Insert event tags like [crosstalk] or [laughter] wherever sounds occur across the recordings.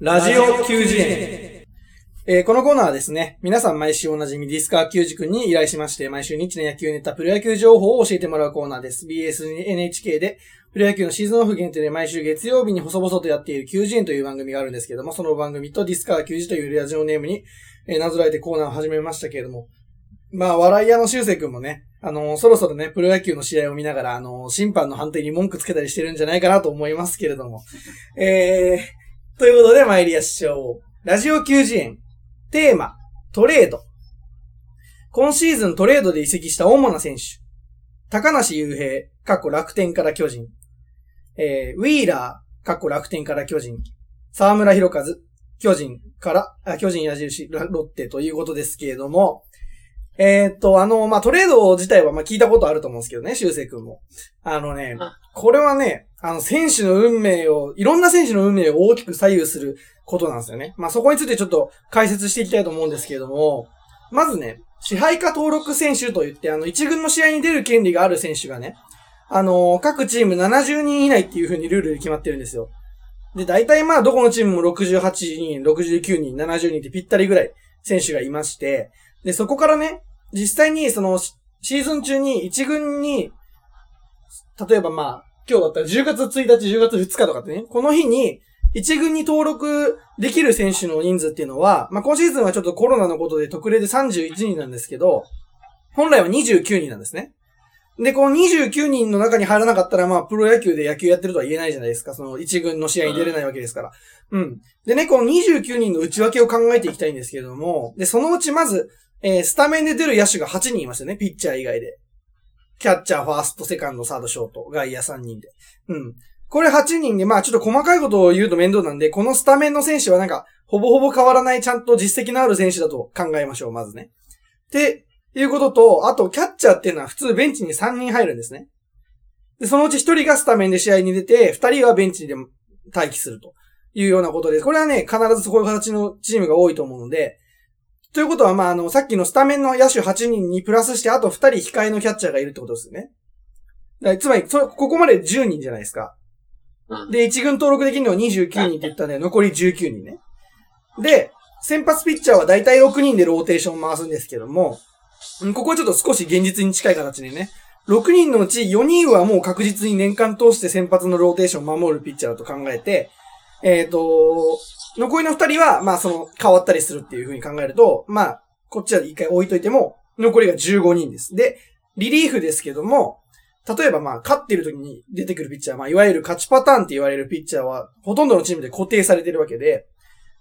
ラジオ球児園。えーこのコーナーはですね、皆さん毎週おなじみディスカー球児くんに依頼しまして、毎週ニッチな野球ネタ、プロ野球情報を教えてもらうコーナーです。BSNHK で、プロ野球のシーズンオフ限定で毎週月曜日に細々とやっている球児園という番組があるんですけども、その番組とディスカー球児というラジオネームに、えーなぞらえてコーナーを始めましたけれども、まあ、笑い屋の修正くんもね、あのーそろそろね、プロ野球の試合を見ながら、あのー審判の判定に文句つけたりしてるんじゃないかなと思いますけれども。えー、ということで参りましょう。ラジオ球児園。テーマ、トレード。今シーズントレードで移籍した主な選手。高梨雄平、過去楽天から巨人。えー、ウィーラー、過去楽天から巨人。沢村博和、巨人から、あ巨人矢印、ロロッテということですけれども、えーっと、あの、まあ、トレード自体は、ま、聞いたことあると思うんですけどね、修正君も。あのねあ、これはね、あの、選手の運命を、いろんな選手の運命を大きく左右することなんですよね。まあ、そこについてちょっと解説していきたいと思うんですけれども、まずね、支配下登録選手といって、あの、一軍の試合に出る権利がある選手がね、あの各チーム70人以内っていう風にルールで決まってるんですよ。で、大体まあ、どこのチームも68人、69人、70人ってぴったりぐらい選手がいまして、で、そこからね、実際にその、シーズン中に一軍に、例えばまあ、今日だったら10月1日、10月2日とかってね、この日に、一軍に登録できる選手の人数っていうのは、まあ今シーズンはちょっとコロナのことで特例で31人なんですけど、本来は29人なんですね。で、この29人の中に入らなかったら、まあ、プロ野球で野球やってるとは言えないじゃないですか。その一軍の試合に出れないわけですから。うん。でね、この29人の内訳を考えていきたいんですけれども、で、そのうちまず、えースタメンで出る野手が8人いましたね。ピッチャー以外で。キャッチャー、ファースト、セカンド、サード、ショート、外野3人で。うん。これ8人で、まあちょっと細かいことを言うと面倒なんで、このスタメンの選手はなんか、ほぼほぼ変わらないちゃんと実績のある選手だと考えましょう、まずね。っていうことと、あと、キャッチャーっていうのは普通ベンチに3人入るんですね。で、そのうち1人がスタメンで試合に出て、2人はベンチで待機するというようなことです。これはね、必ずそういう形のチームが多いと思うので、ということは、まあ、あの、さっきのスタメンの野手8人にプラスして、あと2人控えのキャッチャーがいるってことですよね。だつまり、そここまで10人じゃないですか。うんで、1軍登録できるのは29人って言ったんで、[laughs] 残り19人ね。で、先発ピッチャーはだいたい6人でローテーション回すんですけども、うんここはちょっと少し現実に近い形でね、6人のうち4人はもう確実に年間通して先発のローテーションを守るピッチャーだと考えて、えっ、と、残りの2人は、まあその、変わったりするっていう風に考えると、まあ、こっちは一回置いといても、残りが15人です。で、リリーフですけども、例えばまあ、勝ってる時に出てくるピッチャー、まあ、いわゆる勝ちパターンって言われるピッチャーは、ほとんどのチームで固定されてるわけで、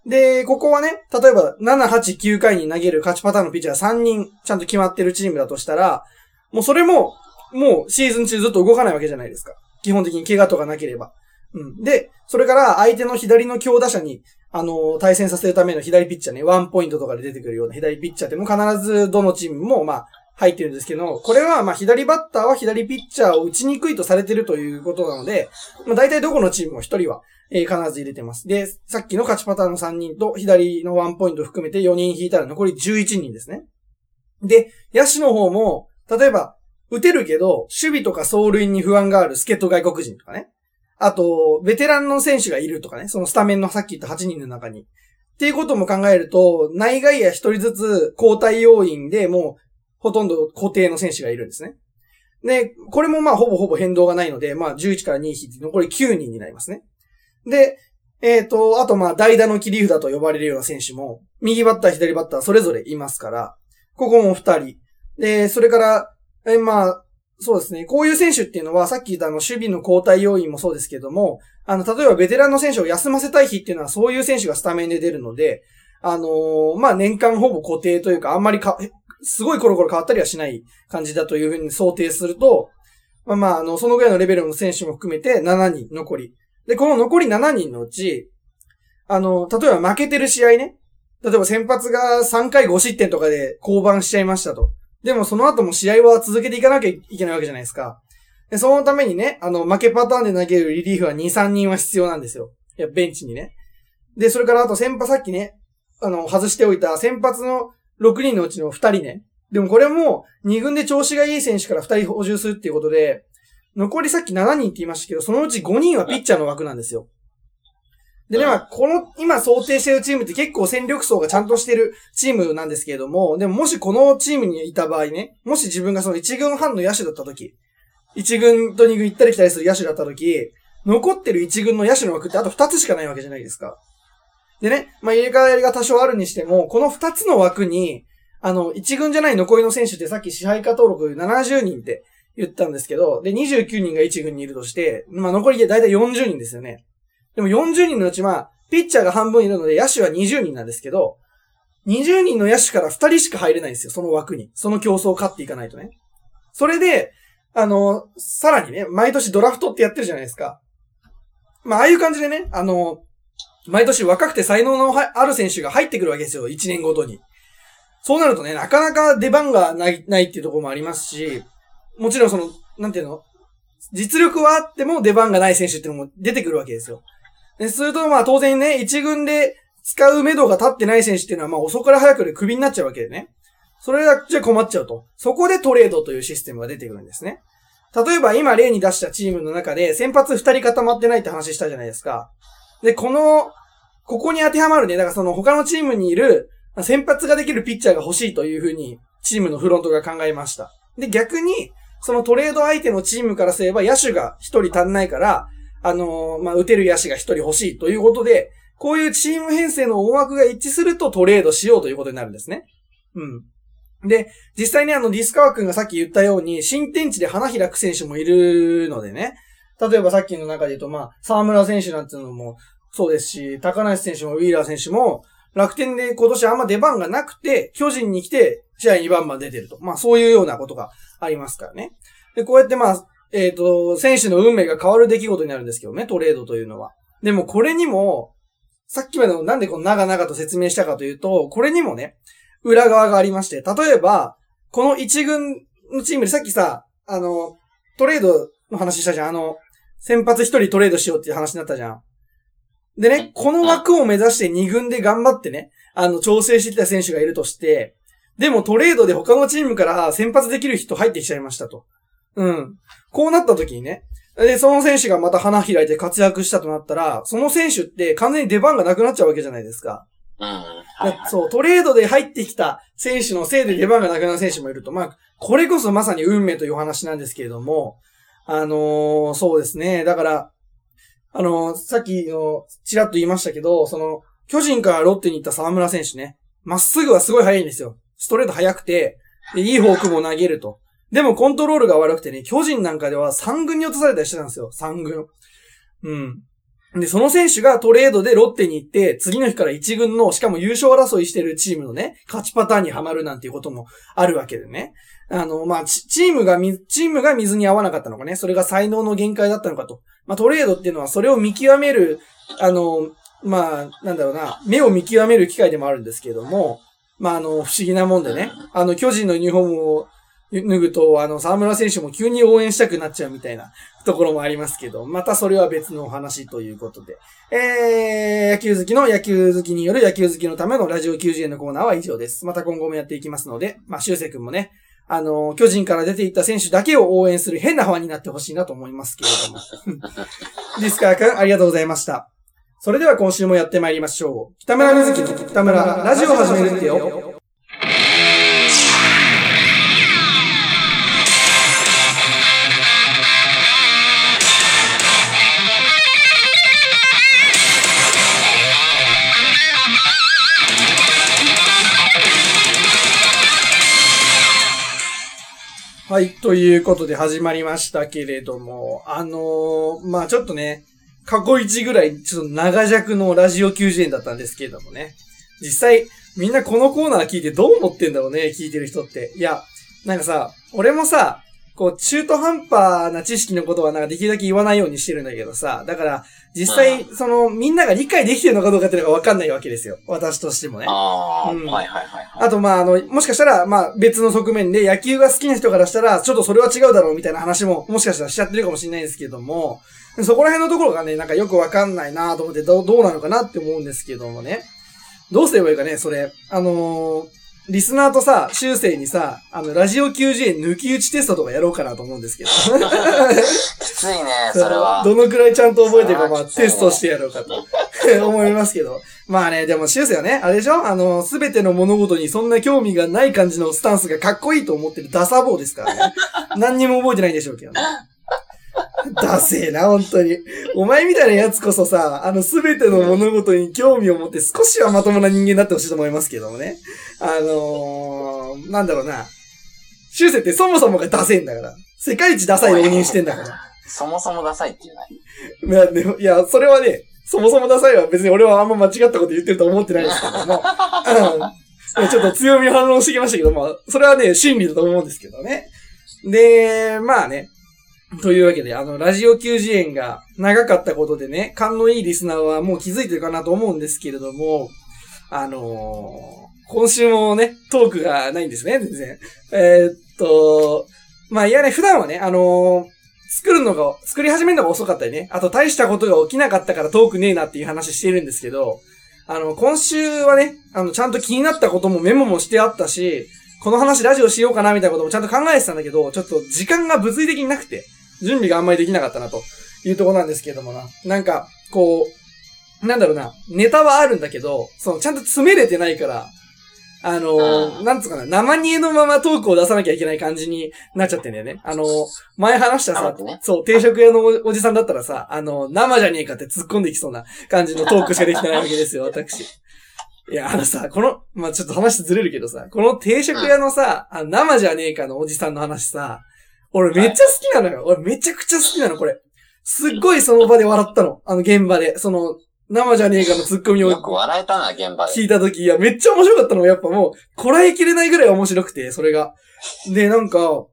で、ここはね、例えば7、8、9回に投げる勝ちパターンのピッチャー3人ちゃんと決まってるチームだとしたら、もうそれも、もうシーズン中ずっと動かないわけじゃないですか。基本的に怪我とかなければ。うん。で、それから相手の左の強打者に、あの対戦させるための左ピッチャーね、ワンポイントとかで出てくるような左ピッチャーっても必ずどのチームも、まあ、入ってるんですけど、これはまあ左バッターは左ピッチャーを打ちにくいとされてるということなので、まあ大体どこのチームも一人は、えー必ず入れてます。で、さっきの勝ちパターンの3人と左のワンポイント含めて4人引いたら残り11人ですね。で、野手の方も、例えば、打てるけど、守備とか走塁に不安がある助っ人外国人とかね。あと、ベテランの選手がいるとかね。そのスタメンのさっき言った8人の中に。っていうことも考えると、内外野一人ずつ交代要員でもう、ほとんど固定の選手がいるんですね。で、これもまあほぼほぼ変動がないので、まあ11から2引いて残り9人になりますね。で、えっ、と、あとまあ代打の切り札と呼ばれるような選手も、右バッター、左バッターそれぞれいますから、ここも2人。で、それから、えまあ、そうですね。こういう選手っていうのは、さっき言ったあの、守備の交代要員もそうですけども、あの、例えばベテランの選手を休ませたい日っていうのは、そういう選手がスタメンで出るので、あのーまあ、年間ほぼ固定というか、あんまりか、すごいコロコロ変わったりはしない感じだというふうに想定すると、まあまあ、あの、そのぐらいのレベルの選手も含めて7人残り。で、この残り7人のうち、あの、例えば負けてる試合ね。例えば先発が3回5失点とかで降板しちゃいましたと。でもその後も試合は続けていかなきゃいけないわけじゃないですか。で、そのためにね、あの、負けパターンで投げるリリーフは2、3人は必要なんですよ。いや、ベンチにね。で、それからあと先発さっきね、あの、外しておいた先発の6人のうちの2人ね。でもこれも、2軍で調子がいい選手から2人補充するっていうことで、残りさっき7人って言いましたけど、そのうち5人はピッチャーの枠なんですよ。でね、まあ、この、今想定してるチームって結構戦力層がちゃんとしてるチームなんですけれども、でももしこのチームにいた場合ね、もし自分がその1軍半の野手だった時、1軍と2軍行ったり来たりする野手だった時、残ってる1軍の野手の枠ってあと2つしかないわけじゃないですか。でね、まあ入れ替わりが多少あるにしても、この2つの枠に、あの、1軍じゃない残りの選手ってさっき支配下登録70人って言ったんですけど、で、29人が1軍にいるとして、まあ残りでだいたい40人ですよね。でも40人のうちまあ、ピッチャーが半分いるので、野手は20人なんですけど、20人の野手から2人しか入れないんですよ、その枠に。その競争を勝っていかないとね。それで、あの、さらにね、毎年ドラフトってやってるじゃないですか。まあ、ああいう感じでね、あの、毎年若くて才能のある選手が入ってくるわけですよ、1年ごとに。そうなるとね、なかなか出番がない、ないっていうところもありますし、もちろんその、なんていうの実力はあっても出番がない選手っていうのも出てくるわけですよ。で、するとまあ当然ね、一軍で使う目処が立ってない選手っていうのはまあ遅から早くでクビになっちゃうわけでね。それがじゃ困っちゃうと。そこでトレードというシステムが出てくるんですね。例えば今例に出したチームの中で先発二人固まってないって話したじゃないですか。で、この、ここに当てはまるね、だからその他のチームにいる先発ができるピッチャーが欲しいというふうにチームのフロントが考えました。で、逆に、そのトレード相手のチームからすれば野手が一人足んないから、あのー、まあ、打てる野手が一人欲しいということで、こういうチーム編成の大枠が一致するとトレードしようということになるんですね。うん。で、実際にあの、ディスカワ君がさっき言ったように、新天地で花開く選手もいるのでね。例えばさっきの中で言うと、まあ、沢村選手なんていうのもそうですし、高梨選手もウィーラー選手も、楽天で今年あんま出番がなくて、巨人に来て、試合2番まで出てると。まあそういうようなことがありますからね。で、こうやってまあ、えっ、ー、と、選手の運命が変わる出来事になるんですけどね、トレードというのは。でもこれにも、さっきまでのなんでこの長々と説明したかというと、これにもね、裏側がありまして、例えば、この一軍のチームでさっきさ、あの、トレードの話したじゃん。あの、先発一人トレードしようっていう話になったじゃん。でね、この枠を目指して2軍で頑張ってね、あの、調整してきた選手がいるとして、でもトレードで他のチームから先発できる人入ってきちゃいましたと。うん。こうなった時にね、で、その選手がまた花開いて活躍したとなったら、その選手って完全に出番がなくなっちゃうわけじゃないですか。うん。はいはい、そう、トレードで入ってきた選手のせいで出番がなくなる選手もいると。まあ、これこそまさに運命というお話なんですけれども、あのー、そうですね。だから、あの、さっきの、ちらっと言いましたけど、その、巨人からロッテに行った沢村選手ね、まっすぐはすごい速いんですよ。ストレート速くて、で、いいフォークも投げると。でもコントロールが悪くてね、巨人なんかでは3軍に落とされたりしてたんですよ。3軍。うん。で、その選手がトレードでロッテに行って、次の日から1軍の、しかも優勝争いしてるチームのね、勝ちパターンにはまるなんていうこともあるわけでね。あの、まあ、チームが、チームが水に合わなかったのかね、それが才能の限界だったのかと。まあ、トレードっていうのはそれを見極める、あの、まあ、なんだろうな、目を見極める機会でもあるんですけれども、まあ、あの、不思議なもんでね、あの、巨人のユニフォームを脱ぐと、あの、沢村選手も急に応援したくなっちゃうみたいなところもありますけど、またそれは別のお話ということで。えー、野球好きの野球好きによる野球好きのためのラジオ90円のコーナーは以上です。また今後もやっていきますので、まあ、修正くんもね、あの、巨人から出ていった選手だけを応援する変なファンになってほしいなと思いますけれども。[laughs] ディスカー君、ありがとうございました。それでは今週もやってまいりましょう。北村瑞希の北村、ラジオを始めるってよ。はい。ということで始まりましたけれども、あのー、まあちょっとね、過去一ぐらい、ちょっと長尺のラジオ90円だったんですけれどもね。実際、みんなこのコーナー聞いてどう思ってんだろうね、聞いてる人って。いや、なんかさ、俺もさ、こう、中途半端な知識のことはなんかできるだけ言わないようにしてるんだけどさ、だから、実際、その、みんなが理解できてるのかどうかっていうのがわかんないわけですよ。私としてもね。ああ、うん、はいはいはい、はい。あと、まあ、あの、もしかしたら、まあ、別の側面で野球が好きな人からしたら、ちょっとそれは違うだろうみたいな話も、もしかしたらしちゃってるかもしれないですけども、そこら辺のところがね、なんかよくわかんないなと思って、どう、どうなのかなって思うんですけどもね。どうすればいいかね、それ。あのーリスナーとさ、修正にさ、あの、ラジオ90円抜き打ちテストとかやろうかなと思うんですけど。きついね、[laughs] それは。どのくらいちゃんと覚えてるか、まあ、テストしてやろうかと。[laughs] 思いますけど。まあね、でも、シュースよね。あれでしょ？あの、すべての物事にそんな興味がない感じのスタンスがかっこいいと思ってるダサ坊ですからね。何にも覚えてないんでしょうけどね。[laughs] ダセえな、本当に。お前みたいなやつこそさ、あの、すべての物事に興味を持って少しはまともな人間になってほしいと思いますけどもね。あのー、なんだろうな。シューセってそもそもがダセえんだから。世界一ダサい浪人してんだから。そもそもダサいって言うない。いや、それはね、そもそもダサいは別に俺はあんま間違ったこと言ってると思ってないですけども。うん。ちょっと強みに反応してきましたけど、まあ、それはね、真理だと思うんですけどね。で、まあね。[laughs] というわけで、あの、ラジオ球児園が長かったことでね、勘のいいリスナーはもう気づいてるかなと思うんですけれども、あのー今週もね、トークがないんですね、全然。えーっと、まあ、いやね、普段はね、あのー作るのが、作り始めるのが遅かったりね。あと大したことが起きなかったからトークねえなっていう話してるんですけど、あの、今週はね、あの、ちゃんと気になったこともメモもしてあったし、この話ラジオしようかなみたいなこともちゃんと考えてたんだけど、ちょっと時間が物理的になくて、準備があんまりできなかったなというところなんですけどもな。なんか、こう、なんだろうな、ネタはあるんだけど、その、ちゃんと詰めれてないから、あのーうんなんつうかな、生煮えのままトークを出さなきゃいけない感じになっちゃってんだよね。あのー前話したさね、そう、定食屋のおおじさんだったらさ、あの、生じゃねえかって突っ込んできそうな感じのトークしかできてないわけですよ、[laughs] 私。いや、あのさ、この、まあ、ちょっと話ずれるけどさ、この定食屋のさ、あの生じゃねえかのおじさんの話さ、俺めっちゃ好きなのよ。俺めちゃくちゃ好きなの、これ。すっごいその場で笑ったの。あの現場で。その、生じゃねえかのツッコミをよく笑えたな、現場で。聞いたとき、いや、めっちゃ面白かったの。やっぱもう、こらえきれないぐらい面白くて、それが。で、なんか、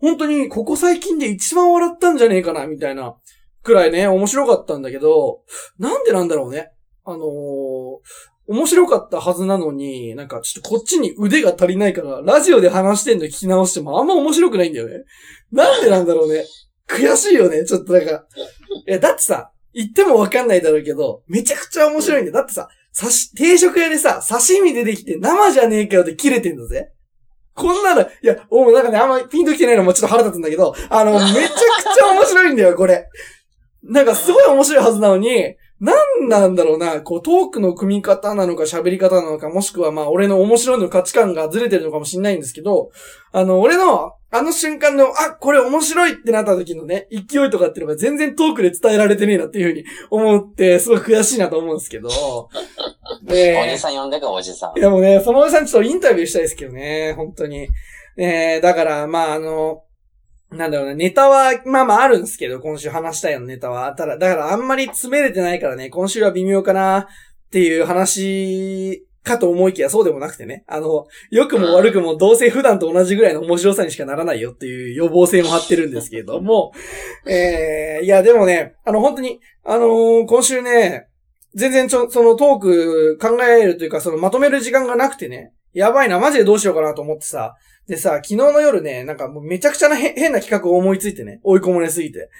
本当に、ここ最近で一番笑ったんじゃねえかな、みたいな、くらいね、面白かったんだけど、なんでなんだろうね。あのー面白かったはずなのに、なんかちょっとこっちに腕が足りないから、ラジオで話してんの聞き直してもあんま面白くないんだよね。なんでなんだろうね。悔しいよね、ちょっとなんか。いや、だってさ、言ってもわかんないだろうけど、めちゃくちゃ面白いんだよ。だってさ、刺し、定食屋でさ、刺身出てきて生じゃねえかよって切れてんだぜ。こんなの、いや、おうなんかね、あんまりピンときてないのもちょっと腹立つんだけど、あの、めちゃくちゃ面白いんだよ、これ。なんかすごい面白いはずなのに、なんなんだろうな、こう、トークの組み方なのか喋り方なのか、もしくはまあ、俺の面白いの価値観がずれてるのかもしれないんですけど、あの、俺の、あの瞬間の、あ、これ面白いってなった時のね、勢いとかっていうのが全然トークで伝えられてねえなっていうふうに思って、すごい悔しいなと思うんですけど、[laughs] でおじさん呼んでか、おじさんい。やもうね、そのおじさんちょっとインタビューしたいですけどね、本当に。えー、だから、まああの、なんだろうな、ネタは、まあまああるんですけど、今週話したいよネタは。ただ、だからあんまり詰めれてないからね、今週は微妙かなっていう話かと思いきやそうでもなくてね。あの、良くも悪くもどうせ普段と同じぐらいの面白さにしかならないよっていう予防線を張ってるんですけれども、[laughs] えー、いやでもね、あの本当に、あのー今週ね、全然ちょ、そのトーク考えるというか、そのまとめる時間がなくてね、やばいな、マジでどうしようかなと思ってさ、でさ、昨日の夜ね、なんかもうめちゃくちゃなへ変な企画を思いついてね、追い込まれすぎて。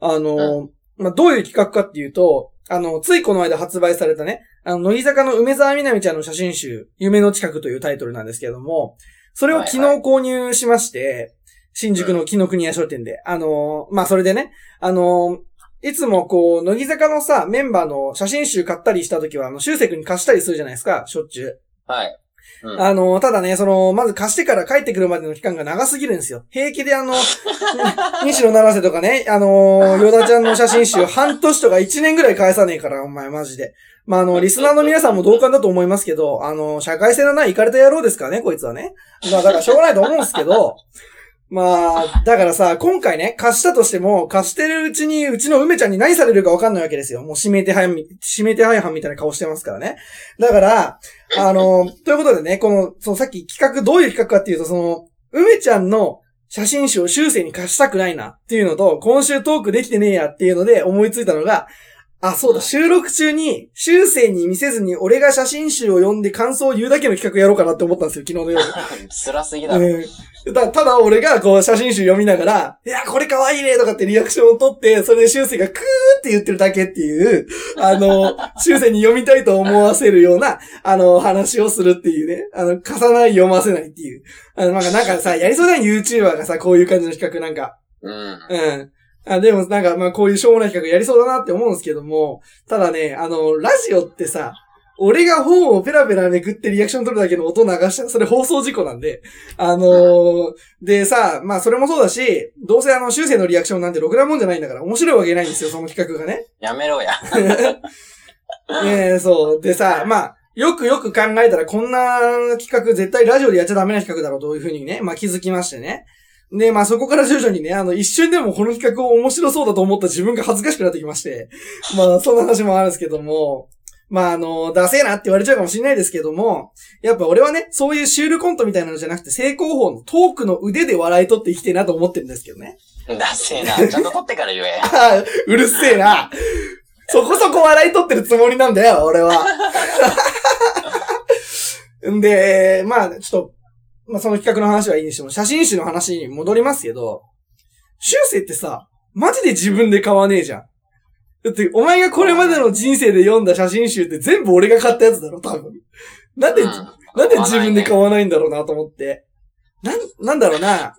あのーまあ、どういう企画かっていうと、あの、ついこの間発売されたね、あの、乃木坂の梅沢みなみちゃんの写真集、夢の近くというタイトルなんですけれども、それを昨日購入しまして、新宿の木の国屋商店で、あのーまあ、それでね、あのーいつもこう、乃木坂のさ、メンバーの写真集買ったりした時は、あの、修正君に貸したりするじゃないですか、しょっちゅう。はい。うんあの、ただね、その、まず貸してから帰ってくるまでの期間が長すぎるんですよ。平気であの、[laughs] 西野七瀬とかね、あの、ヨダちゃんの写真集半年とか1年ぐらい返さねえから、お前マジで。まあ、あの、リスナーの皆さんも同感だと思いますけど、あの、社会性のないイカれた野郎ですからね、こいつはね。まあ、だからしょうがないと思うんですけど、[laughs] まあ、だからさ、今回ね、貸したとしても、貸してるうちに、うちの梅ちゃんに何されるかわかんないわけですよ。もう指名手配、指名手配犯みたいな顔してますからね。だから、あの、ということでね、この、そのさっき企画、どういう企画かっていうと、その、梅ちゃんの写真集を修正に貸したくないなっていうのと、今週トークできてねえやっていうので思いついたのが、あ、そうだ、収録中に、修正に見せずに俺が写真集を読んで感想を言うだけの企画やろうかなって思ったんですよ、昨日の夜。[laughs] 辛すぎだろ。うん。たただ俺がこう写真集読みながら、いや、これ可愛いねとかってリアクションを取って、それで修正がクーって言ってるだけっていう、あの、[laughs] 修正に読みたいと思わせるような、あの、話をするっていうね。あの、貸さない読ませないっていう。あの、なんか、なんかさ、やりそうな YouTuber がさ、こういう感じの企画なんか、うん。うん。あでもなんかまあこういうしょうもない企画やりそうだなって思うんですけども、ただね、あの、ラジオってさ、俺が本をペラペラめくってリアクション取るだけの音流したらそれ放送事故なんで、あのーでさ、まあそれもそうだし、どうせあの修正のリアクションなんてろくなもんじゃないんだから面白いわけないんですよ、その企画がね。やめろや。[laughs] ねえ、そう。でさ、まあ、よくよく考えたらこんな企画絶対ラジオでやっちゃダメな企画だろうというふうにね、まあ気づきましてね。で、まあそこから徐々にね、あの、一瞬でもこの企画を面白そうだと思った自分が恥ずかしくなってきまして。まあ、そんな話もあるんですけども、まああの、ダセえなって言われちゃうかもしれないですけども、やっぱ俺はね、そういうシュールコントみたいなのじゃなくて、成功法のトークの腕で笑い取っていきてえなと思ってるんですけどね。だせえな。[laughs] ちゃんと取ってから言え。あ [laughs] うるせえな。そこそこ笑い取ってるつもりなんだよ、俺は。ん [laughs] で、まあ、ちょっと、まあその企画の話はいいにしても、写真集の話に戻りますけど、修正ってさ、マジで自分で買わねえじゃん。だって、お前がこれまでの人生で読んだ写真集って全部俺が買ったやつだろ、多分。なんで、うんなんで自分で買わわないんだろうなと思って。なん、なんだろうな。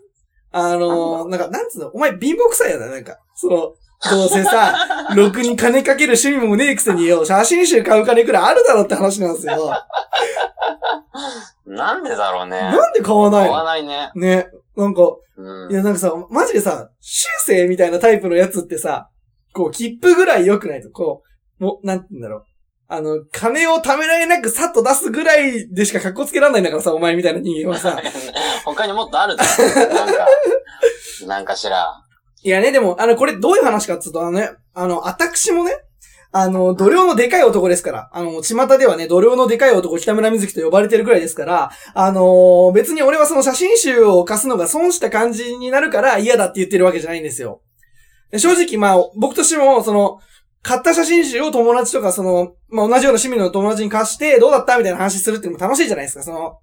あのー、なんか、なんつうの、お前貧乏くさいよな、なんか。その、どうせさ、ろくに金かける趣味もねえくせによ、写真集買う金くらいあるだろって話なんですよ。なんでだろうね。なんで買わない買わのないね。ね。なんか、うんい。やなんかさ、マジでさ、修正みたいなタイプのやつってさ、こう、切符ぐらい良くないと、こう、もう、なんて言うんだろう。あの、金を貯められなくさっと出すぐらいでしか格好つけられないんだからさ、お前みたいな人間はさ。[laughs] 他にもっとあるだろ。なんか、なんかしら。いやね、でも、あの、これどういう話かっつうと、あのね、あの、私もね、あの、度量のでかい男ですから、あの、巷ではね、度量のでかい男、北村瑞希と呼ばれてるぐらいですから、あの別に俺はその写真集を貸すのが損した感じになるから嫌だって言ってるわけじゃないんですよ。で正直、まあ、僕としても、その、買った写真集を友達とか、その、まあ、同じような趣味の友達に貸して、どうだったみたいな話するっていうのも楽しいじゃないですか、その、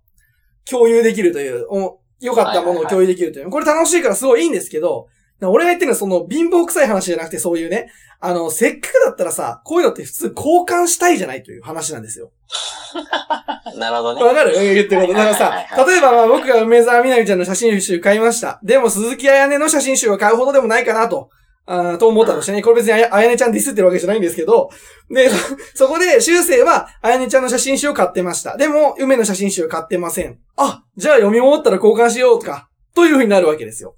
共有できるという、お良かったものを共有できるという。これ楽しいからすごいいいんですけど、俺が言ってるのはその貧乏臭い話じゃなくてそういうね、あの、せっかくだったらさ、こういうのって普通交換したいじゃないという話なんですよ。[laughs] なるほどね。わかる？言ってること。だからさ例えばまあ僕が梅沢みなみちゃんの写真集買いました。でも鈴木彩音の写真集は買うほどでもないかなと。あーと思ったとしてね。これ別にあやあやねちゃんディスってるわけじゃないんですけど。で、そ [laughs] そこで、修正は、あやねちゃんの写真集を買ってました。でも、梅の写真集を買ってません。あ、じゃあ読み終わったら交換しようとか、という風になるわけですよ。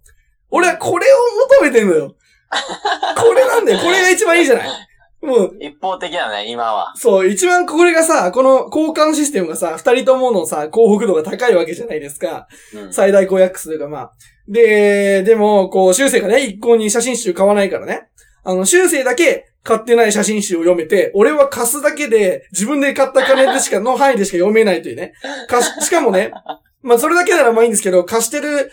俺はこれを求めてんのよ。[laughs] これなんだよ。これが一番いいじゃない。もう、一方的だね、今は。そう、一番これがさ、この交換システムがさ、二人とものさ、幸福度が高いわけじゃないですか。うん。最大公約数がまあ。で、でも、こう、修正がね、一向に写真集買わないからね。あの、修正だけ買ってない写真集を読めて、俺は貸すだけで、自分で買った金でしか、[laughs] の範囲でしか読めないというね。貸し、しかもね、まあ、それだけならまあいいんですけど、貸してる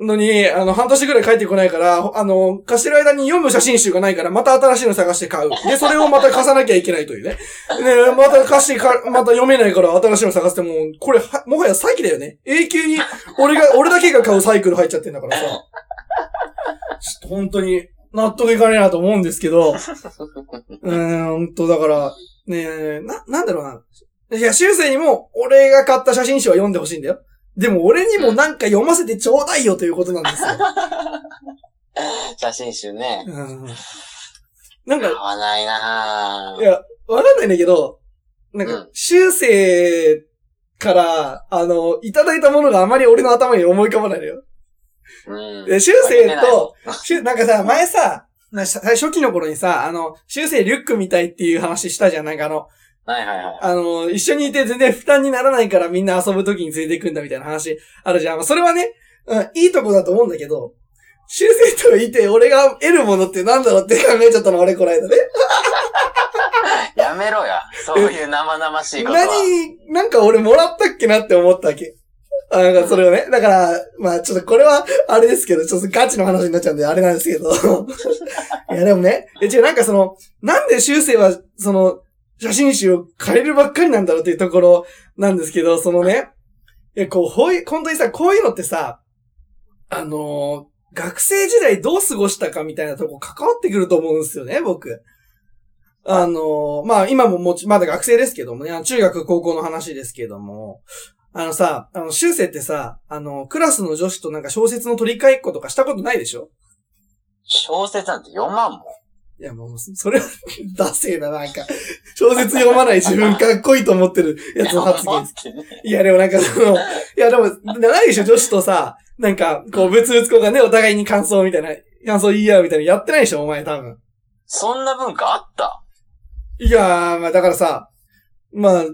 のに、あの、半年ぐらい帰ってこないから、あの、貸してる間に読む写真集がないから、また新しいの探して買う。で、それをまた貸さなきゃいけないというね。で、また貸してか、また読めないから新しいの探しても、これは、もはや詐欺だよね。永久に、俺が、俺だけが買うサイクル入っちゃってんだからさ。ちょっと本当に、納得いかねえなと思うんですけど。うーん、本当だから、ねえ、な、なんだろうな。いや、修正にも、俺が買った写真集は読んでほしいんだよ。でも、俺にもなんか読ませてちょうだいよということなんですよ。[laughs] 写真集ね。うん。なんか買、わないないや、わかんないんだけど、なんかうん、修正から、あの、いただいたものがあまり俺の頭に思い浮かばないのよ。うん。で、修正と、しゅなんかさ、前さ、なさ初期の頃にさ、あの、修正リュックみたいっていう話したじゃん。なんかあの、はいはいはい。あの、一緒にいて全然負担にならないからみんな遊ぶ時に連れてくんだみたいな話あるじゃん。まあ、それはね、うん、いいとこだと思うんだけど、修正といて俺が得るものってなんだろうって考えちゃったの、俺この間ね。[laughs] やめろや。そういう生々しいことは。何、なんか俺もらったっけなって思ったわけ。あなんかそれをね。だから、まあちょっとこれは、あれですけど、ちょっとガチの話になっちゃうんで、あれなんですけど。[laughs] いやでもね、え違う、なんかその、なんで修正は、その、写真集を変えるばっかりなんだろうっていうところなんですけど、そのね、いや、こう、ほい、本当にさ、こういうのってさ、あのー学生時代どう過ごしたかみたいなとこ関わってくると思うんですよね、僕。あのーまあ、今ももち、まだ学生ですけどもね、中学、高校の話ですけども、あのさ、あの、修正ってさ、あの、クラスの女子となんか小説の取り替えっことかしたことないでしょ？小説なんて読まんもん。いやもう、それは、ダセえな、なんか。小説読まない自分かっこいいと思ってるやつの発言いや、でもなんかその、いや、でも、ないでしょ、女子とさ、なんか、こう、ぶつぶつこがね、お互いに感想みたいな、感想言い合うみたいなのやってないでしょ、お前多分。そんな文化あった？いやー、まあだからさ、まあ、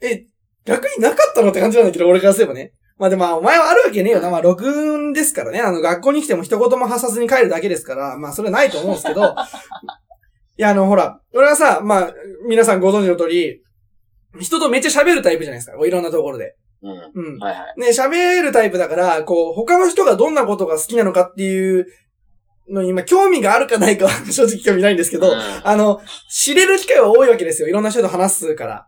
え、逆になかったのって感じなんだけど、俺からすればね。まあでも、まあお前はあるわけねえよな。まあ、録音ですからね。あの、学校に来ても一言も発さずに帰るだけですから、まあ、それはないと思うんですけど、[laughs] いや、あの、ほら、俺はさ、まあ、皆さんご存知の通り、人とめっちゃ喋るタイプじゃないですか。こういろんなところで。うん。うん。はいはい。ね、喋るタイプだから、こう、他の人がどんなことが好きなのかっていうのに、今、興味があるかないかは正直興味ないんですけど、うんあの、知れる機会は多いわけですよ。いろんな人と話すから。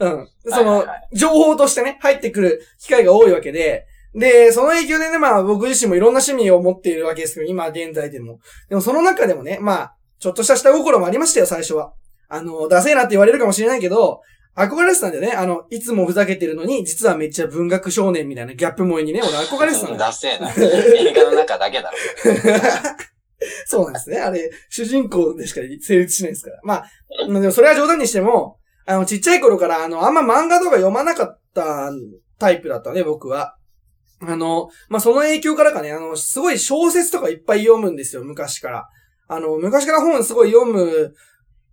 うん。その、情報としてね、入ってくる機会が多いわけで、で、その影響でね、まあ僕自身もいろんな趣味を持っているわけですけど、今現在でも。でもその中でもね、まあ、ちょっとした下心もありましたよ、最初は。あの、ダセえなって言われるかもしれないけど、憧れてたんだよね。あの、いつもふざけてるのに、実はめっちゃ文学少年みたいなギャップ萌えにね、俺憧れてたんだよ。ダセえな。映画の中だけだろ。[laughs] そうなんですね。あれ、主人公でしか成立しないですから。まあ、まあでもそれは冗談にしても、あの、ちっちゃい頃から、あの、あんま漫画とか読まなかったタイプだったね、僕は。あの、まあ、その影響からかね、あの、すごい小説とかいっぱい読むんですよ、昔から。あの、昔から本すごい読む、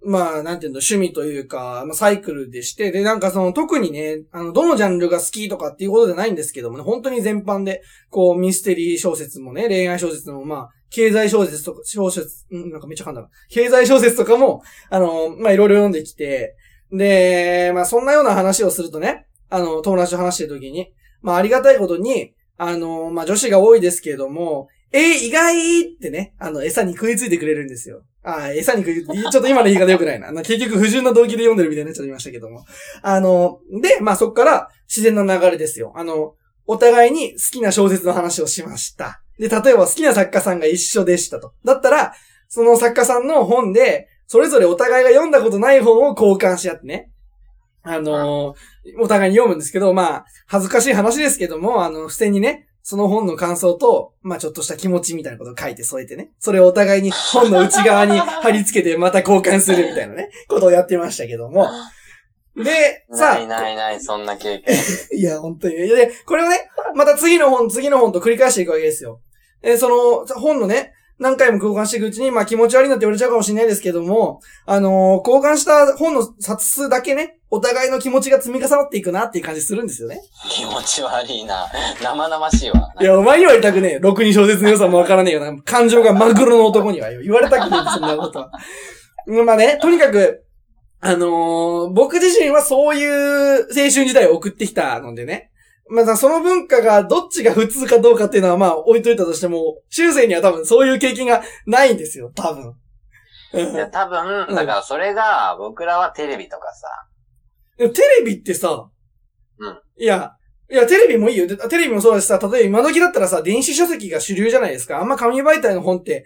まあ、なんていうの、趣味というか、まあ、サイクルでして、で、なんかその、特にね、あの、どのジャンルが好きとかっていうことじゃないんですけどもね、本当に全般で、こう、ミステリー小説もね、恋愛小説も、まあ、経済小説とか、小説、ん、なんかめっちゃ噛んだな。経済小説とかも、あの、まあ、いろいろ読んできて、で、まあ、そんなような話をするとね、あの、友達と話してるときに、まあ、ありがたいことに、あの、まあ、女子が多いですけれども、えー意外ってね、あの、餌に食いついてくれるんですよ。あ餌に食い、ちょっと今の言い方良くないな。結局不純な動機で読んでるみたいになっちゃいましたけども。あの、で、まあ、そっから自然な流れですよ。あの、お互いに好きな小説の話をしました。で、例えば好きな作家さんが一緒でしたと。だったら、その作家さんの本で、それぞれお互いが読んだことない本を交換し合ってね。あのお互いに読むんですけど、まあ、恥ずかしい話ですけども、あの、付箋にね、その本の感想と、まあちょっとした気持ちみたいなことを書いて添えてね。それをお互いに本の内側に貼り付けて [laughs] また交換するみたいなね、ことをやってましたけども。[laughs] で、さないないない、そんな経験。[laughs] いや、本当に。で、これをね、また次の本、次の本と繰り返していくわけですよ。えその、本のね、何回も交換していくうちに、まあ気持ち悪いなって言われちゃうかもしれないですけども、あのー交換した本の冊数だけね、お互いの気持ちが積み重なっていくなっていう感じするんですよね。気持ち悪いな。生々しいわ。いや、お前には言いたくねえ。ろくに小説の良さもわからねえよな。感情がマグロの男にはよ。言われたくねえ、そんなことは。うんまあね、とにかく、あのー僕自身はそういう青春時代を送ってきたのでね。まあ、その文化がどっちが普通かどうかっていうのはまあ置いといたとしても、修正には多分そういう経験がないんですよ、多分。うんいや、多分、うんだからそれが、僕らはテレビとかさ、でもテレビってさ、うんいや、いや、テレビもいいよ。でテレビもそうだしさ、例えば今時だったらさ、電子書籍が主流じゃないですか。あんま紙媒体の本って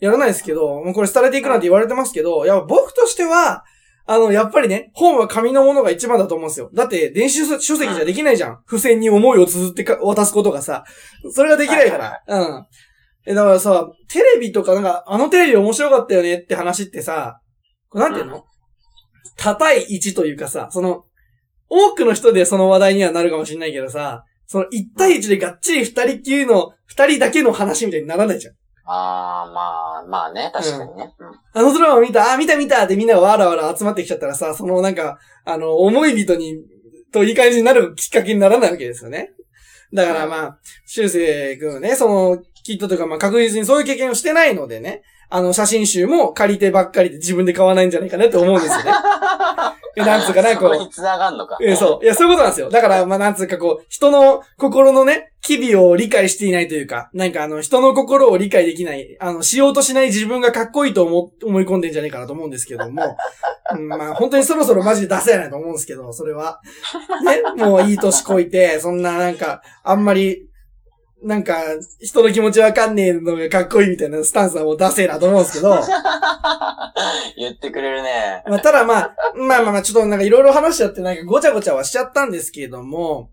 やらないですけど、もうこれ廃れていくなんて言われてますけど、いや、僕としては、あの、やっぱりね、本は紙のものが一番だと思うんですよ。だって、電子書書籍じゃできないじゃん。付箋に思いを綴ってか渡すことがさ、それができないから。うん。え、だからさ、テレビとかなんか、あのテレビ面白かったよねって話ってさ、これなんていうの、多対一というかさ、その、多くの人でその話題にはなるかもしれないけどさ、その一対一でがっちり二人っきりの、二人だけの話みたいにならないじゃん。あー、まあ、まあね、確かにね。うんあのドラマ見たあ、見た見たってみんなわらわら集まってきちゃったらさ、そのなんか、あの、思い人に、といい感じになるきっかけにならないわけですよね。だからまあ、修正君はね、その、きっとというかまあ確実にそういう経験をしてないのでね、あの、写真集も借りてばっかりで自分で買わないんじゃないかなって思うんですよね。[laughs] えなんつうかな、こうそこに。繋がんのか。えそう。いや、そういうことなんですよ。だから、まあ、なんつうかこう、人の心のね、機微を理解していないというか、なんかあの、人の心を理解できない、あの、しようとしない自分がかっこいいと思、思い込んでんじゃねえかなと思うんですけども、[laughs] うん、まあ、本当にそろそろマジで出せないと思うんですけど、それは。ね、もういい年こいて、そんななんか、あんまり、なんか、人の気持ちわかんねえのがかっこいいみたいなスタンスはもう出せえなと思うんですけど、[laughs] 言ってくれるね。まあ、ただまあ、まあまあまあ、ちょっとなんかいろいろ話しちゃってなんかごちゃごちゃはしちゃったんですけれども、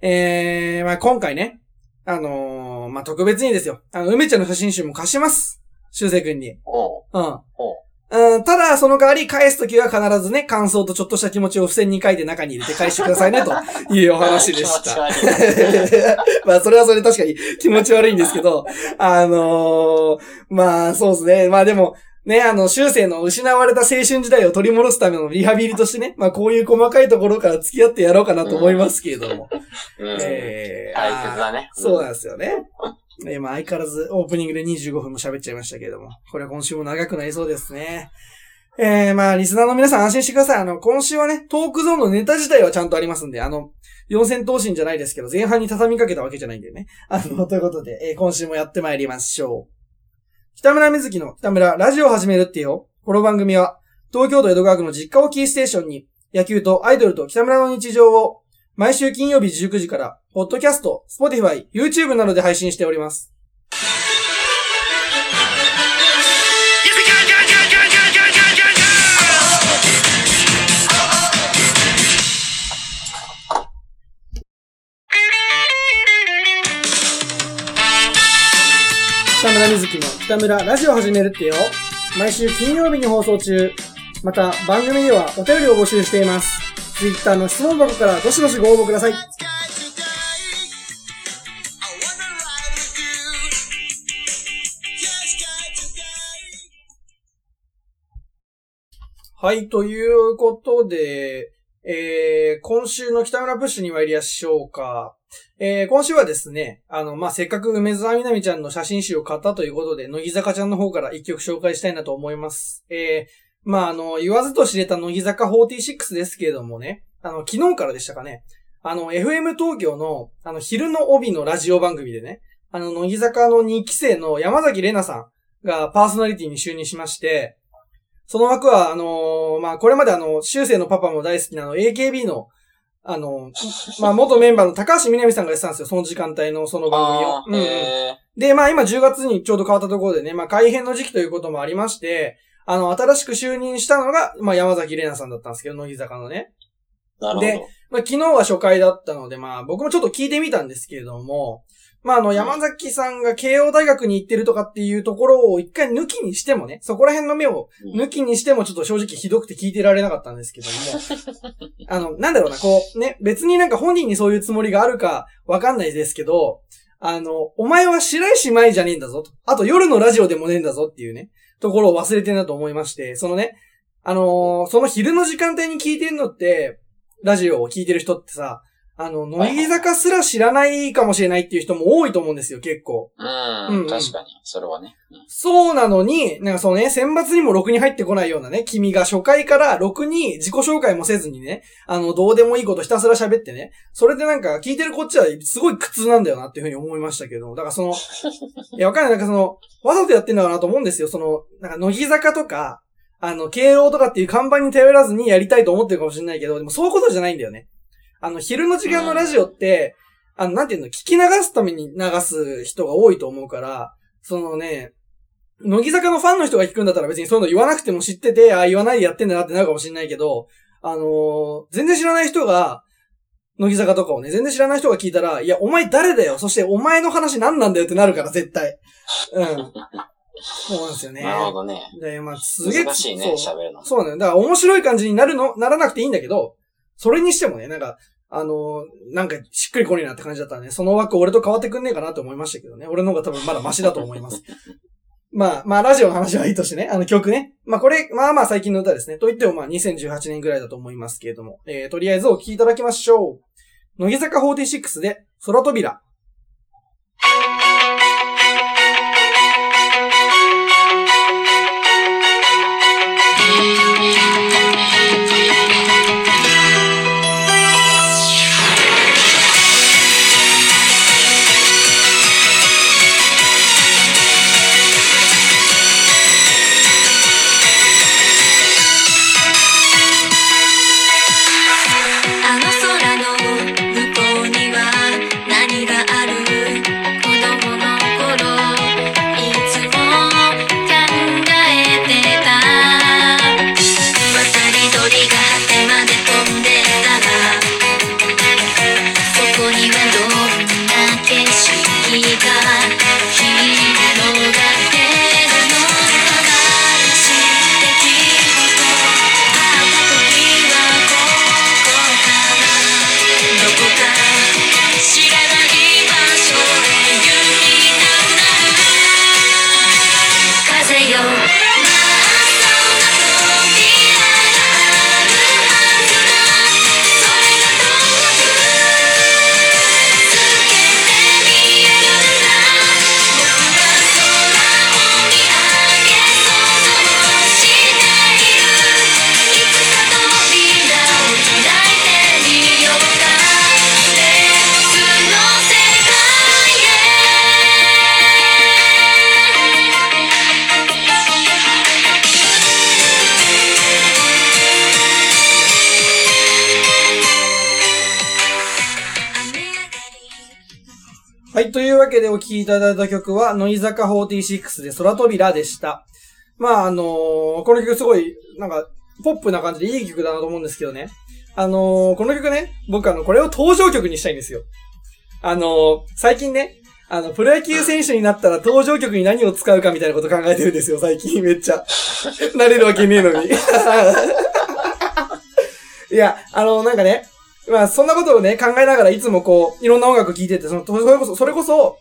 えー、まあ今回ね、あのーまあ特別にですよ、あの、梅ちゃんの写真集も貸します。修正くんに。おううん。おううん、ただ、その代わり返すときは必ずね、感想とちょっとした気持ちを付箋に書いて中に入れて返してくださいね、と [laughs] いうお話でした。[laughs] まあ、それはそれで確かに気持ち悪いんですけど、あのーまあ、そうですね。まあでも、ね、あの、修正の失われた青春時代を取り戻すためのリハビリとしてね、まあこういう細かいところから付き合ってやろうかなと思いますけれども。うんえー大切だねそうなんですよね。えーまあ相変わらずオープニングで25分も喋っちゃいましたけれども、これは今週も長くなりそうですね。えー、まあリスナーの皆さん安心してください。あの、今週はね、トークゾーンのネタ自体はちゃんとありますんで、あの、四千頭身じゃないですけど、前半に畳みかけたわけじゃないんでね。あの、ということで、えー今週もやってまいりましょう。北村瑞希の北村ラジオを始めるってよ。この番組は、東京都江戸川区の実家をキーステーションに、野球とアイドルと北村の日常を、毎週金曜日19時から、ポッドキャスト、 Spotify、YouTube などで配信しております。北村瑞希の北村ラジオ始めるってよ。毎週金曜日に放送中。また、番組ではお便りを募集しています。Twitter の質問箱からどしどしご応募ください。はい、ということで、えー、今週の北村プッシュに参りましょうか。えー、今週はですね、あの、まあ、せっかく梅沢みなみちゃんの写真集を買ったということで、乃木坂ちゃんの方から一曲紹介したいなと思います。えー、まあ、あの、言わずと知れた乃木坂46ですけれどもね、あの、昨日からでしたかね、あの、FM 東京の、あの、昼の帯のラジオ番組でね、あの、乃木坂の2期生の山崎玲奈さんがパーソナリティに就任しまして、その枠は、あのーまあ、これまであの、修正のパパも大好きなあの、AKB の、あの、[laughs] まあ、元メンバーの高橋みなみさんがやってたんですよ、その時間帯のその番組をあ。うんうんで、まあ今10月にちょうど変わったところでね、まあ改編の時期ということもありまして、あの、新しく就任したのが、まあ山崎玲奈さんだったんですけど、乃木坂のね。ーなるほど。でまあ昨日は初回だったので、まあ僕もちょっと聞いてみたんですけれども、まああの山崎さんが慶応大学に行ってるとかっていうところを一回抜きにしてもね、そこら辺の目をうん。抜きにしてもちょっと正直ひどくて聞いてられなかったんですけども、[laughs] あの、なんだろうな、こう、ね、別になんか本人にそういうつもりがあるかわかんないですけど、あの、お前は白石舞じゃねえんだぞと。あと夜のラジオでもねえんだぞっていうね、ところを忘れてんだと思いまして、そのね、あのーその昼の時間帯に聞いてんのって、ラジオを聞いてる人ってさ、あの、乃木坂すら知らないかもしれないっていう人も多いと思うんですよ、結構。うん、うんうん確かに。それはね。うんそうなのに、なんかそのね、選抜にも6に入ってこないようなね、君が初回から6に自己紹介もせずにね、あの、どうでもいいことひたすら喋ってね、それでなんか聞いてるこっちはすごい苦痛なんだよなっていうふうに思いましたけど、だからその、[laughs] いや、わかんない、なんかその、わざとやってんだかなと思うんですよ、その、なんか乃木坂とか、あの、慶応とかっていう看板に頼らずにやりたいと思ってるかもしれないけど、でもそういうことじゃないんだよね。あの、昼の時間のラジオって、あの、なんていうの、聞き流すために流す人が多いと思うから、そのね、乃木坂のファンの人が聞くんだったら別にそういうの言わなくても知ってて、あ言わないでやってんだなってなるかもしれないけど、あのー全然知らない人が、乃木坂とかをね、全然知らない人が聞いたら、いや、お前誰だよ？そしてお前の話何なんだよってなるから、絶対。うん。そうなんですよね。なるほどね。で、まあ、すげえ、難しいね、そう喋るの。そうなんだよ。だから面白い感じになるの、ならなくていいんだけど、それにしてもね、なんか、あのなんかしっくりこねえなって感じだったらね、その枠俺と変わってくんねえかなと思いましたけどね。俺の方が多分まだマシだと思います。[laughs] まあ、まあ、ラジオの話はいいとしてね、あの曲ね。まあ、これ、まあまあ最近の歌ですね。と言ってもまあ2018年ぐらいだと思いますけれども、えー、とりあえずお聴きいただきましょう。乃木坂46で、空扉。でお聴きいただいた曲は、乃木坂46で空扉でした。まあ、あのーこの曲すごい、なんか、ポップな感じでいい曲だなと思うんですけどね。あのーこの曲ね、僕あの、これを登場曲にしたいんですよ。あのー最近ね、あの、プロ野球選手になったら登場曲に何を使うかみたいなこと考えてるんですよ、最近めっちゃ。なれるわけねえのに。[laughs] いや、あの、なんかね、まあ、そんなことをね、考えながらいつもこう、いろんな音楽聴いてて、その、それこそ、それこそ、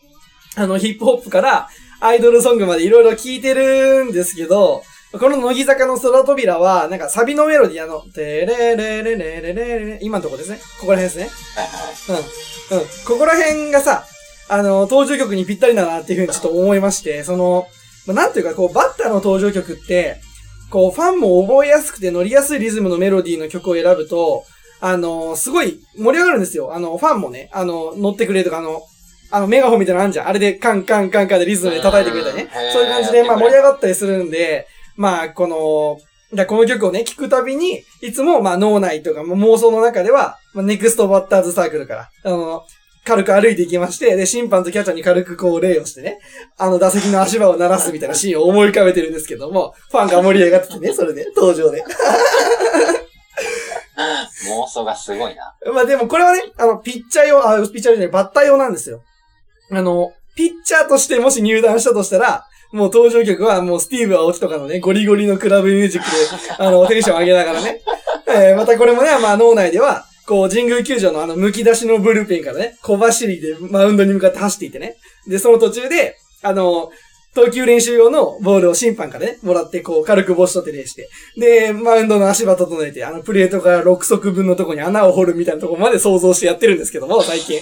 あの、ヒップホップから、アイドルソングまでいろいろ聴いてるんですけど、この乃木坂の空扉は、なんかサビのメロディーあの、てれれれれれれれ今のとこですね。ここら辺ですね。うん。うん。ここら辺がさ、あの、登場曲にぴったりだなっていうふうにちょっと思いまして、その、まあなんていうか、こう、バッターの登場曲って、こう、ファンも覚えやすくて乗りやすいリズムのメロディーの曲を選ぶと、あの、すごい盛り上がるんですよ。あの、ファンもね、あの、乗ってくれとか、あの、あの、メガホンみたいなのあんじゃん。あれでカンカンカンカンでリズムで叩いてくれたりね。そういう感じで、まあ盛り上がったりするんで、まあ、この、だこの曲をね、聴くたびに、いつも、まあ、脳内とか、まあ妄想の中では、まあ、ネクストバッターズサークルから、あの、軽く歩いていきまして、で、審判とキャッチャーに軽くこう礼をしてね、あの打席の足場を鳴らすみたいなシーンを思い浮かべてるんですけども、ファンが盛り上がっててね、それで、登場で。[laughs] 妄想がすごいな。まあでもこれはね、あの、ピッチャー用、あ、ピッチャーじゃない、バッター用なんですよ。あの、ピッチャーとしてもし入団したとしたら、もう登場曲はもうスティーブ・アオキとかのね、ゴリゴリのクラブミュージックで、[laughs] あの、テンション上げながらね。えーまたこれもね、まあ脳内では、こう、神宮球場のあの、剥き出しのブルペンからね、小走りでマウンドに向かって走っていってね。で、その途中で、あの、投球練習用のボールを審判からね、もらって、こう、軽く帽子取って礼して。で、マウンドの足場整えて、あの、プレートから6足分のとこに穴を掘るみたいなとこまで想像してやってるんですけども、最近。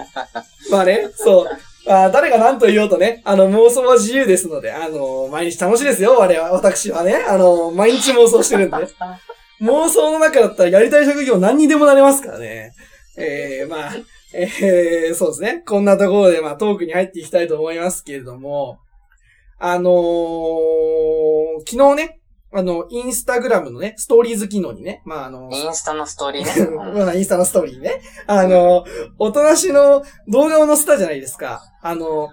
[laughs] まあね、そう。あー誰が何と言おうとね、あの、妄想は自由ですので、あの、毎日楽しいですよ、我々、私はね。あの、毎日妄想してるんで。[laughs] 妄想の中だったらやりたい職業何にでもなれますからね。えー、まあ、えー、そうですね。こんなところで、まあ、トークに入っていきたいと思いますけれども、あのー、昨日ね、あの、インスタグラムのね、ストーリーズ機能にね、まあ、あの、インスタのストーリーね。う [laughs] んまあ、インスタのストーリーね。あの、おとなしの動画を載せたじゃないですか。あの、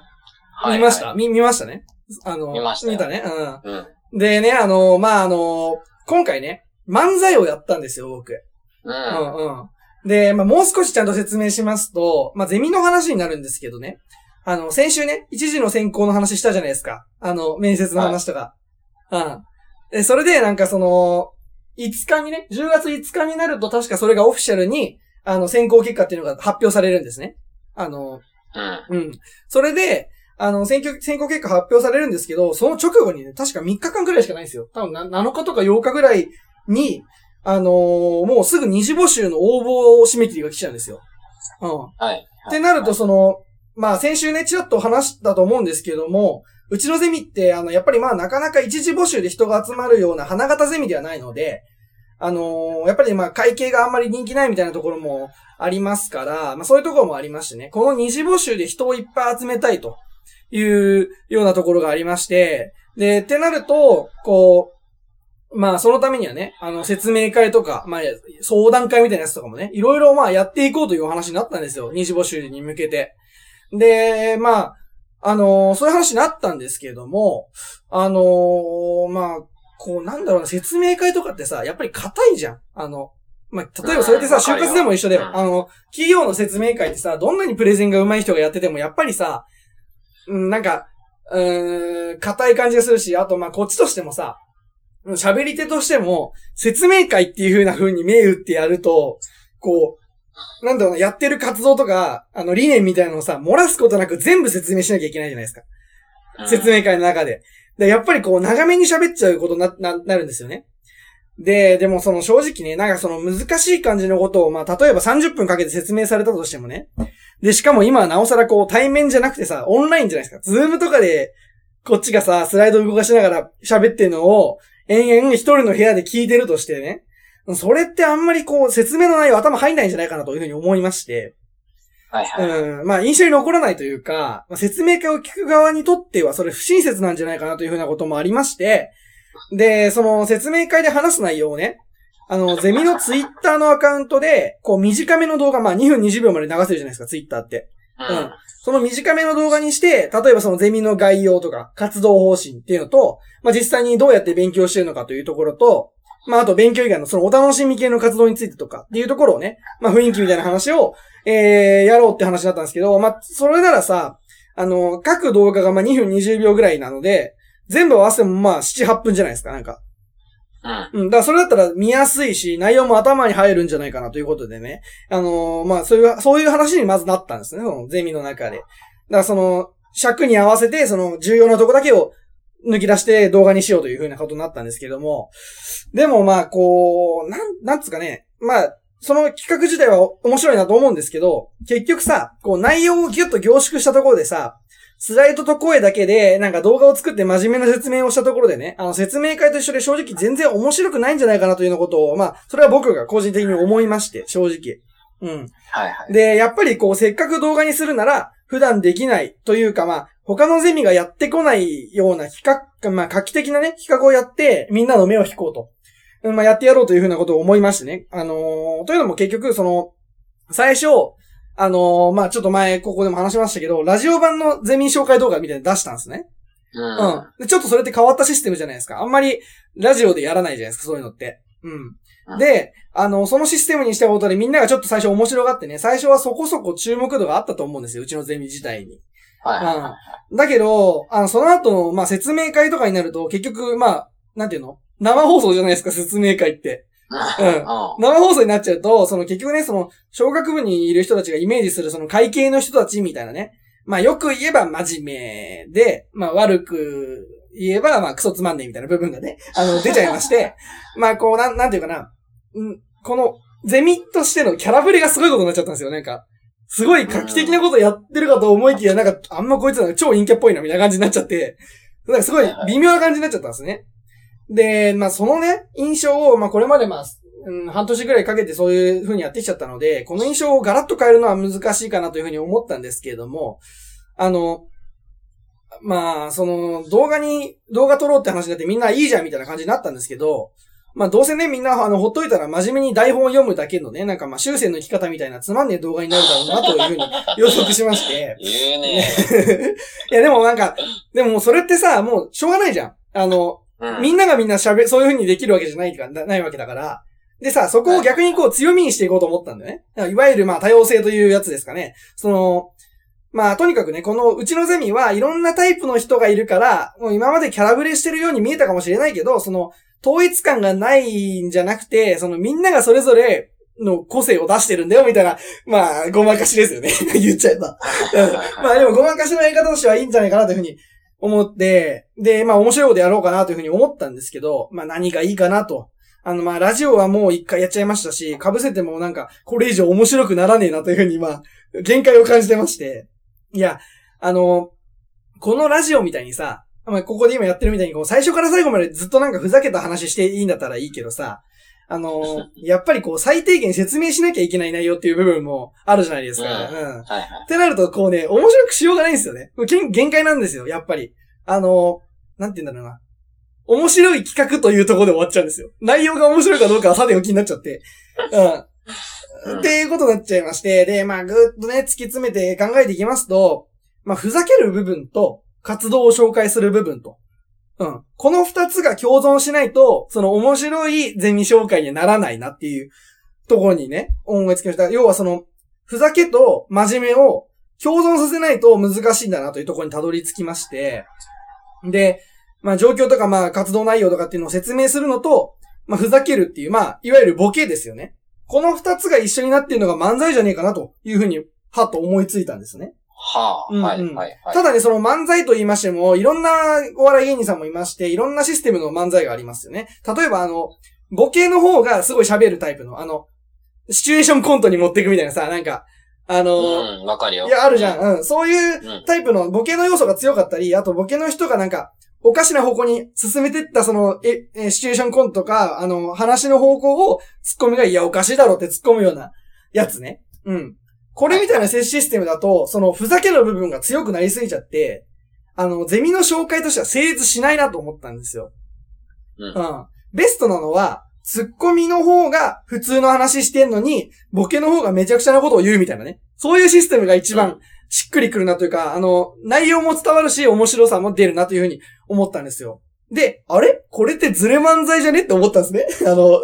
はい見ました？見、見ましたね？あの、見ましたよ見たね？うん。うん。でね、あの、まあ、あの、今回ね、漫才をやったんですよ、僕。う。うんんうん。で、まあ、もう少しちゃんと説明しますと、まあ、ゼミの話になるんですけどね。あの、先週ね、一時の選考の話したじゃないですか。あの、面接の話とか。うん。で、それで、なんかその、5日にね、10月5日になると確かそれがオフィシャルに、あの、選考結果っていうのが発表されるんですね。あの、うん。うん。それで、あの、選挙、選考結果発表されるんですけど、その直後にね、確か3日間くらいしかないんですよ。多分な7日とか8日ぐらいに、あのーもうすぐ二次募集の応募締め切りが来ちゃうんですよ。うん。はい。ってなると、その、まあ先週ね、ちらっと話したと思うんですけども、うちのゼミって、あの、やっぱりまあなかなか一次募集で人が集まるような花形ゼミではないので、あのーやっぱりまあ会計があんまり人気ないみたいなところもありますから、まあそういうところもありましてね、この二次募集で人をいっぱい集めたいというようなところがありまして、で、ってなると、こう、まあそのためにはね、あの説明会とか、まあ相談会みたいなやつとかもね、いろいろまあやっていこうというお話になったんですよ。二次募集に向けて。で、まあ、あのーそういう話になったんですけれども、あのーまあ、こう、なんだろうな、説明会とかってさ、やっぱり硬いじゃん。あの、まあ、例えばそれってさ、うん就活でも一緒だよ。うんあの、企業の説明会ってさ、どんなにプレゼンが上手い人がやってても、やっぱりさ、うん、なんか、うーん、硬い感じがするし、あと、まあ、こっちとしてもさ、喋り手としても、説明会っていう風な風に目打ってやると、こう、なんだろうな、やってる活動とか、あの、理念みたいなのをさ、漏らすことなく全部説明しなきゃいけないじゃないですか。うん説明会の中で。で、やっぱりこう、長めに喋っちゃうことにな、な、なるんですよね。で、でもその正直ね、なんかその難しい感じのことを、まあ、例えば30分かけて説明されたとしてもね。で、しかも今はなおさらこう、対面じゃなくてさ、オンラインじゃないですか。ズームとかで、こっちがさ、スライド動かしながら喋ってるのを、延々一人の部屋で聞いてるとしてね。それってあんまりこう、説明の内容頭入んないんじゃないかなというふうに思いまして。はいはい。うん。まあ、印象に残らないというか、まあ説明会を聞く側にとっては、それ不親切なんじゃないかなというふうなこともありまして、で、その説明会で話す内容をね、あの、ゼミのツイッターのアカウントで、こう短めの動画、まあ2分20秒まで流せるじゃないですか、ツイッターって。うん。うんその短めの動画にして、例えばそのゼミの概要とか、活動方針っていうのと、まあ、実際にどうやって勉強してるのかというところと、まあ、あと勉強以外のそのお楽しみ系の活動についてとかっていうところをね、まあ、雰囲気みたいな話を、えー、やろうって話だったんですけど、まあ、それならさ、あの、各動画がまあ2分20秒ぐらいなので、全部合わせてもまあ7、8分じゃないですか、なんか。うん。うん。だからそれだったら見やすいし、内容も頭に入るんじゃないかなということでね。あのーまあ、そういう、そういう話にまずなったんですね、そのゼミの中で。だからその、尺に合わせて、その重要なとこだけを抜き出して動画にしようというふうなことになったんですけども。でもまあ、こう、なん、なんつうかね。まあ、その企画自体は面白いなと思うんですけど、結局さ、こう内容をギュッと凝縮したところでさ、スライドと声だけで、なんか動画を作って真面目な説明をしたところでね、あの説明会と一緒で正直全然面白くないんじゃないかなというようなことを、まあ、それは僕が個人的に思いまして、正直。うん。はいはい。で、やっぱりこう、せっかく動画にするなら、普段できないというか、まあ、他のゼミがやってこないような企画、まあ、画期的なね、企画をやって、みんなの目を引こうと。うんまあ、やってやろうというふうなことを思いましてね。あのーというのも結局、その、最初、あのーまあ、ちょっと前、ここでも話しましたけど、ラジオ版のゼミ紹介動画みたいなの出したんですね。う。うんん。で、ちょっとそれって変わったシステムじゃないですか。あんまり、ラジオでやらないじゃないですか、そういうのって。う。うんんで、あの、そのシステムにしたことでみんながちょっと最初面白がってね、最初はそこそこ注目度があったと思うんですよ、うちのゼミ自体に。はいはだけど、あの、その後の、まあ、説明会とかになると、結局、まあ、なんていうの？生放送じゃないですか、説明会って。い。[laughs] うんうん。生放送になっちゃうと、その結局ね、その、小学部にいる人たちがイメージするその会計の人たちみたいなね。まあよく言えば真面目で、まあ悪く言えば、まあクソつまんねえみたいな部分がね、あの、出ちゃいまして、[laughs] まあこう、なん、なんていうかな、うん、この、ゼミとしてのキャラぶりがすごいことになっちゃったんですよ、なんか。すごい画期的なことやってるかと思いきや、なんか、あんまこいつら超陰キャっぽいな、みたいな感じになっちゃって、なんかすごい微妙な感じになっちゃったんですね。で、まあそのね、印象を、まあこれまでまあ、うん、半年ぐらいかけてそういう風にやってきちゃったので、この印象をガラッと変えるのは難しいかなというふうに思ったんですけれども、あの、まあ、その、動画に、動画撮ろうって話になってみんないいじゃんみたいな感じになったんですけど、まあどうせね、みんな、あの、ほっといたら真面目に台本を読むだけのね、なんかまあ修正の生き方みたいなつまんねえ動画になるだろうなというふうに [laughs] 予測しまして。言うね。[laughs] いやでもなんか、でももうそれってさ、もうしょうがないじゃん。あの、うん。みんながみんな喋、そういう風にできるわけじゃないか、なないわけだから。でさ、そこを逆にこう強みにしていこうと思ったんだよね。だからいわゆるまあ多様性というやつですかね。その、まあとにかくね、このうちのゼミはいろんなタイプの人がいるから、もう今までキャラブレしてるように見えたかもしれないけど、その、統一感がないんじゃなくて、そのみんながそれぞれの個性を出してるんだよ、みたいな、まあ、ごまかしですよね。[laughs] 言っちゃえば。うんまあでもごまかしのやり方としてはいいんじゃないかなというふうに思って、で、まあ面白いことやろうかなというふうに思ったんですけど、まあ何がいいかなと。あのまあラジオはもう一回やっちゃいましたし、被せてもなんかこれ以上面白くならねえなというふうにまあ、限界を感じてまして。いや、あの、このラジオみたいにさ、まあここで今やってるみたいにこう最初から最後までずっとなんかふざけた話していいんだったらいいけどさ、あの、[laughs] やっぱりこう最低限説明しなきゃいけない内容っていう部分もあるじゃないですか。うんうんはいはい。ってなると、こうね、面白くしようがないんですよね。限限界なんですよ、やっぱり。あの、なんて言うんだろうな。面白い企画というところで終わっちゃうんですよ。内容が面白いかどうかはさておきになっちゃって。うん。うんっていうことになっちゃいまして、で、まあ、ぐーっとね、突き詰めて考えていきますと、まあ、ふざける部分と、活動を紹介する部分と。うん。この二つが共存しないと、その面白いゼミ紹介にならないなっていうところにね、思いつきました。要はその、ふざけと真面目を共存させないと難しいんだなというところにたどり着きまして、で、まあ状況とかまあ活動内容とかっていうのを説明するのと、まあふざけるっていう、まあいわゆるボケですよね。この二つが一緒になっているのが漫才じゃねえかなというふうに、はっと思いついたんですね。はあ。うんうんはいはいはい。ただね、その漫才と言いましても、いろんなお笑い芸人さんもいまして、いろんなシステムの漫才がありますよね。例えばあの、ボケの方がすごい喋るタイプの、あの、シチュエーションコントに持っていくみたいなさ、なんか、あの、うん、わかるよ。いや、あるじゃん。うん。そういううん。タイプのボケの要素が強かったり、あとボケの人がなんか、おかしな方向に進めてったその、え、えシチュエーションコントとか、あの、話の方向をツッコミが、いや、おかしいだろって突っ込むようなやつね。うん。これみたいなシステムだと、その、ふざけの部分が強くなりすぎちゃって、あの、ゼミの紹介としては成立しないなと思ったんですよ。うんうん。ベストなのは、ツッコミの方が普通の話してんのに、ボケの方がめちゃくちゃなことを言うみたいなね。そういうシステムが一番しっくりくるなというか、あの、内容も伝わるし、面白さも出るなというふうに思ったんですよ。で、あれ？これってズレ漫才じゃね？って思ったんですね。[laughs] あの、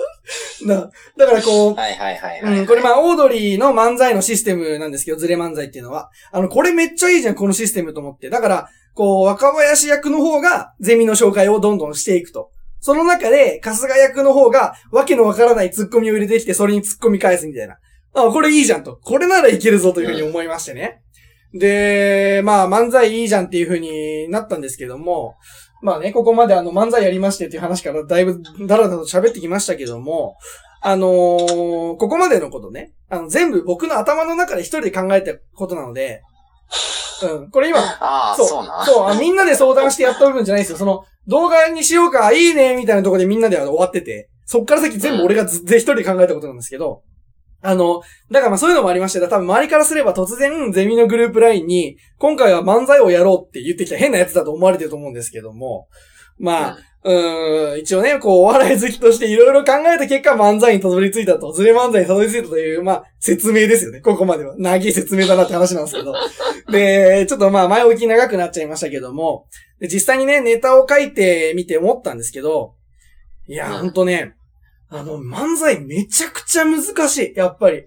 な、だからこう、はいはいはいはい。うん、これまあ、オードリーの漫才のシステムなんですけど、ズレ漫才っていうのは。あの、これめっちゃいいじゃん、このシステムと思って。だから、こう、若林役の方がゼミの紹介をどんどんしていくと。その中で、春日役の方が、わけのわからないツッコミを入れてきて、それにツッコミ返すみたいな。あ、これいいじゃんと。これならいけるぞというふうに思いましてね。で、まあ、漫才いいじゃんっていうふうになったんですけども、まあね、ここまであの漫才やりましてっていう話からだいぶだらだらと喋ってきましたけども、あのーここまでのことね、あの、全部僕の頭の中で一人で考えたことなので、うん、これ今、そう、そうな。そうあみんなで相談してやった部分じゃないですよ。その、動画にしようか、いいね、みたいなところでみんなで終わってて、そっから先全部俺がずぜ一人で考えたことなんですけど、あの、だからまあそういうのもありまして、多分周りからすれば突然ゼミのグループラインに、今回は漫才をやろうって言ってきた変なやつだと思われてると思うんですけども、まあ、うーん、一応ね、こう、お笑い好きとしていろいろ考えた結果、漫才にたどり着いたと、ズレ漫才にたどり着いたという、まあ、説明ですよね。ここまでは。長い説明だなって話なんですけど。[laughs] で、ちょっとまあ、前置き長くなっちゃいましたけども、で実際にね、ネタを書いてみて思ったんですけど、いや、うんほんとね、あの、漫才めちゃくちゃ難しい、やっぱり。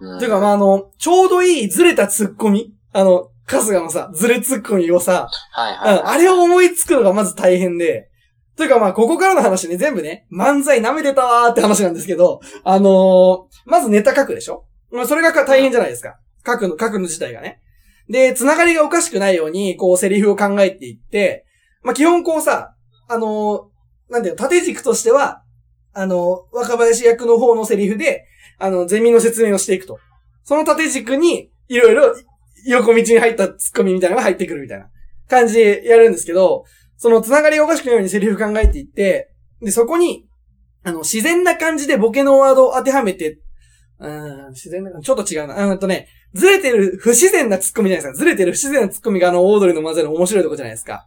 うんていうか、まあ、あの、ちょうどいいずれたツッコミ。あの、春日のさ、ずれツッコミをさ、はいはい。うんあれを思いつくのがまず大変で、というかまあ、ここからの話ね、全部ね、漫才舐めてたわーって話なんですけど、あのーまずネタ書くでしょまあ、それが大変じゃないですか。書くの、書くの自体がね。で、つながりがおかしくないように、こう、セリフを考えていって、まあ、基本こうさ、あのーなんていうの、縦軸としては、あの若林役の方のセリフで、あの、ゼミの説明をしていくと。その縦軸に、いろいろ、横道に入ったツッコミみたいなのが入ってくるみたいな感じでやるんですけど、そのつながりがおかしくないようにセリフ考えていって、で、そこに、あの、自然な感じでボケのワードを当てはめて、うーん、自然な、ちょっと違うな。うんとね、ずれてる不自然なツッコミじゃないですか。ずれてる不自然なツッコミがあの、オードリーの漫才の面白いとこじゃないですか。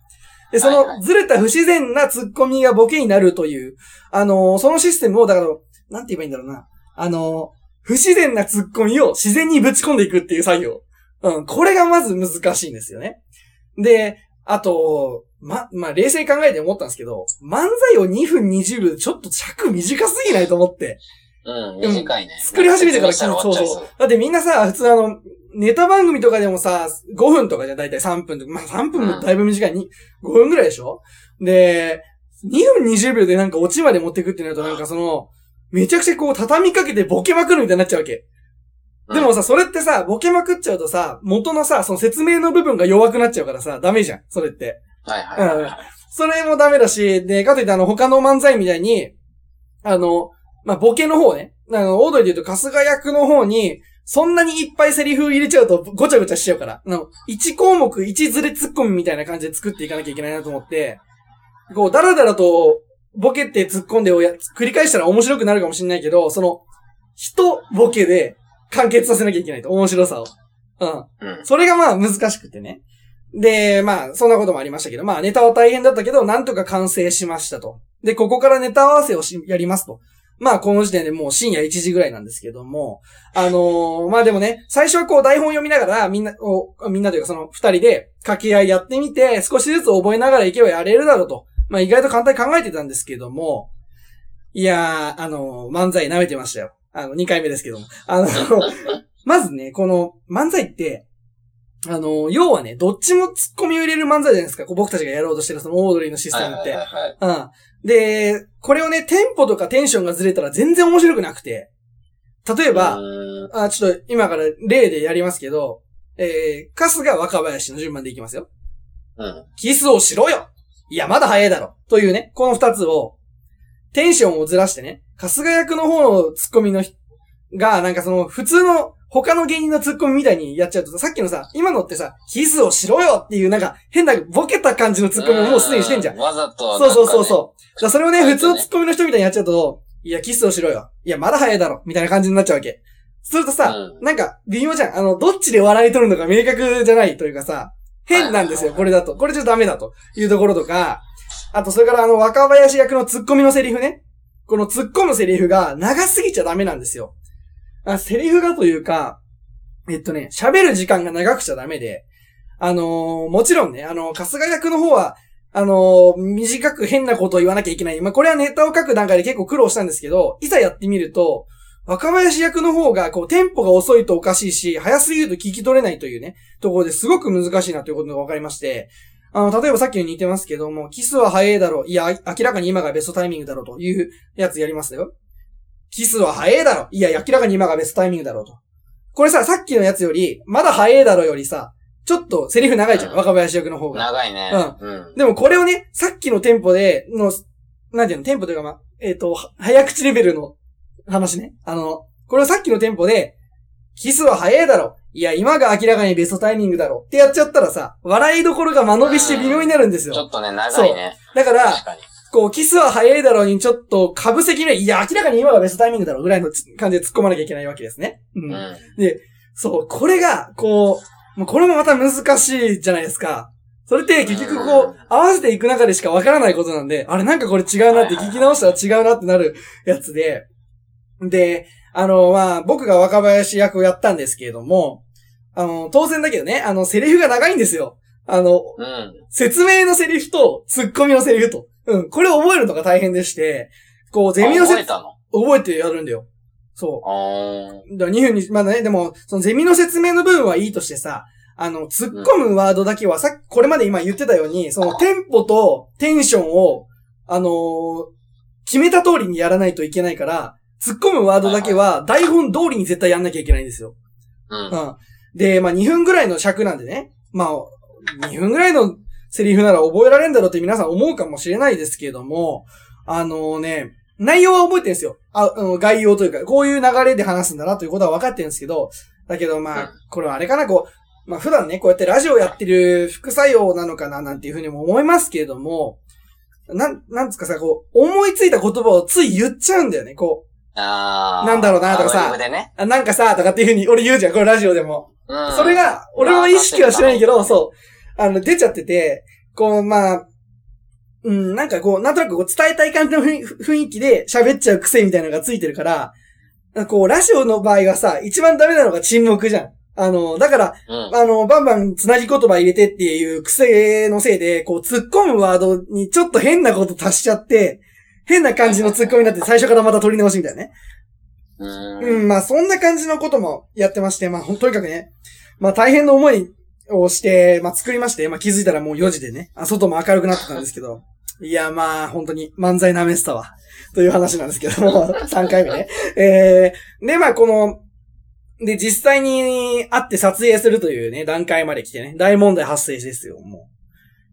で、その、ずれた不自然なツッコミがボケになるという、あのそのシステムを、だから、なんて言えばいいんだろうな。あの不自然なツッコミを自然にぶち込んでいくっていう作業。うん、これがまず難しいんですよね。で、あと、ま、まあ、冷静に考えて思ったんですけど、漫才を2分20秒でちょっと尺短すぎないと思って。うん、短いね。作り始めてから説明したら終わっちゃいそうだってみんなさ、普通あの、ネタ番組とかでもさ、5分とかじゃだいたい3分とか、まあ3分もだいぶ短い、に5分ぐらいでしょ？で、2分20秒でなんかオチまで持ってくってなるとなんかその、めちゃくちゃこう畳みかけてボケまくるみたいになっちゃうわけ。でもさ、それってさ、ボケまくっちゃうとさ、元のさ、その説明の部分が弱くなっちゃうからさ、ダメじゃん、それって。はいはいはい。それもダメだし、で、かといってあの、他の漫才みたいに、あの、まあ、ボケの方ね。あの、オードリーで言うと、春日役の方に、そんなにいっぱいセリフ入れちゃうと、ごちゃごちゃしちゃうから。あの、1項目1ずれツッコミみたいな感じで作っていかなきゃいけないなと思って、こう、だらだらと、ボケて突っ込んでをや、繰り返したら面白くなるかもしれないけど、その、一ボケで完結させなきゃいけないと、面白さを。うん。うん。それがまあ難しくてね。で、まあ、そんなこともありましたけど、まあネタは大変だったけど、なんとか完成しましたと。で、ここからネタ合わせをし、やりますと。まあ、この時点でもう深夜1時ぐらいなんですけども、あのーまあでもね、最初はこう台本読みながら、みんな、おみんなというかその二人で掛け合いやってみて、少しずつ覚えながらいけばやれるだろうと。まあ意外と簡単に考えてたんですけども、いやー、あのー漫才舐めてましたよ。あの、2回目ですけども。あの、[laughs] まずね、この漫才って、あの、要はね、どっちも突っ込みを入れる漫才じゃないですか。こう僕たちがやろうとしてるそのオードリーのシステムって。はいはいはいはい。うん。で、これをね、テンポとかテンションがずれたら全然面白くなくて。例えば、あ、ちょっと今から例でやりますけど、えー、春日若林の順番でいきますよ。うん。キスをしろよいや、まだ早いだろというね、この二つを、テンションをずらしてね、春日役の方のツッコミの人が、なんかその、普通の他の芸人のツッコミみたいにやっちゃうとさ、さっきのさ、今のってさ、キスをしろよっていうなんか変なボケた感じのツッコミをもうすでにしてんじゃん。うわざと。そうそうそうそう。だそれをね、はい普通のツッコミの人みたいにやっちゃうと、いや、キスをしろよ。いや、まだ早いだろ。みたいな感じになっちゃうわけ。するとさ、うんなんか、微妙じゃん。あの、どっちで笑い取るのか明確じゃないというかさ、変なんですよ、はいこれだと。これちょっとダメだというところとか、あと、それからあの、若林役のツッコミのセリフね。この突っ込むセリフが長すぎちゃダメなんですよ。あセリフがというか、えっとね、喋る時間が長くちゃダメで、あのーもちろんね、あの、春日役の方は、あのー短く変なことを言わなきゃいけない。まあ、これはネタを書く段階で結構苦労したんですけど、いざやってみると、若林役の方が、こう、テンポが遅いとおかしいし、早すぎると聞き取れないというね、ところですごく難しいなということが分かりまして、あの、例えばさっきのに似てますけども、キスは早いだろう。いや、明らかに今がベストタイミングだろうというやつやりますよ。キスは早いだろう。いや、明らかに今がベストタイミングだろうと。これさ、さっきのやつより、まだ早いだろうよりさ、ちょっとセリフ長いじゃん。うん若林役の方が。長いね。うん。でもこれをね、さっきのテンポで、の、なんていうの、テンポというかまあ、えっ、と、は早口レベルの話ね。あの、これをさっきのテンポで、キスは早いだろ。いや、今が明らかにベストタイミングだろ。ってやっちゃったらさ、笑いどころが間延びして微妙になるんですよ。ちょっとね、長いね。だから、確かに。こう、キスは早いだろうにちょっと、被せきれいや、明らかに今がベストタイミングだろうぐらいの感じで突っ込まなきゃいけないわけですね。う。うんん。そう、これが、こう、もうこれもまた難しいじゃないですか。それって結局こうんう、合わせていく中でしかわからないことなんで、あれなんかこれ違うなって聞き直したら違うなってなるやつで、で、あの、まあ、僕が若林役をやったんですけれども、あの、当然だけどね、あの、セリフが長いんですよ。あの、うん。説明のセリフと、ツッコミのセリフと。うん、これを覚えるのが大変でして、こう、ゼミの説、あ覚えたの？覚えてやるんだよ。そう。あーだから2分に、まだね、でも、そのゼミの説明の部分はいいとしてさ、あの、突っ込むワードだけは、さっき、これまで今言ってたように、そのテンポとテンションを、あのー決めた通りにやらないといけないから、突っ込むワードだけは台本通りに絶対やんなきゃいけないんですよ。うん。うん。で、まあ2分ぐらいの尺なんでね、まあ、2分ぐらいのセリフなら覚えられるんだろうって皆さん思うかもしれないですけれども、あのね、内容は覚えてるんですよ。あ、あの概要というか、こういう流れで話すんだなということは分かってるんですけど、だけどまうんあ、これはあれかな、こう、まあ普段ね、こうやってラジオやってる副作用なのかな、なんていうふうにも思いますけれども、なん、なんつうかさ、こう、思いついた言葉をつい言っちゃうんだよね、こあーなんだろうなとかさね。う。あ、なんかさ、とかっていうふうに俺言うじゃん、これラジオでも。うん。それが、俺は意識はしてないけど、まあそう、あの、出ちゃってて、こう、まあ、うん、なんかこう、なんとなくこう伝えたい感じの雰囲気で喋っちゃう癖みたいなのがついてるから、こう、ラジオの場合はさ、一番ダメなのが沈黙じゃん。あの、だから、うん。あの、バンバンつなぎ言葉入れてっていう癖のせいで、こう、突っ込むワードにちょっと変なこと足しちゃって、変な感じの突っ込みになって最初からまた取り直しみたいなね。うん。うん、まあそんな感じのこともやってまして、まあとにかくね、まあ大変な思いをして、まあ作りまして、まあ気づいたらもう4時でね、あ外も明るくなってたんですけど、いやまあ本当に漫才舐めてたわ、という話なんですけども、[laughs] 3回目ね。えー、でまあこの、で実際に会って撮影するというね、段階まで来てね、大問題発生ですよ、もう。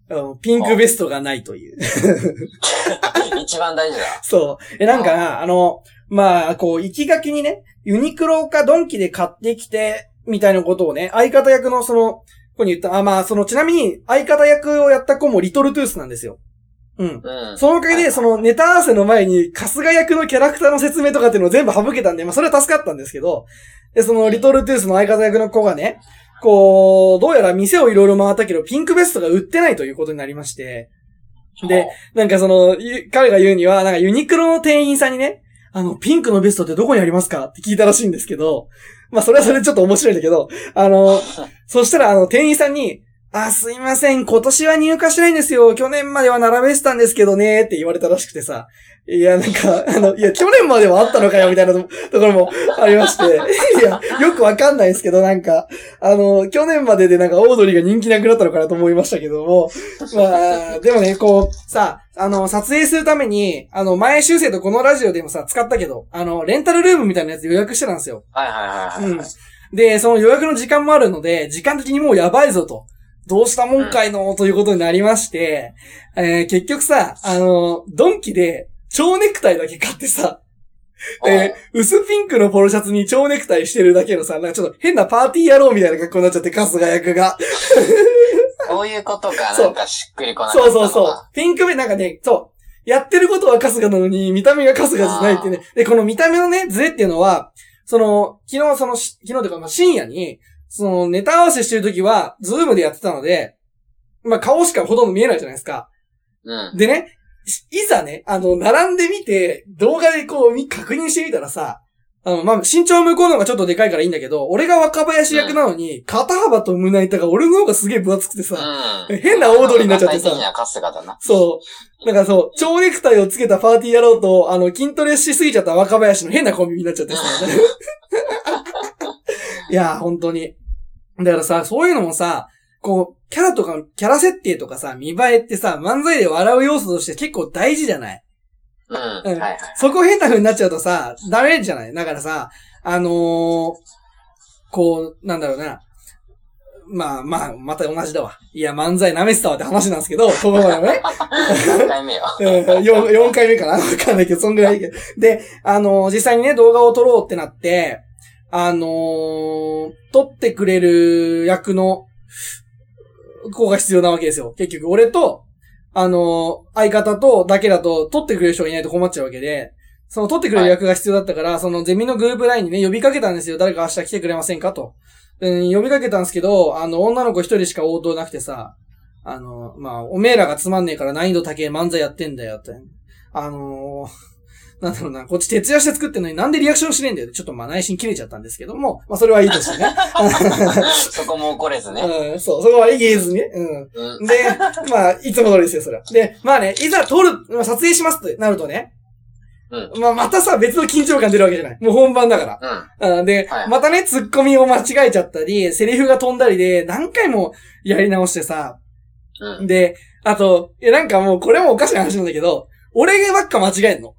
あのピンクベストがないという。[laughs] 一番大事だ。そう。え、なんかな、あの、まあ、こう、行きがきにね、ユニクロかドンキで買ってきて、みたいなことをね、相方役のその、子に言った、あ、まあ、その、ちなみに、相方役をやった子もリトルトゥースなんですよ。うん。うん。そのおかげで、その、ネタ合わせの前に、春日役のキャラクターの説明とかっていうのを全部省けたんで、まあ、それは助かったんですけど、で、その、リトルトゥースの相方役の子がね、こう、どうやら店をいろいろ回ったけど、ピンクベストが売ってないということになりまして、で、なんかその、ゆ彼が言うには、なんかユニクロの店員さんにね、あの、ピンクのベストってどこにありますか？って聞いたらしいんですけど、まあそれはそれでちょっと面白いんだけど、あの、[laughs] そしたらあの、店員さんに、あ、すいません、今年は入荷してないんですよ。去年までは並べてたんですけどね、って言われたらしくてさ。いや、なんか、[laughs] あの、いや、去年まではあったのかよ、みたいなとところも [laughs] ありまして。いや、よくわかんないですけど、なんか、あの、去年まででなんかオードリーが人気なくなったのかなと思いましたけども、まあ、でもね、こう、さ、あの、撮影するために、あの、前修正とこのラジオでもさ、使ったけど、あの、レンタルルームみたいなやつ予約してたんですよ。はいはいはいはい。うん。で、その予約の時間もあるので、時間的にもうやばいぞと。どうしたもんかいの、ということになりまして、えー結局さ、あの、ドンキで、蝶ネクタイだけ買ってさ、えー薄ピンクのポロシャツに蝶ネクタイしてるだけのさ、なんかちょっと変なパーティー野郎みたいな格好になっちゃって、春日役が。[laughs] そういうことか、そうなんかしっくりこなかったそうそうそう。ピンク目なんかね、そう。やってることは春日なのに、見た目が春日じゃないってね。で、この見た目のね、ズレっていうのは、その、昨日その、し昨日というか、まあ、深夜に、その、ネタ合わせしてるときは、ズームでやってたので、まあ、顔しかほとんど見えないじゃないですか。うん。でね、しいざね、あの、並んでみて、動画でこう、み確認してみたらさ、あの、まあ、身長向こうの方がちょっとでかいからいいんだけど、俺が若林役なのに、肩幅と胸板が俺の方がすげえ分厚くてさ、うん。変なオードリーになっちゃってさ。そう。だからそう、蝶ネクタイをつけたパーティーやろうと、あの、筋トレしすぎちゃった若林の変なコンビになっちゃってさ。[laughs] いやー、本当に。だからさ、そういうのもさ、こう、キャラとか、キャラ設定とかさ、見栄えってさ、漫才で笑う要素として結構大事じゃない？うん。うんはいはい。そこ変な風になっちゃうとさ、ダメじゃない？だからさ、あのー、こう、なんだろうな。まあまあ、また同じだわ。いや、漫才舐めてたわって話なんですけど、ここまでのね。何回目よ？[laughs] うん、4, 4回目かな？わかんないけど、そんぐらい。で、あのー実際にね、動画を撮ろうってなって、あのー撮ってくれる役の子が必要なわけですよ。結局、俺と、あのー相方とだけだと撮ってくれる人がいないと困っちゃうわけで、その撮ってくれる役が必要だったから、そのゼミのグループラインにね、呼びかけたんですよ。誰か明日来てくれませんか？と。うん、呼びかけたんですけど、あの、女の子一人しか応答なくてさ、あの、まあ、おめえらがつまんねえから難易度高え漫才やってんだよって。あのーなんだろうな、こっち徹夜して作ってんのになんでリアクションしねえんだよちょっとまあ内心切れちゃったんですけども、まあそれはいいとしてね。[laughs] そこも怒れずね。うん、そう、そこは言えずにね。うん。うん。で、まあ、いつも通りですよ、それは。で、まあね、いざ撮る、まあ撮影しますってなるとね、うん。まあまたさ、別の緊張感出るわけじゃない。もう本番だから。うん。うんで、はいまたね、ツッコミを間違えちゃったり、セリフが飛んだりで、何回もやり直してさ、うん。で、あと、いやなんかもうこれもおかしな話なんだけど、俺ばっか間違えんの。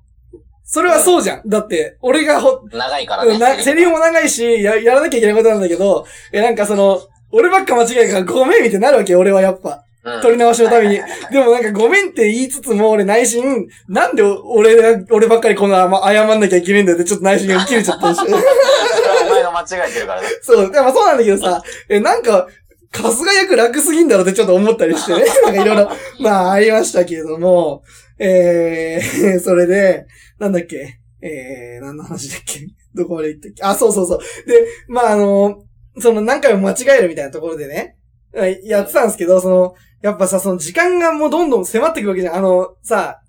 それはそうじゃん。だって、俺がほ、長いからね。セリフも長いし、や、やらなきゃいけないことなんだけど、え、なんかその、俺ばっか間違えるからごめんみたいになるわけよ、俺はやっぱ。うん取り直しのためにでもなんかごめんって言いつつも、俺内心、なんで俺が、俺ばっかりこんな、ま、謝んなきゃいけないんだよってちょっと内心が切れちゃったりして。[laughs] それはお前が間違えてるからね。そう、でもそうなんだけどさ、え、なんか、春日役楽すぎんだろってちょっと思ったりしてね。[laughs] なんかいろいろ、まあ、ありましたけれども、えー、それで、なんだっけ、えー、何の話だっけ？[laughs] どこまで行ったっけ？あ、そうそうそう。で、まあ、あの、その何回も間違えるみたいなところでね、やってたんですけど、その、やっぱさ、その時間がもうどんどん迫ってくるわけじゃん。あの、さ、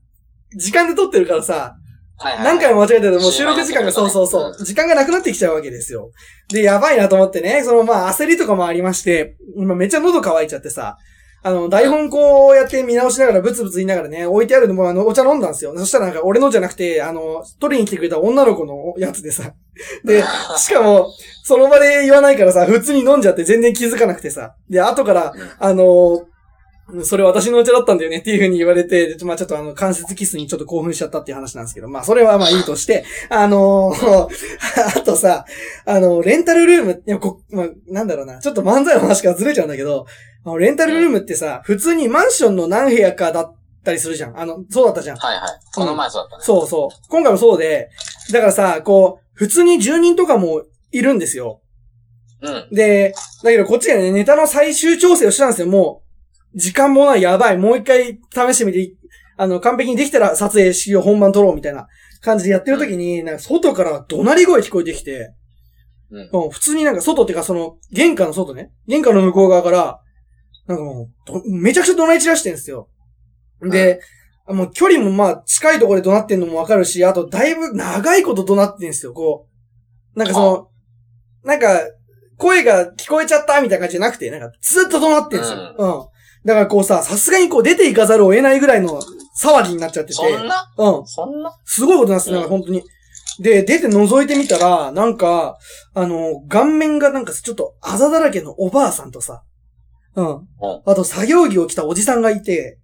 時間で撮ってるからさ、はいはい。何回も間違えてるともう収録時間が、そうそうそう、時間がなくなってきちゃうわけですよ。で、やばいなと思ってね、そのまあ焦りとかもありまして、今めっちゃ喉乾いちゃってさ、あの、台本こうやって見直しながらブツブツ言いながらね、置いてあるのもあの、お茶飲んだんですよ。そしたらなんか俺のじゃなくて、あの、取りに来てくれた女の子のやつでさ。[laughs] で、しかも、その場で言わないからさ、普通に飲んじゃって全然気づかなくてさ。で、後から、うんあのそれ私のお茶だったんだよねっていう風に言われて、でまあちょっとあの、関節キスにちょっと興奮しちゃったっていう話なんですけど、まあそれはまあいいとして、あのー [laughs] あとさ、あの、レンタルルーム、いやこまあ、なんだろうな、ちょっと漫才の話からずれちゃうんだけど、あのレンタルルームってさ、普通にマンションの何部屋かだったりするじゃん。あの、そうだったじゃん。はいはい。この前そうだったね。そうそう。今回もそうで、だからさ、こう、普通に住人とかもいるんですよ。うん。で、だけどこっちがね、ネタの最終調整をしたんですよ。もう、時間もない、やばい。もう一回試してみて、あの、完璧にできたら撮影しよう、本番撮ろう、みたいな感じでやってる時に、なんか外から怒鳴り声聞こえてきて、うん。うん普通になんか外っていうかその、玄関の外ね。玄関の向こう側から、なんかもうど、めちゃくちゃ怒鳴り散らしてんですよ。で、もう距離もまあ近いところで怒鳴ってんのもわかるし、あとだいぶ長いこと怒鳴ってんですよ、こう。なんかその、なんか、声が聞こえちゃったみたいな感じじゃなくて、なんかずっと怒鳴ってんですよ。うん。だからこうさ、さすがにこう出ていかざるを得ないぐらいの騒ぎになっちゃってて。そんな？うん。そんな？すごいことなんですよ、なんか本当に。で、出て覗いてみたら、なんか、あの、顔面がなんかちょっとあざだらけのおばあさんとさ、うん。うんあと作業着を着たおじさんがいて、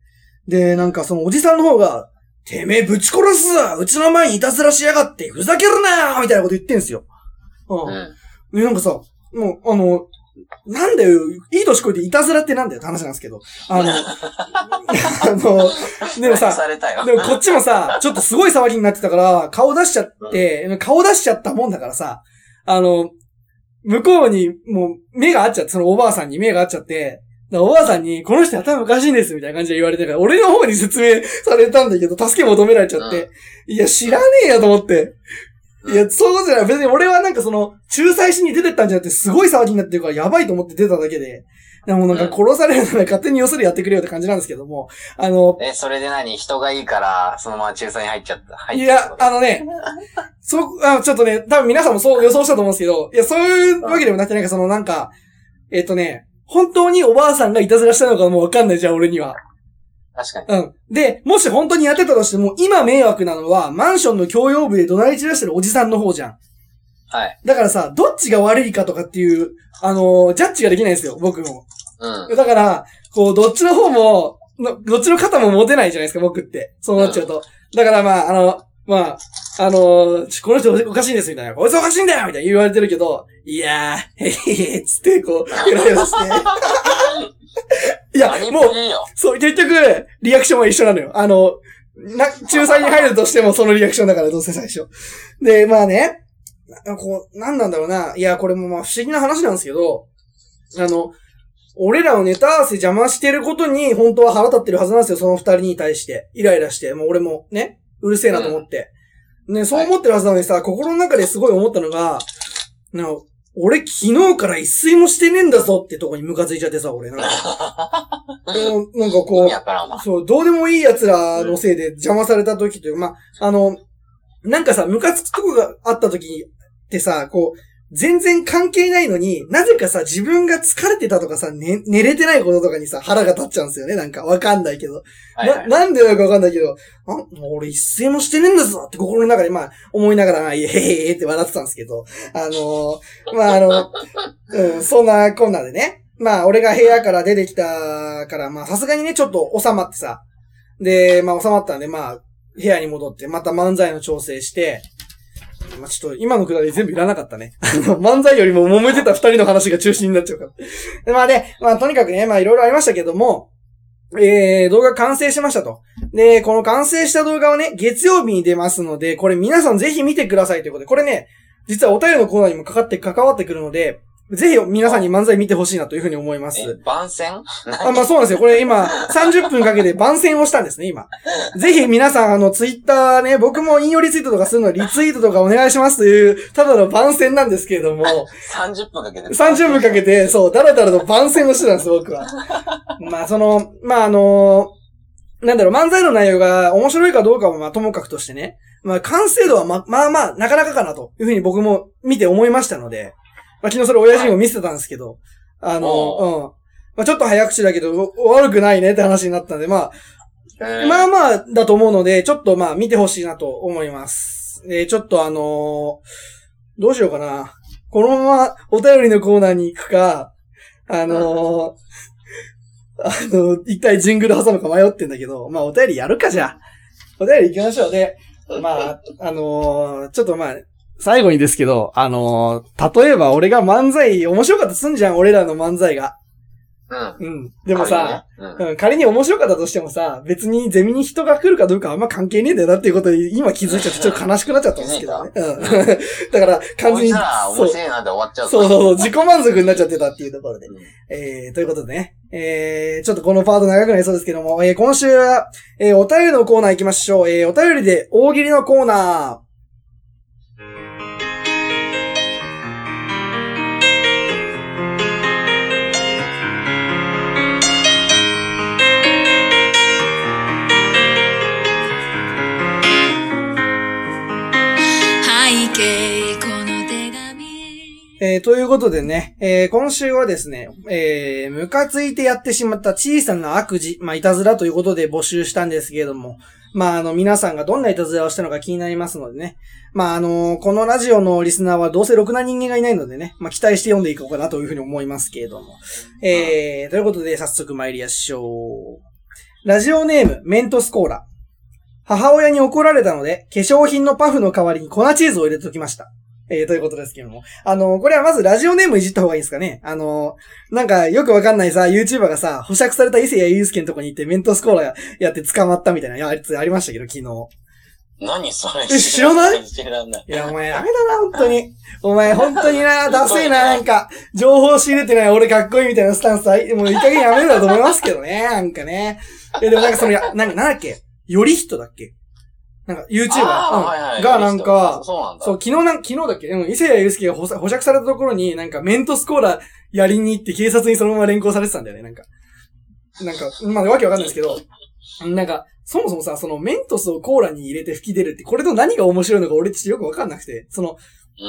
で、なんかそのおじさんの方が、てめえぶち殺すわうちの前にいたずらしやがってふざけるなよみたいなこと言ってんすよ。う。うんん。で、なんかさ、もう、あの、なんだよ、いい年こいていたずらってなんだよって話なんですけど、あの、[laughs] あの、でもさ。でもこっちもさ、ちょっとすごい騒ぎになってたから、顔出しちゃって、顔出しちゃったもんだからさ、あの、向こうにもう目が合っちゃって、そのおばあさんに目が合っちゃって、おばあさんに、この人頭おかしいんです、みたいな感じで言われてから、俺の方に説明されたんだけど、助け求められちゃって、いや、知らねえよと思って。いや、そうじゃない。別に俺はなんかその、仲裁しに出てったんじゃなくて、すごい騒ぎになってるから、やばいと思って出ただけで、でもなんか殺されるなら勝手によそでやってくれよって感じなんですけども、あの、え、それで何？人がいいから、そのまま仲裁に入っちゃった。入っいやちゃったって、こと？あのね、そ、[laughs] あ、ちょっとね、多分皆さんもそう予想したと思うんですけど、いや、そういうわけでもなくて、なんかそのなんか、えっ、とね、本当におばあさんがいたずらしたのかもわかんないじゃん、俺には。確かに。うん。で、もし本当にやってたとしても、今迷惑なのは、マンションの共用部で怒鳴り散らしてるおじさんの方じゃん。はい。だからさ、どっちが悪いかとかっていう、あのージャッジができないんですよ、僕も。うん。だから、こう、どっちの方も、のどっちの肩も持てないじゃないですか、僕って。そうなっちゃうと。だからまあ、あの、まあ、あのーちこの人おかしいんです、みたいな。こいつおかしいんだよみたいな言われてるけど、いやー、へへへ、つって、こう、ヘラヘラして。[laughs] いや、何もう、もいいよ。そう、結局、リアクションは一緒なのよ。あの、な、仲裁に入るとしてもそのリアクションだから、どうせ最初。で、まあね、なこう、なんなんだろうな。いや、これもまあ不思議な話なんですけど、あの、俺らのネタ合わせ邪魔してることに、本当は腹立ってるはずなんですよ、その二人に対して。イライラして。もう俺もね、うるせえなと思って。ね、そう思ってるはずなのにさ、心の中ですごい思ったのが、な俺昨日から一睡もしてねえんだぞってとこにムカついちゃってさ、俺。なんか、[laughs] うんなんかこう意味、わからんわ。そう、どうでもいい奴らのせいで邪魔された時というか、まあ、あの、なんかさ、ムカつくとこがあった時ってさ、こう、全然関係ないのに、なぜかさ、自分が疲れてたとかさ、ね、寝れてないこととかにさ、腹が立っちゃうんですよね。なんか、わかんないけど。はいはい。な、なんでなのかわかんないけど、あ、もう俺一睡もしてねえんだぞって心の中で、まあ、思いながら、まあ、へへへへって笑ってたんですけど、あのーまあ、あの、うん、そんなこんなでね。まあ、俺が部屋から出てきたから、まあ、さすがにね、ちょっと収まってさ。で、まあ、収まったんで、まあ、部屋に戻って、また漫才の調整して、まあ、ちょっと、今のくだり全部いらなかったね。あの、漫才よりも揉めてた二人の話が中心になっちゃうから。でまあね、まあ、とにかくね、まあ、いろいろありましたけども、えー、動画完成しましたと。で、この完成した動画はね、月曜日に出ますので、これ皆さんぜひ見てくださいということで、これね、実はお便りのコーナーにもかかって、関わってくるので、ぜひ皆さんに漫才見てほしいなというふうに思います。え、番宣？あ、まあそうなんですよ。これ今、30分かけて番宣をしたんですね、今。ぜひ皆さん、あの、ツイッターね、僕も引用リツイートとかするのリツイートとかお願いしますという、ただの番宣なんですけれども、30分かけて。30分かけて、そう、だらだらと番宣をしてたんです、僕は。まあ、その、まあ、あのなんだろう、漫才の内容が面白いかどうかはまあ、ともかくとしてね、まあ、完成度はま、まあまあ、なかなかかなというふうに僕も見て思いましたので、まあ、昨日それ親父にも見せてたんですけど、あの、うん。まあ、ちょっと早口だけど、悪くないねって話になったんで、まあ、えーまあまあ、だと思うので、ちょっとまあ見てほしいなと思います。えーちょっとあのーどうしようかな。このままお便りのコーナーに行くか、あのーあの、一体ジングル挟むか迷ってんだけど、まあお便りやるかじゃあ。お便り行きましょう。で、まあ、あのーちょっとまあ、最後にですけど、あのー例えば俺が漫才面白かったとすんじゃん、俺らの漫才が。うん。うん。でもさ、仮にね、うん、仮に面白かったとしてもさ、別にゼミに人が来るかどうかあんま関係ねえんだよなっていうことに今気づいちゃってちょっと悲しくなっちゃったんですけどね。うん。[laughs] だからうん。完全に、そう面白いなって終わっちゃうそうそうそう、自己満足になっちゃってたっていうところで。うんえー、ということでね。えー、ちょっとこのパート長くなりそうですけども、えー、今週は、えー、お便りのコーナー行きましょう。えー、お便りで大喜利のコーナ背えー、ということでね、えー、今週はですね、えー、ムカついてやってしまった小さな悪事、まあ、いたずらということで募集したんですけれども、まあ、あの、皆さんがどんないたずらをしたのか気になりますのでね。まあ、あのこのラジオのリスナーはどうせろくな人間がいないのでね、まあ、期待して読んでいこうかなというふうに思いますけれども。えー、ということで早速参りましょう。ラジオネーム、メントスコーラ。母親に怒られたので、化粧品のパフの代わりに粉チーズを入れておきました。えー、ということですけども。あの、これはまずラジオネームいじった方がいいですかね。あの、なんかよくわかんないさ、YouTuber がさ、保釈された伊勢谷友介のとこに行ってメントスコーラやって捕まったみたいなやつありましたけど、昨日。何それ？え知らない？知らない。いや、お前やめだな、本当に。お前本当にな、ダセえな、なんか、情報仕入れてない俺かっこいいみたいなスタンスは、もういい加減やめろだと思いますけどね、なんかね。いや、でもなんかその、やなんか、なんだっけ？より人だっけ？なんか、YouTuber がなんか、そうなんだ。そう、昨日なん、昨日だっけ？うん、伊勢谷友介が保釈保釈されたところに、なんか、メントスコーラやりに行って警察にそのまま連行されてたんだよね、なんか。なんか、まあ、わけわかんないですけど、なんか、そもそもさ、そのメントスをコーラに入れて吹き出るって、これと何が面白いのか俺ちょっとよくわかんなくて、その、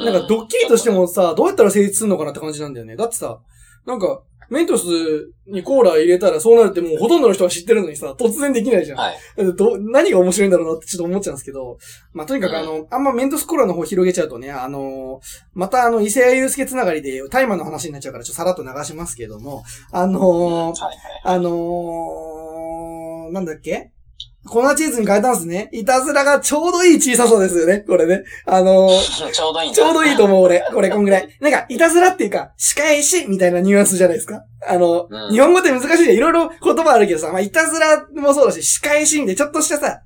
なんかドッキリとしてもさ、どうやったら成立するのかなって感じなんだよね。だってさ、なんか、メントスにコーラ入れたらそうなるってもうほとんどの人が知ってるのにさ、突然できないじゃん。はい。ど、何が面白いんだろうなってちょっと思っちゃうんですけど、まあ、とにかくあの、あんまメントスコーラの方広げちゃうとね、あのまたあの、伊勢谷祐介つながりでタイマーの話になっちゃうからちょっとさらっと流しますけども、あのはいはい。あのなんだっけ？粉チーズに変えたんですね。いたずらがちょうどいい小ささですよね、これね。あのー [laughs] ちょうどいいちょうどいいと思う、俺。これ、こんぐらい。なんか、いたずらっていうか、仕返しみたいなニュアンスじゃないですか。あの、うん日本語って難しいじゃん。いろいろ言葉あるけどさ、まあ、いたずらもそうだし、仕返しみたいな、ちょっとしたさ、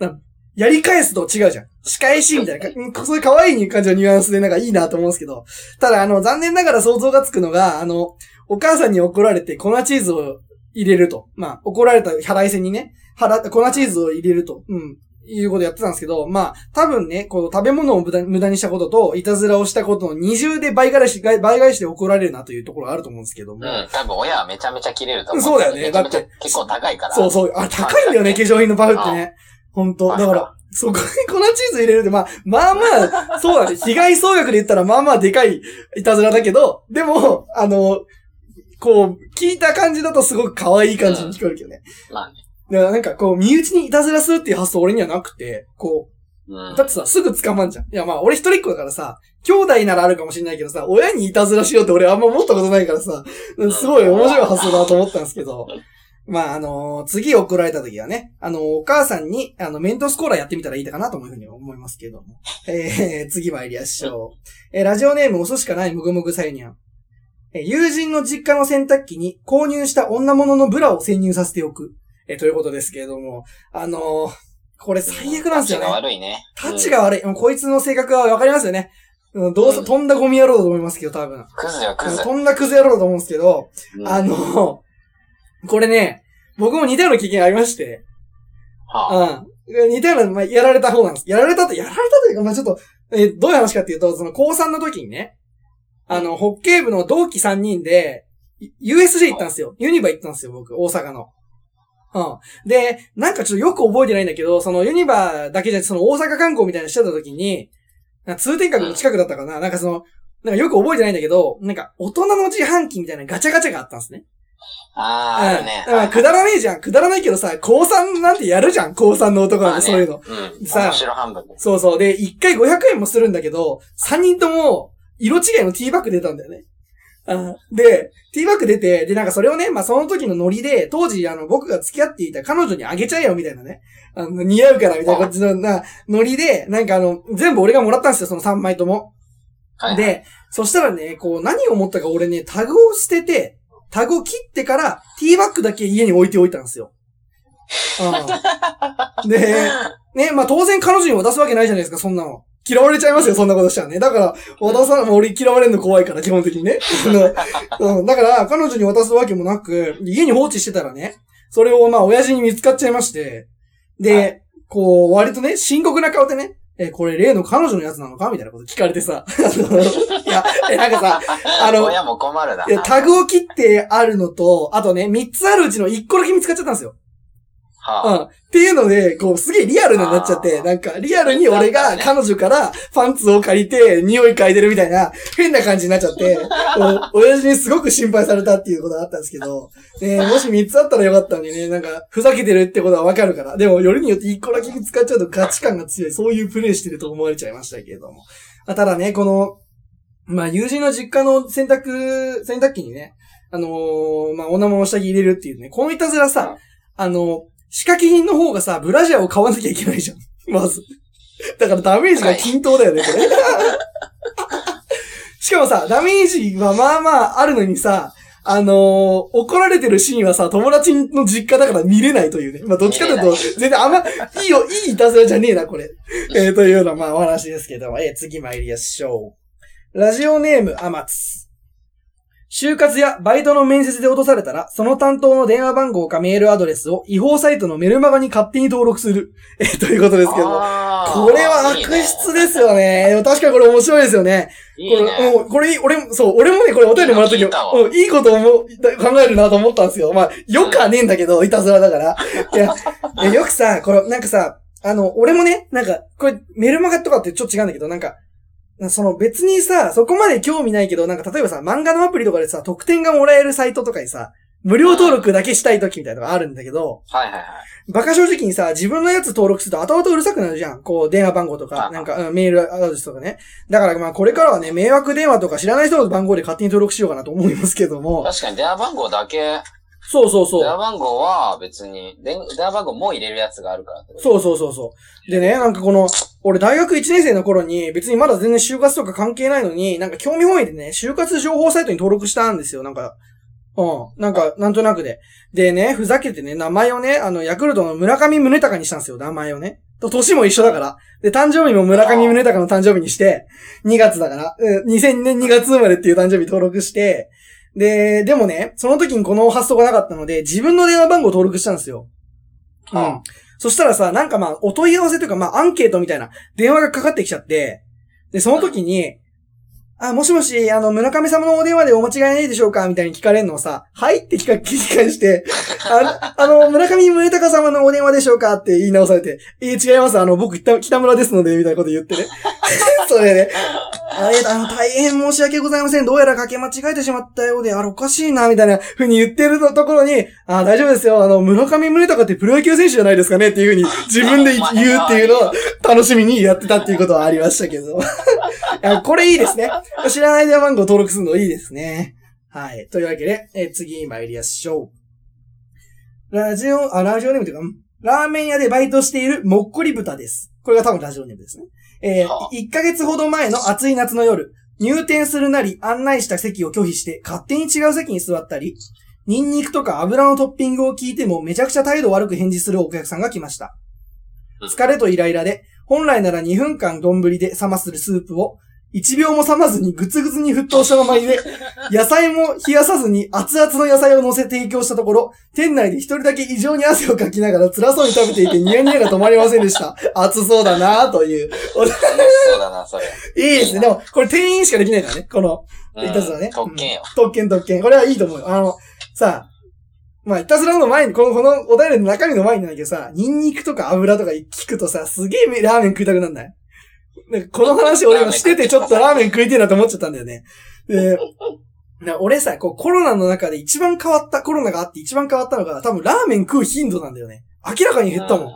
なやり返すと違うじゃん。仕返しみたいな、かそういう可愛い感じのニュアンスでなんかいいなと思うんですけど、ただ、あの、残念ながら想像がつくのが、あの、お母さんに怒られて粉チーズを入れると。まあ、怒られた払い線にね、払って粉チーズを入れると。うん。いうことやってたんですけど、まあ、多分ね、この食べ物を無駄無駄にしたことと、いたずらをしたことの二重で倍返し、倍返しで怒られるなというところがあると思うんですけども。うん、多分親はめちゃめちゃ切れると思う。そうだよねだって結構高いから。そうそう。あ、高いんだよね、化粧品のパフってね。ほんと。だから、そこに粉チーズ入れるって、まあ、まあまあ、そうだね。被害総額で言ったら、まあまあでかいいたずらだけど、でも、あの、こう、聞いた感じだとすごく可愛い感じに聞こえるけどね。まあね。だからなんかこう、身内にいたずらするっていう発想俺にはなくて、こうだってさ、すぐ捕まんじゃん。いやまあ、俺一人っ子だからさ、兄弟ならあるかもしれないけどさ、親にいたずらしようって俺あんま思ったことないからさ、すごい面白い発想だなと思ったんですけど、まあ、あのー次怒られた時はね、あのーお母さんに、あの、メントスコーラやってみたらいいかなというふうに思いますけども。えー、次参りましょう。えーラジオネームお寿しかないむぐむぐさゆにゃん。えー友人の実家の洗濯機に購入した女物のブラを潜入させておく。えーということですけれども、あのーこれ最悪なんですよねタチが。悪いね。タチが悪い。もうこいつの性格はわかりますよね。うんどうせ、うん飛んだゴミ野郎だと思いますけど、多分。クズよ、クズ。飛んだクズ野郎だと思うんですけど、うんあ、の、これね、僕も似たような経験ありまして、はうん。似たような、まあ、やられた方なんです。やられたと、やられたというか、まあ、ちょっと、えーどういう話かっていうと、その、高3の時にね、あの、ホッケー部の同期3人で、い USJ 行ったんですよ。ユニバ行ったんですよ、僕、大阪の。うん。で、なんかちょっとよく覚えてないんだけど、そのユニバだけじゃなくて、その大阪観光みたいなのしてた時に、通天閣の近くだったかな、なんかその、なんかよく覚えてないんだけど、なんか大人の自販機みたいなガチャガチャがあったんですね。あー、あるね。うん。まあ、くだらねえじゃん。くだらないけどさ、高3なんてやるじゃん。高3の男なんてそういうの。うん。さあ面白半分で。そうそう。で、1回500円もするんだけど、3人とも、色違いのティーバッグ出たんだよね。あで、ティーバッグ出て、で、なんかそれをね、まあ、その時のノリで、当時、あの、僕が付き合っていた彼女にあげちゃえよ、みたいなね。あの、似合うから、みたいな感じの、な、ノリで、なんかあの、全部俺がもらったんですよ、その3枚とも。はい。で、そしたらね、こう、何を思ったか俺ね、タグを捨てて、タグを切ってから、ティーバッグだけ家に置いておいたんですよ。うん、[laughs] で、ね、まあ当然彼女に渡すわけないじゃないですか、そんなの。嫌われちゃいますよ、そんなことしたらね。だから、渡さ、もう俺嫌われるの怖いから、基本的にね。[laughs] うん、だから、彼女に渡すわけもなく、家に放置してたらね、それをまあ親父に見つかっちゃいまして、で、はいこう、割とね、深刻な顔でね、え、これ例の彼女のやつなのか？みたいなこと聞かれてさ。あ [laughs] のいや、え、なんかさ、あの、親も困るな。タグを切ってあるのと、あとね、3つあるうちの1個だけ見つかっちゃったんですよ。うん。はっていうので、こう、すげえリアルになっちゃって、あーなんか、リアルに俺が彼女からパンツを借りて、匂い嗅いでるみたいな、変な感じになっちゃって、[laughs] お親父にすごく心配されたっていうことがあったんですけど、ね、[laughs] もし3つあったらよかったのにね、なんか、ふざけてるってことはわかるから。でも、よりによって1個だけ見つかっちゃうとガチ感が強い、そういうプレイしてると思われちゃいましたけれども。あただね、この、まあ、友人の実家の洗濯、洗濯機にね、あのーまあ、女物の下着入れるっていうね、このいたずらさ、あの、仕掛け品の方がさ、ブラジャーを買わなきゃいけないじゃん。まず。だからダメージが均等だよね、これ。[laughs] しかもさ、ダメージはまあまああるのにさ、あのー怒られてるシーンはさ、友達の実家だから見れないというね。まあ、どっちかというと、全然あんま、いいよ、いいいたずらじゃねえな、これ。えー、というような、まあ、お話ですけども、えー、次参りましょう。ラジオネーム、アマツ。就活やバイトの面接で落とされたら、その担当の電話番号かメールアドレスを違法サイトのメルマガに勝手に登録する。[laughs] えー、ということですけども。あこれは悪質ですよね。でも確かにこれ面白いですよね。いいね。これ、これいい、俺も、そう、俺もね、これお便りもらった時うんいいこと思う、考えるなと思ったんですよ。まあ、よくはねえんだけど、いたずらだから。いや、いやよくさ、これ、なんかさ、あの、俺もね、なんか、これ、メルマガとかってちょっと違うんだけど、なんか、その別にさ、そこまで興味ないけど、なんか例えばさ、漫画のアプリとかでさ、特典がもらえるサイトとかにさ、無料登録だけしたい時みたいなのがあるんだけど、はいはいはい。バカ正直にさ、自分のやつ登録すると後々うるさくなるじゃん。こう、電話番号とか、あなんか、うんメールアドレスとかね。だからまあ、これからはね、迷惑電話とか知らない人の番号で勝手に登録しようかなと思いますけども。確かに電話番号だけ、そうそうそう。電話番号は別に、電電話番号も入れるやつがあるからってことそうそうそうそう。でね、なんかこの、俺大学1年生の頃に、別にまだ全然就活とか関係ないのに、なんか興味本位でね、就活情報サイトに登録したんですよ。なんか、うん。なんか、なんとなくで。でね、ふざけてね、名前をね、あの、ヤクルトの村上宗隆にしたんですよ、名前をね。と、年も一緒だから。で、誕生日も村上宗隆の誕生日にして、2月だから、うん2000年2月生まれっていう誕生日登録して、で、でもね、その時にこの発想がなかったので、自分の電話番号登録したんですよ。うんあ。そしたらさ、なんかまあ、お問い合わせというかまあ、アンケートみたいな電話がかかってきちゃって、で、その時に、あ、もしもし、あの、村上様のお電話でお間違いないでしょうかみたいに聞かれるのをさ、はいって聞か、聞き返して、ああの、村上宗隆様のお電話でしょうか？って言い直されて、えー違います。あの、僕、北北村ですので、みたいなこと言ってね。[laughs] それで、あれ、あの、大変申し訳ございません。どうやらかけ間違えてしまったようで、あれ、おかしいな、みたいな風に言ってるところに、あ、大丈夫ですよ。あの、村上宗隆ってプロ野球選手じゃないですかねっていう風に自分で言うっていうのを楽しみにやってたっていうことはありましたけど。[laughs] これいいですね。知らない電話番号登録するのいいですね。はい。というわけで、えー次参りましょう。ラジオ、あ、ラジオネームというか、ん？ラーメン屋でバイトしているもっこり豚です。これが多分ラジオネームですね。えーはあ1ヶ月ほど前の暑い夏の夜、入店するなり案内した席を拒否して勝手に違う席に座ったり、ニンニクとか油のトッピングを聞いてもめちゃくちゃ態度悪く返事するお客さんが来ました。うん疲れとイライラで、本来なら2分間丼で冷まするスープを、1秒も冷まずにグツグツに沸騰したまま入れ、[laughs] 野菜も冷やさずに熱々の野菜を乗せ提供したところ、店内で一人だけ異常に汗をかきながら辛そうに食べていてニヤニヤが止まりませんでした。熱そうだなぁという。楽しそうだな、それ。いいですね。でも、これ店員しかできないからね。この、うんいたずらね。特権よ。うん特権特権。これはいいと思うよ。あの、さ、まあ、いたずらの前に、この、このお便りの中身の前になんだけどさ、ニンニクとか油とか聞くとさ、すげえラーメン食いたくなんない？なんかこの話俺今しててちょっとラーメン食いてえなと思っちゃったんだよね。で、[laughs] な俺さ、こうコロナの中で一番変わった、コロナがあって一番変わったのが、多分ラーメン食う頻度なんだよね。明らかに減ったもん。うん。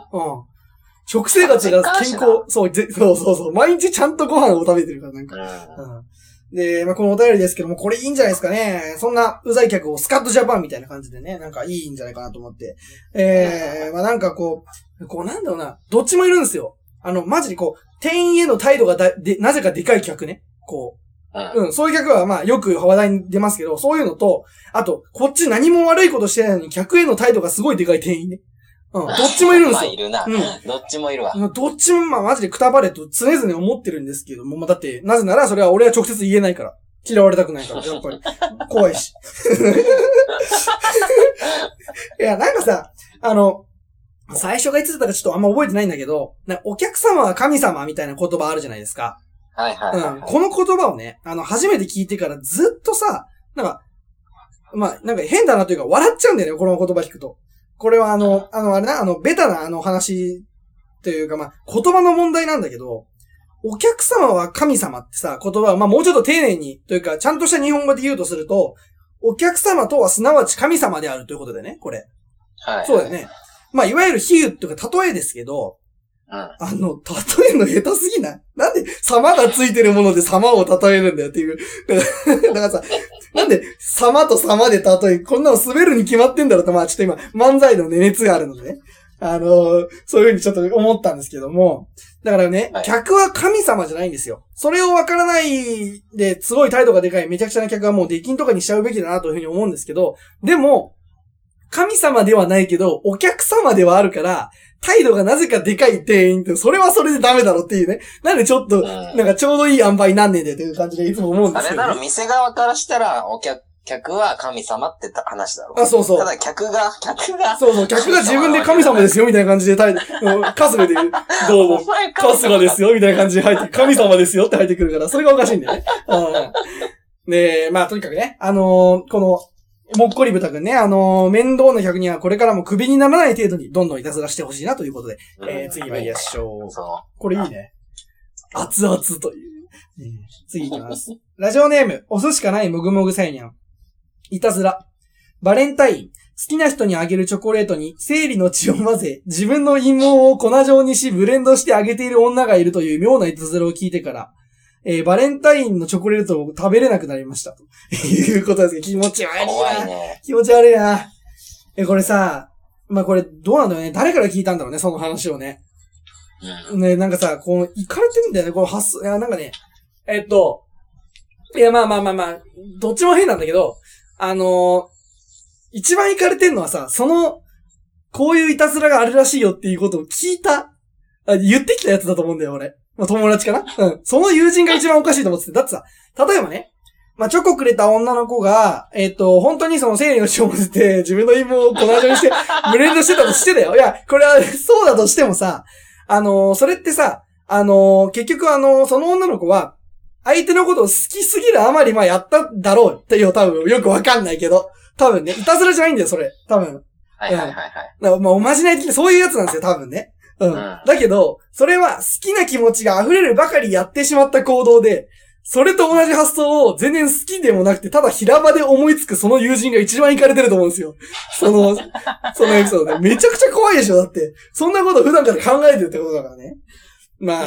食生活が健康、そう、ぜそうそうそう。毎日ちゃんとご飯を食べてるから、なんか。うんうんで、まあ、このお便りですけども、これいいんじゃないですかね。そんな、うざい客をスカットジャパンみたいな感じでね、なんかいいんじゃないかなと思って。えー、まあ、なんかこう、こうなんだろうな、どっちもいるんですよ。あの、マジでこう、店員への態度がだ、で、なぜかでかい客ね。こうんう、うん、そういう客はまあ、よく話題に出ますけど、そういうのと、あと、こっち何も悪いことしてないのに、客への態度がすごいでかい店員ね。うん、どっちもいるんですまあ、よい。るな。うんどっちもいるわ。まあどっちもまあマジでくたばれと常々思ってるんですけども、まあだって、なぜならそれは俺は直接言えないから。嫌われたくないから、やっぱり。怖いし。[laughs] いや、なんかさ、あの、最初がいつだったかちょっとあんま覚えてないんだけど、なお客様は神様みたいな言葉あるじゃないですか。はいはいはいうん。この言葉をね、あの、初めて聞いてからずっとさ、なんか、まあ、なんか変だなというか笑っちゃうんだよね、この言葉聞くと。これはあの、あの、あれな、あの、ベタなあの話というか、まあ、言葉の問題なんだけど、お客様は神様ってさ、言葉は、まあ、もうちょっと丁寧に、というか、ちゃんとした日本語で言うとすると、お客様とはすなわち神様であるということでね、これ。はい。そうだよ。ね。まあ、いわゆる比喩というか、例えですけど、うん。あの、例えるの下手すぎない？なんで様がついてるもので様を例えるんだよっていう。だからだからさ、なんで様と様で例え、こんなの滑るに決まってんだろうと、まあちょっと今、漫才のね、熱があるのでね。あのーそういうふうにちょっと思ったんですけども。だからね、はい客は神様じゃないんですよ。それをわからないで、すごい態度がでかいめちゃくちゃな客はもう出禁とかにしちゃうべきだなというふうに思うんですけど、でも、神様ではないけど、お客様ではあるから、態度がなぜかでかい店員って、それはそれでダメだろっていうね。なんでちょっと、んなんかちょうどいい塩梅なんねんでっていう感じでいつも思うんですけど、ね。あれだろ、店側からしたら、お客、客は神様って話だろ。あ、そうそうた。だ客が、客が、そうそう、客が自分で神様ですよ、みたいな感じでタイ、うん春日で、どうもお、前春日ですよ、みたいな感じで入って、神様ですよって入ってくるから、それがおかしいんだよね。うん。で、まあ、とにかくね、あのーこの、もっこり豚くんね、あのー面倒な客にはこれからもクビにならない程度にどんどんいたずらしてほしいなということで、えー、次参りましょう。そこれいいね。熱々という。次行きます。ラジオネーム、押すしかないもぐもぐさいにゃん。いたずら。バレンタイン。好きな人にあげるチョコレートに生理の血を混ぜ、自分の陰謀を粉状にしブレンドしてあげている女がいるという妙ないたずらを聞いてから、えーバレンタインのチョコレートを食べれなくなりました。と [laughs] いうことですけど、気持ち悪いな。怖いね。気持ち悪いな。え、これさ、まあ、これどうなんだろうね？誰から聞いたんだろうね、その話をね。うん。ね、なんかさ、こう、行かれてるんだよね、この発想。いや、なんかね、えっと、いや、まあまあまあまあ、どっちも変なんだけど、あのー一番行かれてんのはさ、その、こういういたずらがあるらしいよっていうことを聞いた、あ言ってきたやつだと思うんだよ、俺。まあ、友達かな？うん。その友人が一番おかしいと思ってて。だってさ、例えばね、まあ、チョコくれた女の子が、えっ、と、本当にその生理の血を混ぜて、[laughs] 自分の芋を粉状にして、[laughs] ブレンドしてたとしてだよ。いや、これは、そうだとしてもさ、あのーそれってさ、あのー結局あのーその女の子は、相手のことを好きすぎるあまり、まあやっただろうっていう、多分、よくわかんないけど、多分ね、いたずらじゃないんだよ、それ。多分。はいはいはいはい。だからまあ、おまじない的な、そういうやつなんですよ、多分ね。うん。んだけど、それは好きな気持ちが溢れるばかりやってしまった行動で、それと同じ発想を全然好きでもなくて、ただ平場で思いつくその友人が一番イかれてると思うんですよ。その、[laughs] そのエピソードで。めちゃくちゃ怖いでしょ、だって。そんなこと普段から考えてるってことだからね。まあ、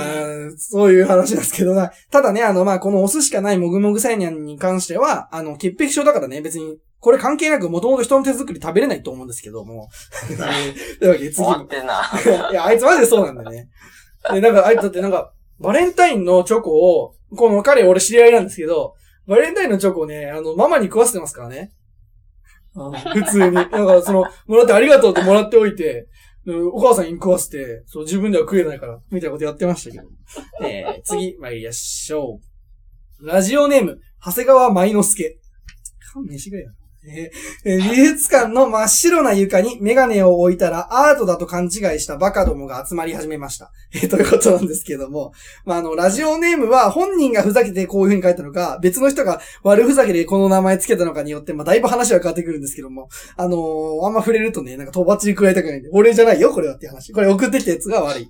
そういう話なんですけどな。ただね、あの、まあ、この押すしかないもぐもぐサイニャンに関しては、あの、潔癖症だからね、別に、これ関係なく、もともと人の手作り食べれないと思うんですけども。というわけで、次終わってんな。いや、あいつマジでそうなんだよね。で、なんか、あいつだってなんか、バレンタインのチョコを、この彼俺知り合いなんですけど、バレンタインのチョコをね、あの、ママに食わせてますからね。あの普通に。なんか、その、もらってありがとうってもらっておいて、うんお母さんに食わせて、そう、自分では食えないから、みたいなことやってましたけど。[laughs] えー、次、参りましょう。ラジオネーム、長谷川舞之助。勘弁してくれよ。えー美術館の真っ白な床にメガネを置いたらアートだと勘違いしたバカどもが集まり始めました。えーということなんですけども。まあ、あの、ラジオネームは本人がふざけてこういう風に書いたのか、別の人が悪ふざけでこの名前つけたのかによって、まあ、だいぶ話は変わってくるんですけども。あのーあんま触れるとね、なんかとばっちり食らいたくないんで、俺じゃないよ、これはって話。これ送ってきたやつが悪い。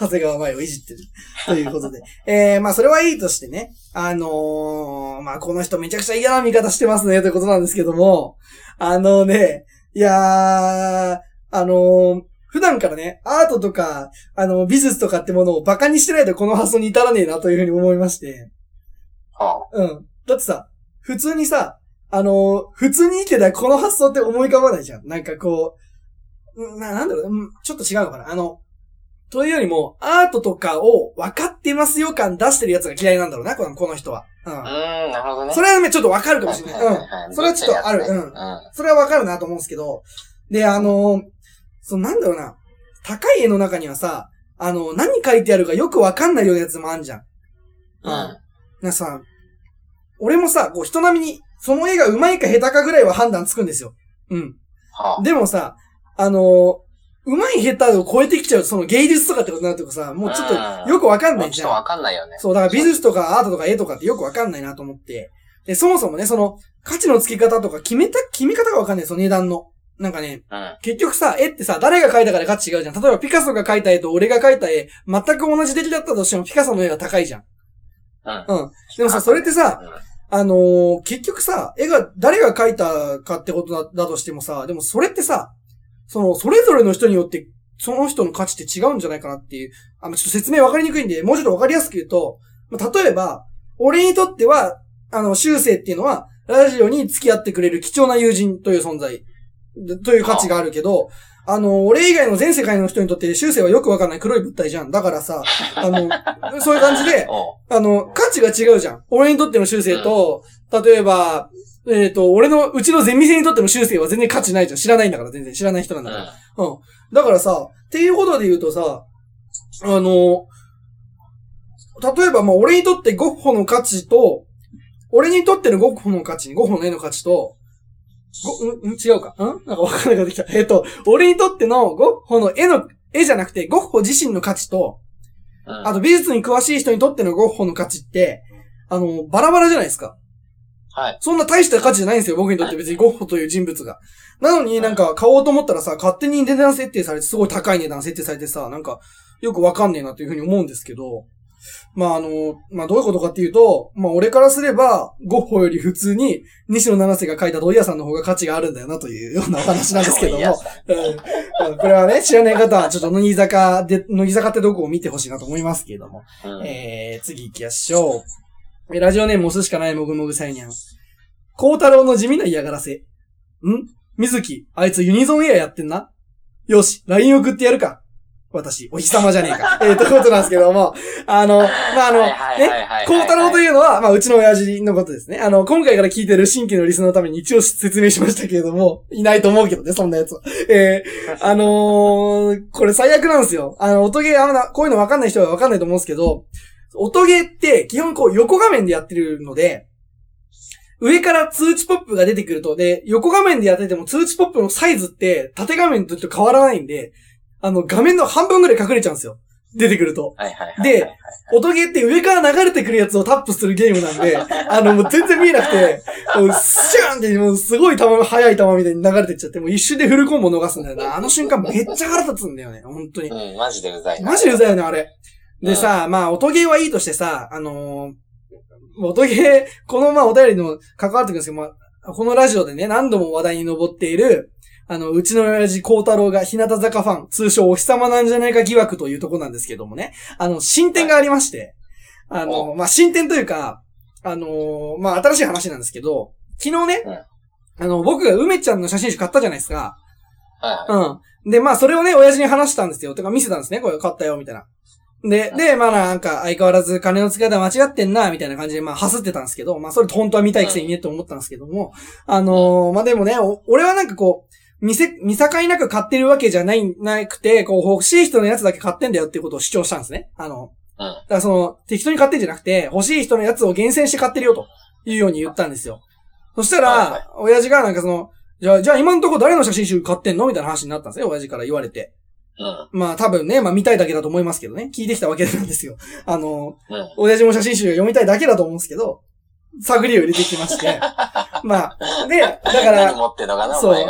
長谷川前をいじってる。ということで。[laughs] えー、まあそれはいいとしてね。あのー、まあこの人めちゃくちゃ嫌な見方してますね、ということなんですけども。あのね、いやー、あのー普段からね、アートとか、あの、美術とかってものをバカにしてないとこの発想に至らねえなというふうに思いまして。はうん。だってさ、普通にさ、あのー普通に生きてたらこの発想って思い浮かばないじゃん。なんかこう、うんな、なんだろう、うんちょっと違うのかな。あの、というよりも、アートとかを分かってますよ感出してるやつが嫌いなんだろうな、このこの人は。うあ。うーん、なるほどね。ん。それはね、ちょっと分かるかもしれない。うん。うんそれはちょっとあるうんそれはわかるなと思うんですけど、で、あのーそのなんだろうな、高い絵の中にはさ、あの、何書いてあるかよくわかんないようなやつもあんじゃん。うん。なさ、俺もさ、こう人並みに、その絵が上手いか下手かぐらいは判断つくんですよ。うん。はでもさ、あのー上手い下手を超えてきちゃう、その芸術とかってことになるとさ、もうちょっとよくわかんないじゃん。ちょっとわかんないよね。そう、だから美術とかアートとか絵とかってよくわかんないなと思って。で、そもそもね、その、価値の付け方とか決めた、決め方がわかんない、その値段の。なんかね、うん。結局さ、絵ってさ、誰が描いたかで価値違うじゃん。例えばピカソが描いた絵と俺が描いた絵、全く同じ出来だったとしてもピカソの絵が高いじゃん。うん。うん。でもさ、それってさ、あのー結局さ、絵が、誰が描いたかってことだだとしてもさ、でもそれってさ、その、それぞれの人によって、その人の価値って違うんじゃないかなっていう、あの、ちょっと説明わかりにくいんで、もうちょっとわかりやすく言うと、まあ例えば、俺にとっては、あの、修正っていうのは、ラジオに付き合ってくれる貴重な友人という存在、でという価値があるけど、あの、俺以外の全世界の人にとって修正はよくわかんない黒い物体じゃん。だからさ、あの、そういう感じで、[laughs] あの、価値が違うじゃん。俺にとっての修正と、例えば、えっ、と、俺の、うちのゼミ生にとっての修正は全然価値ないじゃん。知らないんだから、全然知らない人なんだから。うん。だからさ、っていうことで言うとさ、あの、例えばまあ俺にとってゴッホの価値と、俺にとってのゴッホの価値、ゴッホの絵の価値と、ご、ん、ん違うか？ん？なんかわかんなくなってきた。えっ、と、俺にとってのゴッホの絵の、絵じゃなくて、ゴッホ自身の価値と、うんあと美術に詳しい人にとってのゴッホの価値って、あの、バラバラじゃないですか。はい。そんな大した価値じゃないんですよ、僕にとって別にゴッホという人物が。なのになんか買おうと思ったらさ、勝手に値段設定されて、すごい高い値段設定されてさ、なんか、よくわかんねえなというふうに思うんですけど、まああの、まあどういうことかっていうと、まあ俺からすれば、ゴッホより普通に、西野七瀬が書いた土井屋さんの方が価値があるんだよなというようなお話なんですけども、うん、これはね、知らない方はちょっと乃木坂で、乃木坂ってどこを見てほしいなと思いますけれども、うん。えー、次行きましょう。えラジオネーム押すしかないもぐもぐさいにゃん。孝太郎の地味な嫌がらせ。ん？水木、あいつユニゾンエアやってんな？よし、LINE 送ってやるか。私、お日様じゃねえか。[laughs] えー、ということなんですけども、あの、まあ、あの、ね、孝太郎というのは、まあ、うちの親父のことですね。あの、今回から聞いてる新規のリスナーのために一応説明しましたけれども、いないと思うけどね、そんなやつは。えー、[laughs] あのー、これ最悪なんですよ。あの、音ゲー、あんな、こういうのわかんない人はわかんないと思うんですけど、音ゲーって基本こう横画面でやってるので、上から通知ポップが出てくると、で、横画面でやってても通知ポップのサイズって縦画面とちょっと変わらないんで、あの、画面の半分ぐらい隠れちゃうんですよ。出てくると。で、音ゲーって上から流れてくるやつをタップするゲームなんで、[laughs] あの、もう全然見えなくて、もうスシャーンってもうすごい球、速い球みたいに流れてっちゃって、もう一瞬でフルコンボ逃すんだよな。あの瞬間めっちゃ腹立つんだよね、本当に。うん、マジでうざいな。マジでうざいよね、あれ。でさ、まあ、音ゲーはいいとしてさ、あのー音ゲー、このまあお便りの関わってくるんですけど、まあ、このラジオでね、何度も話題に上っている、あの、うちの親父孝太郎が日向坂ファン、通称お日様なんじゃないか疑惑というとこなんですけどもね、あの、進展がありまして、あの、まあ、進展というか、あのーまあ、新しい話なんですけど、昨日ね、あの、僕が梅ちゃんの写真集買ったじゃないですか。はいはうん。で、まあ、それをね、親父に話したんですよ。てか、見せたんですね。これ買ったよ、みたいな。で、で、まあ、なんか、相変わらず金の使い方間違ってんな、みたいな感じで、まあ、走ってたんですけど、まあ、それ本当は見たいくせにね、と思ったんですけども、あのーまあ、でもね、お俺はなんかこう、見せ、見境なく買ってるわけじゃない、なくて、こう、欲しい人のやつだけ買ってんだよっていうことを主張したんですね。あの、うんだからその、適当に買ってんじゃなくて、欲しい人のやつを厳選して買ってるよ、というように言ったんですよ。そしたら、親父がなんかその、じゃあ、じゃあ今んとこ誰の写真集買ってんのみたいな話になったんですよ、親父から言われて。うん。まあ多分ね、まあ見たいだけだと思いますけどね。聞いてきたわけなんですよ。あの、うん。親父も写真集が読みたいだけだと思うんですけど、探りを入れてきまして。[laughs] まあ、で、だから、そう。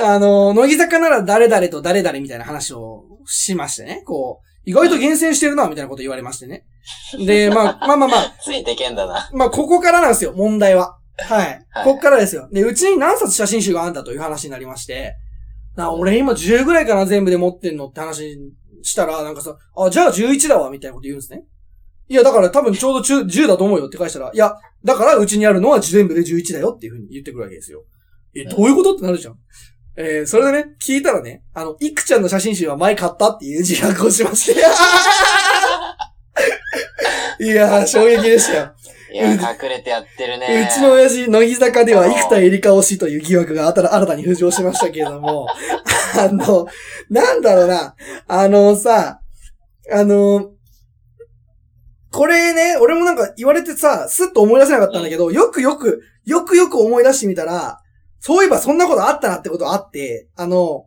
あの、乃木坂なら誰々と誰々みたいな話をしましてね。こう、意外と厳選してるな、みたいなこと言われましてね。で、まあ、まあまあまあ、ついてけんだな。まあ、ここからなんですよ、問題は。はい。はいここからですよ。で、うちに何冊写真集があんだという話になりまして、な俺今10ぐらいかな全部で持ってんのって話したら、なんかさ、あ、じゃあ11だわ、みたいなこと言うんですね。いや、だから多分ちょうど中10だと思うよって返したら、いや、だからうちにあるのは全部で11だよっていうふうに言ってくるわけですよ。え、どういうことってなるじゃん。えー、それでね、聞いたらね、あの、いくちゃんの写真集は前買ったっていう自白をしまして。[laughs] いやー、衝撃でしたよ。いや、隠れてやってるね。うちの親父、乃木坂では生田絵梨花推しという疑惑が新た新たに浮上しましたけれども、[laughs] あの、なんだろうな、あのさ、あの、これね、俺もなんか言われてさ、スッと思い出せなかったんだけど、よくよく、よくよく思い出してみたら、そういえばそんなことあったなってことあって、あの、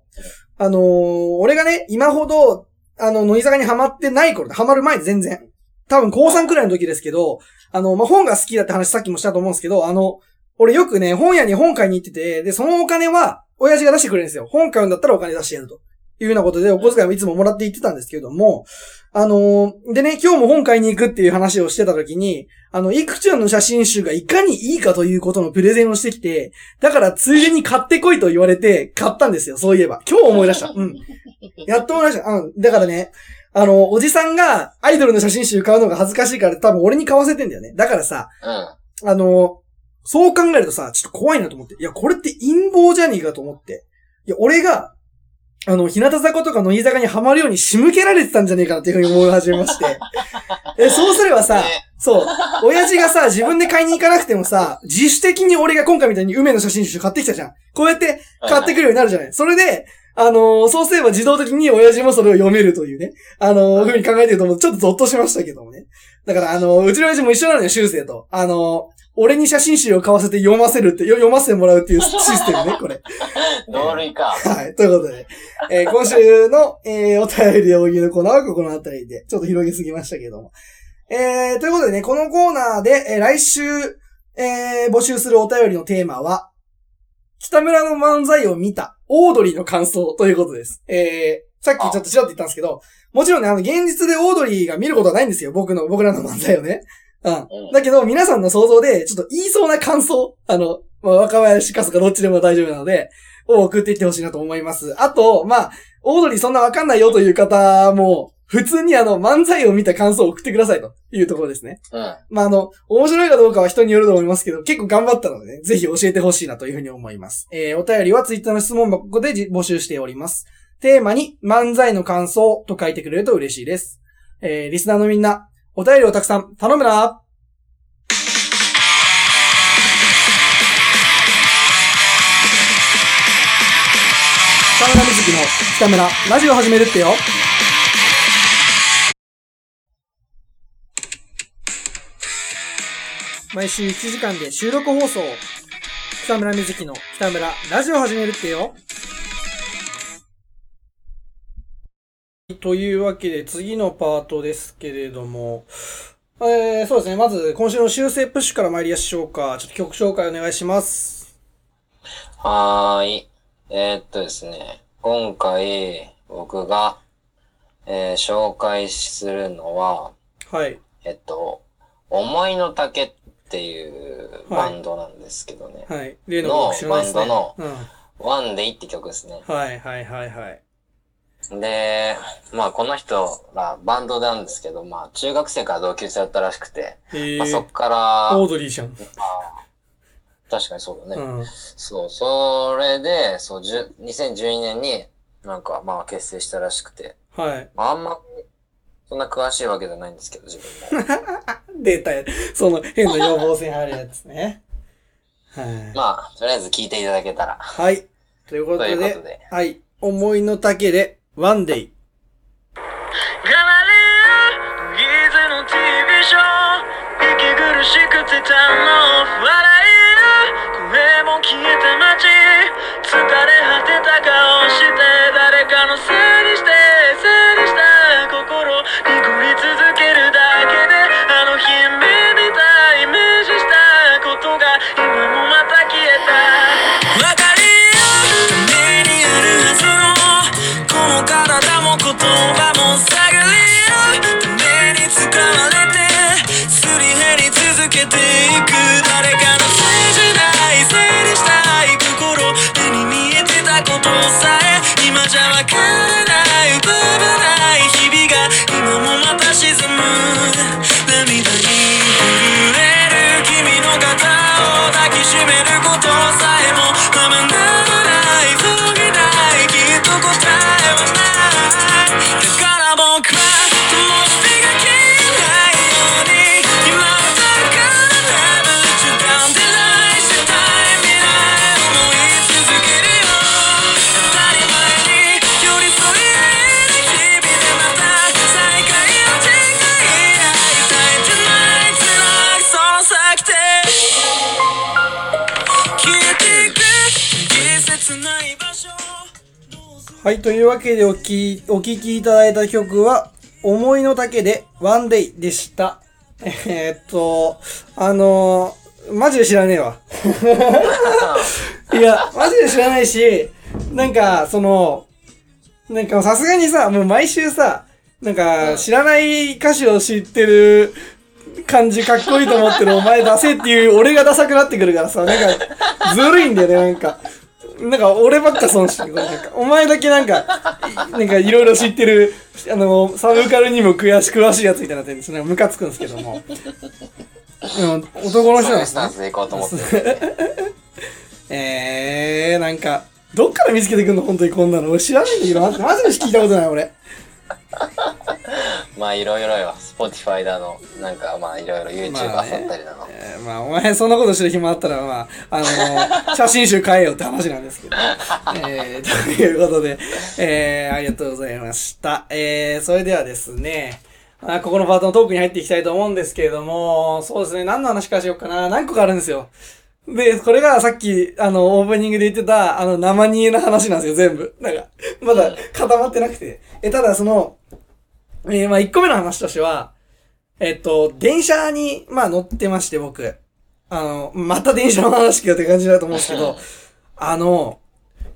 あのー俺がね、今ほど、あの、乃木坂にハマってない頃、ハマる前で全然。多分高3くらいの時ですけど、あの、まあ、本が好きだって話さっきもしたと思うんですけど、あの、俺よくね、本屋に本買いに行ってて、で、そのお金は、親父が出してくれるんですよ。本買うんだったらお金出してやると。いうようなことで、お小遣いもいつももらって行ってたんですけれども、あのーでね、今日も本買いに行くっていう話をしてた時に、あの、いくちゃんの写真集がいかにいいかということのプレゼンをしてきて、だからついでに買ってこいと言われて、買ったんですよ、そういえば。今日思い出した。うん。やっと思い出した。うん。だからね、あの、おじさんがアイドルの写真集買うのが恥ずかしいから多分俺に買わせてんだよね。だからさ、うん。あの、そう考えるとさ、ちょっと怖いなと思って。いや、これって陰謀じゃねえかと思って。いや、俺が、あの、日向坂とか乃木坂にハマるように仕向けられてたんじゃねえかなっていうふうに思い始めまして。[laughs] え、そうすればさ、ねそう、親父がさ、自分で買いに行かなくてもさ、自主的に俺が今回みたいに梅の写真集買ってきたじゃん。こうやって買ってくるようになるじゃない。それで、あのーそうすれば自動的に親父もそれを読めるというね。あのーふうに考えてると思うとちょっとゾッとしましたけどもね。だから、あのーうちの親父も一緒なのよ、修正と。あのー俺に写真集を買わせて読ませるって、よ読ませてもらうっていうシステムね、これ。[laughs] 同類か。はい。ということで、えー今週の、えーお便りで大喜利のコーナーはここのあたりで、ちょっと広げすぎましたけども。えー、ということでね、このコーナーで、えー来週、えー募集するお便りのテーマは、北村の漫才を見た、オードリーの感想ということです。えー、さっきちょっとちらっと言ったんですけど、もちろんね、あの、現実でオードリーが見ることはないんですよ。僕の、僕らの漫才をね。うん。うんだけど、皆さんの想像で、ちょっと言いそうな感想、あの、まあ、若林かすかどっちでも大丈夫なので、を送っていってほしいなと思います。あと、まあ、オードリーそんなわかんないよという方も、普通にあの、漫才を見た感想を送ってくださいというところですね。うん。まあ、あの、面白いかどうかは人によると思いますけど、結構頑張ったのでね、ぜひ教えてほしいなというふうに思います。えー、お便りはツイッターの質問箱でじ募集しております。テーマに漫才の感想と書いてくれると嬉しいです。えー、リスナーのみんな、お便りをたくさん頼むな北村瑞希の北村、ラジオ始めるってよ。毎週1時間で収録放送。北村瑞希の北村、ラジオ始めるってよ。というわけで次のパートですけれども、えー、そうですね。まず今週の修正プッシュから参りましょうか。ちょっと曲紹介お願いします。はーい。えーっとですね。今回、僕が、えー紹介するのは、はい。えっと、思いの丈っていうバンドなんですけどね。はい。例の僕知らないですね。バンドのうん。ワンデイって曲ですね。はいはいはいはい。で、まあこの人らバンドなんですけど、まあ中学生から同級生だったらしくて、へまあ、そっー。から、オードリーじゃん。ま [laughs] あ確かにそうだね。うん。そう、それで、そう、じゅ2012年になんかまあ結成したらしくて、はい。まああんま、そんな詳しいわけじゃないんですけど、自分も。出たよ。その変な予防線あるやつね。はい。まあ、とりあえず聞いていただけたら。はい。ということというで、ことではい。思いの丈で、ワンデイ。ガラリアギーズの TV ショー息苦しくてたの笑い声も消えた街疲れ果てた顔して誰かのせいにしてはい。というわけでおき、お聞きいただいた曲は、思いの丈で、ワンデイでした。えーっと、あのー、マジで知らねえわ。[laughs] いや、マジで知らないし、なんか、その、なんかさすがにさ、もう毎週さ、なんか知らない歌詞を知ってる感じかっこいいと思ってるお前出せっていう俺がダサくなってくるからさ、なんかずるいんだよね、なんか。なんか俺ばっか損してる。なんかお前だけなんか、いなんかいろいろ知ってる、あの、サブカルにも詳し詳しいやつみたいになってるんですなんかムカつくんですけども。うん、男の人なんですねスタン。スでいこうと思ってるんで。[laughs] えー、なんか、どっから見つけてくんの？本当にこんなの。俺知らないんだけど、マジで聞いたことない、俺。[laughs] まあいろいろよ。Spotify だの、なんかまあいろいろ YouTube まあったりだの。えーまあ、お前そんなことしてる暇あったら、まあ、あのー [laughs] 写真集買えよって話なんですけど。えー、ということで、えー、ありがとうございました。えー、それではですね、あここのパートのトークに入っていきたいと思うんですけれども、そうですね、何の話からしようかな。何個かあるんですよ。で、これがさっき、あの、オープニングで言ってた、あの、生煮えの話なんですよ、全部。なんか、まだ固まってなくて。え、ただその、えーまあ、1個目の話としては、えっと、電車に、まあ、乗ってまして、僕。あの、また電車の話聞よって感じだと思うんですけど、[laughs] あの、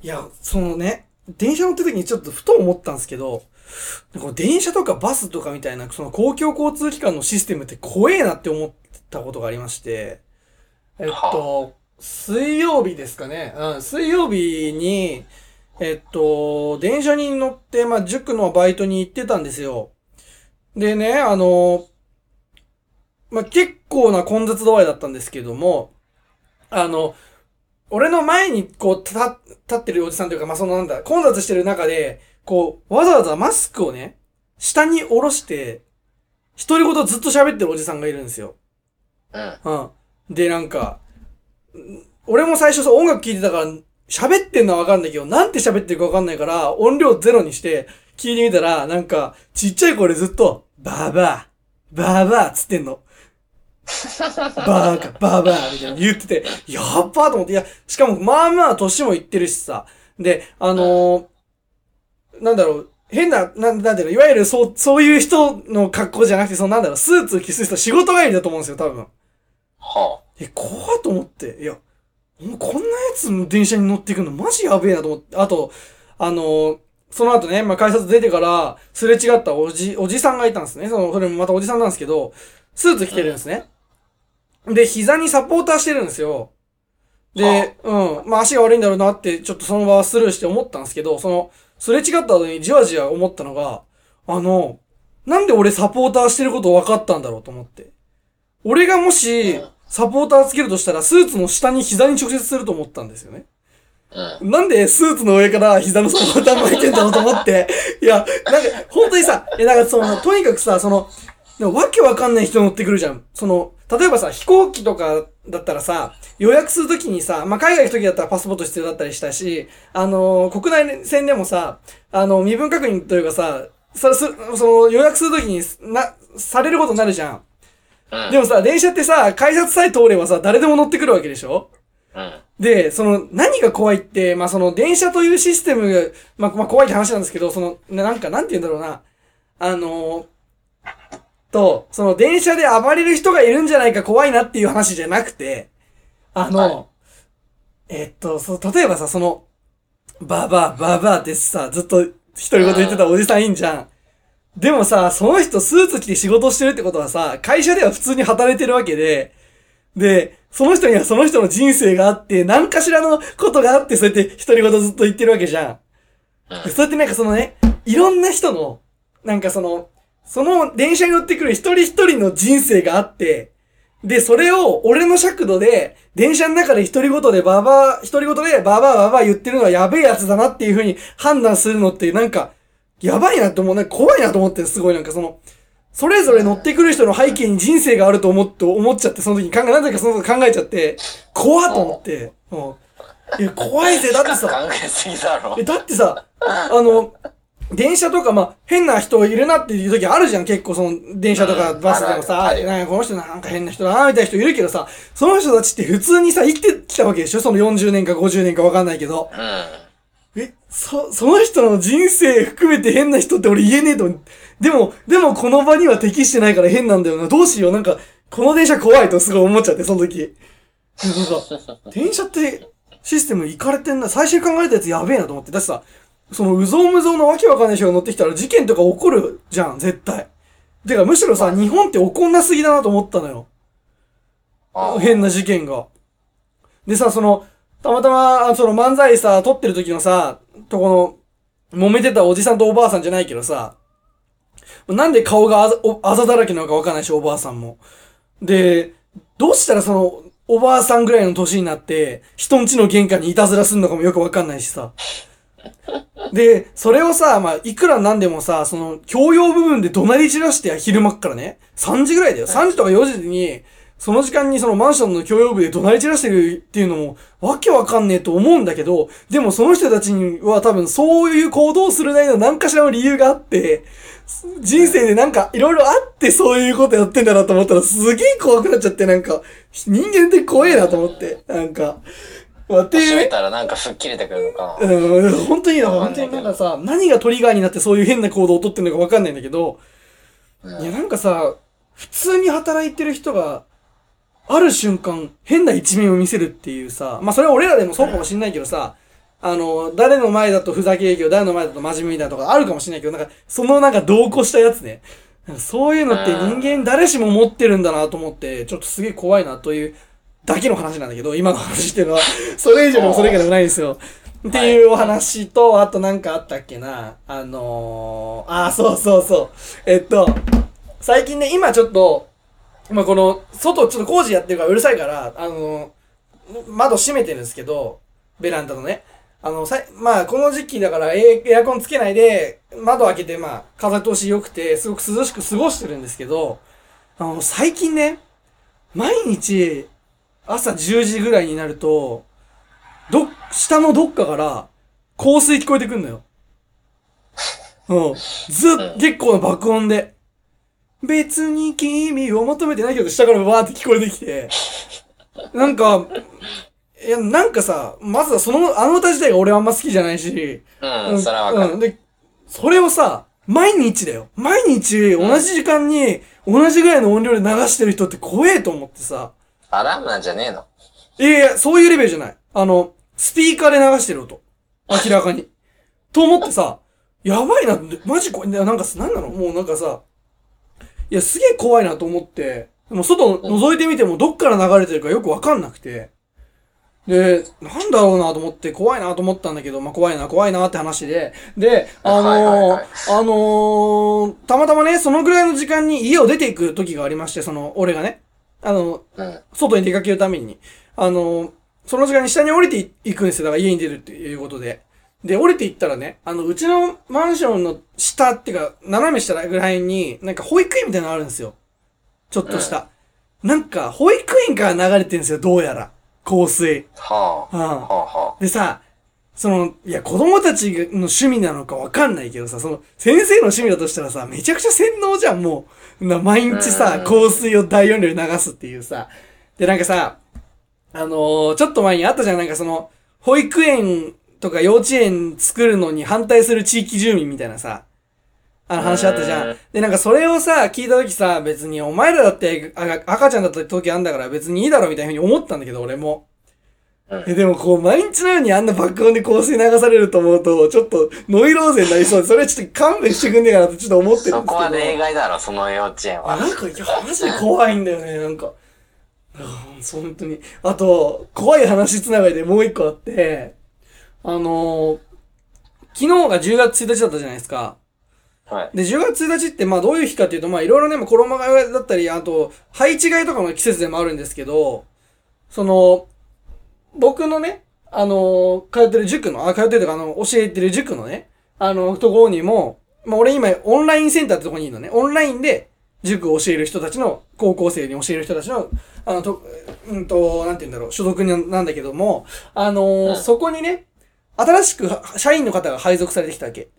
いや、そのね、電車乗ってる時にちょっとふと思ったんですけど、電車とかバスとかみたいな、その公共交通機関のシステムって怖えなって思ったことがありまして、えっと、水曜日ですかね。うん、水曜日に、えっと、電車に乗って、まあ、塾のバイトに行ってたんですよ。でね、あの、まあ、結構な混雑度合いだったんですけども、あの、俺の前にこう、た、立ってるおじさんというか、まあ、そのなんだ、混雑してる中で、こう、わざわざマスクをね、下に下ろして、独り言ずっと喋ってるおじさんがいるんですよ。うん。うん。で、なんか、俺も最初さ、音楽聴いてたから、喋ってんのはわかんないけど、なんて喋ってるかわかんないから、音量ゼロにして、聞いてみたら、なんか、ちっちゃい声でずっと、バーバー、バーバーっつってんの。バーカ、バーバーみたいな言ってて、やっばーと思って、いや、しかも、まあまあ、年もいってるしさ。で、あのーなんだろう、変な、なん、なんていうの、いわゆるそう、そういう人の格好じゃなくて、そのなんだろう、スーツ着せた仕事帰りだと思うんですよ、多分。はえ、怖っと思って。いや、もうこんなやつの電車に乗っていくのマジやべえなと思って。あと、あのーその後ね、まあ、改札出てから、すれ違ったおじ、おじさんがいたんですね。その、それもまたおじさんなんですけど、スーツ着てるんですね。で、膝にサポーターしてるんですよ。で、うん。まあ、足が悪いんだろうなって、ちょっとその場はスルーして思ったんですけど、その、すれ違った後にじわじわ思ったのが、あの、なんで俺サポーターしてること分かったんだろうと思って。俺がもし、サポーターつけるとしたら、スーツの下に膝に直接すると思ったんですよね。あ。うん。なんでスーツの上から膝のサポーター巻いてんだろうと思って。[laughs] いや、なんか、本当にさ、いや、なんかその、とにかくさ、その、でもわけわかんない人乗ってくるじゃん。その、例えばさ、飛行機とかだったらさ、予約するときにさ、まあ、海外行くときだったらパスポート必要だったりしたし、あのー国内線でもさ、あの、身分確認というかさ、さ、す、その、予約するときにな、されることになるじゃん。うん。でもさ、電車ってさ、改札さえ通ればさ、誰でも乗ってくるわけでしょ？うん。で、その、何が怖いって、まあ、その、電車というシステムが、まあ、まあ、怖いって話なんですけど、その、ななんか、なんて言うんだろうな。あのーと、その、電車で暴れる人がいるんじゃないか怖いなっていう話じゃなくて、あの、はいえっと、そう、例えばさ、その、バーバー、バーバーってさ、ずっと、独り言言ってたおじさんいいんじゃん。でもさ、その人スーツ着て仕事してるってことはさ、会社では普通に働いてるわけで、で、その人にはその人の人生があって、何かしらのことがあって、そうやって独り言ずっと言ってるわけじゃん。でそうやってなんかそのね、いろんな人の、なんかその、その電車に乗ってくる一人一人の人生があって、で、それを俺の尺度で、電車の中で独り言でバーバー、独り言でバーバーバーバー言ってるのはやべえやつだなっていう風に判断するのってなんか、やばいなって思う。なんか怖いなと思って、すごいなんかその、それぞれ乗ってくる人の背景に人生があると思って、思っちゃって、その時に考え、なんだかその時考えちゃって、怖っと思って、うん。いや、怖いぜ。だってさ、考えすぎだろえ、。だってさ、あの、電車とか、まあ、変な人いるなっていう時あるじゃん、結構その、電車とかうんバスでもさ、あるあるなんかこの人なんか変な人だな、みたいな人いるけどさ、その人たちって普通にさ、生きてきたわけでしょ？その40年か50年かわかんないけど。うん。え、そ、その人の人生含めて変な人って俺言えねえと。でも、でもこの場には適してないから変なんだよな。どうしよう。なんか、この電車怖いとすごい思っちゃって、その時。なんか、電車ってシステムいかれてんな。最初に考えたやつやべえなと思って。だってさ、そのうぞうむぞうのわけわかんない人が乗ってきたら事件とか起こるじゃん、絶対。てか、むしろさ、日本って起こんなすぎだなと思ったのよ。あ変な事件が。でさ、その、たまたま、その漫才さ、撮ってる時のさ、とこの、揉めてたおじさんとおばあさんじゃないけどさ、なんで顔があざあざだらけなのかわかんないし、おばあさんも。で、どうしたらその、おばあさんぐらいの年になって、人んちの玄関にいたずらすんのかもよくわかんないしさ。で、それをさ、まあ、いくらなんでもさ、その、教養部分で怒鳴り散らして昼間っからね、3時ぐらいだよ。3時とか4時に、その時間にそのマンションの共用部で怒鳴り散らしてるっていうのも、わけわかんねえと思うんだけど、でもその人たちには多分そういう行動をするなりの何かしらの理由があって、人生でなんかいろいろあってそういうことやってんだなと思ったらすげえ怖くなっちゃって、なんか、人間って怖えなと思って、なんか、まあ、って。閉めたらなんか吹っ切れてくるのかな。うん、本当に、本当になんかさ、何がトリガーになってそういう変な行動をとってるのかわかんないんだけど、うんいや、なんかさ、普通に働いてる人が、ある瞬間、変な一面を見せるっていうさ、まあそれは俺らでもそうかもしんないけどさ、あの、誰の前だとふざけ営業、誰の前だと真面目みたいなとかあるかもしんないけど、なんか、そのなんか同行したやつね。なんかそういうのって人間誰しも持ってるんだなと思って、ちょっとすげえ怖いなというだけの話なんだけど、今の話っていうのは、[laughs] それ以上でもそれ以下でもないんですよ。っていうお話と、あとなんかあったっけな。あのー、あー、そうそうそう。えっと、最近ね、今ちょっと、ま、この、外ちょっと工事やってるからうるさいから、あの、窓閉めてるんですけど、ベランダのね。あの、さ、まあ、この時期だからエエアコンつけないで、窓開けて、まあ、風通し良くて、すごく涼しく過ごしてるんですけど、あの、最近ね、毎日、朝10時ぐらいになると、ど、下のどっかから、香水聞こえてくんのよ。うん。ずっ、結構な爆音で。別に君を求めてないけど、下からバーって聞こえてきて。[laughs] なんか、いや、なんかさ、まずはその、あの歌自体が俺あんま好きじゃないし。うん、それはわかる。うん。で、それをさ、毎日だよ。毎日、同じ時間に、同じぐらいの音量で流してる人って怖えと思ってさ。アラームなんじゃねえのいやいや、そういうレベルじゃない。あの、スピーカーで流してる音。明らかに。と思ってさ、やばいな、マジこれ、なんかさ、なんなの？もうなんかさ、いや、すげえ怖いなと思って、でも外覗いてみてもどっから流れてるかよくわかんなくて、で、なんだろうなと思って、怖いなと思ったんだけど、まあ、怖いな、怖いなって話で、で、あのーはいはいはいあのーたまたまね、そのぐらいの時間に家を出ていく時がありまして、その、俺がね、あの、うん。外に出かけるために、あの、その時間に下に降りていくんですよ。だから家に出るっていうことで。で、降りていったらね、あの、うちのマンションの下っていうか、斜め下ぐらいに、なんか保育園みたいなのあるんですよ。ちょっとした。なんか、保育園から流れてるんですよ、どうやら。香水。はあ。うん。はあはでさ、その、いや、子供たちの趣味なのかわかんないけどさ、その、先生の趣味だとしたらさ、めちゃくちゃ洗脳じゃん、もう。な毎日さう、ん香水を大音量で流すっていうさ。で、なんかさ、あのーちょっと前にあったじゃん、なんかその、保育園とか幼稚園作るのに反対する地域住民みたいなさ、あの話あったじゃうんん。で、なんかそれをさ、聞いたときさ、別にお前らだってあ赤ちゃんだった時あんだから別にいいだろみたいな風に思ったんだけど、俺も。うんえ、でもこう、毎日のようにあんな爆音で香水流されると思うと、ちょっとノイローゼになりそうで、それはちょっと勘弁してくんねえかなってちょっと思ってるんですけど。そこは例外だろ、その幼稚園あ、は。なんか、いや、マジで怖いんだよね、なんか。本当に。あと、怖い話つながりでもう一個あって、あのー昨日が10月1日だったじゃないですか。はい。で、10月1日って、まあどういう日かっていうと、まあいろいろね、まあ衣替えだったり、あと、配置替えとかの季節でもあるんですけど、その、僕のね、あのー通ってる塾の、あ、通ってるとか、あの、教えてる塾のね、あの、ところにも、まあ俺今、オンラインセンターってとこにいるのね。オンラインで、塾を教える人たちの、高校生に教える人たちの、あの、と、うんと、なんて言うんだろう、所属になんだけども、あのーうんそこにね、新しく社員の方が配属されてきたわけ。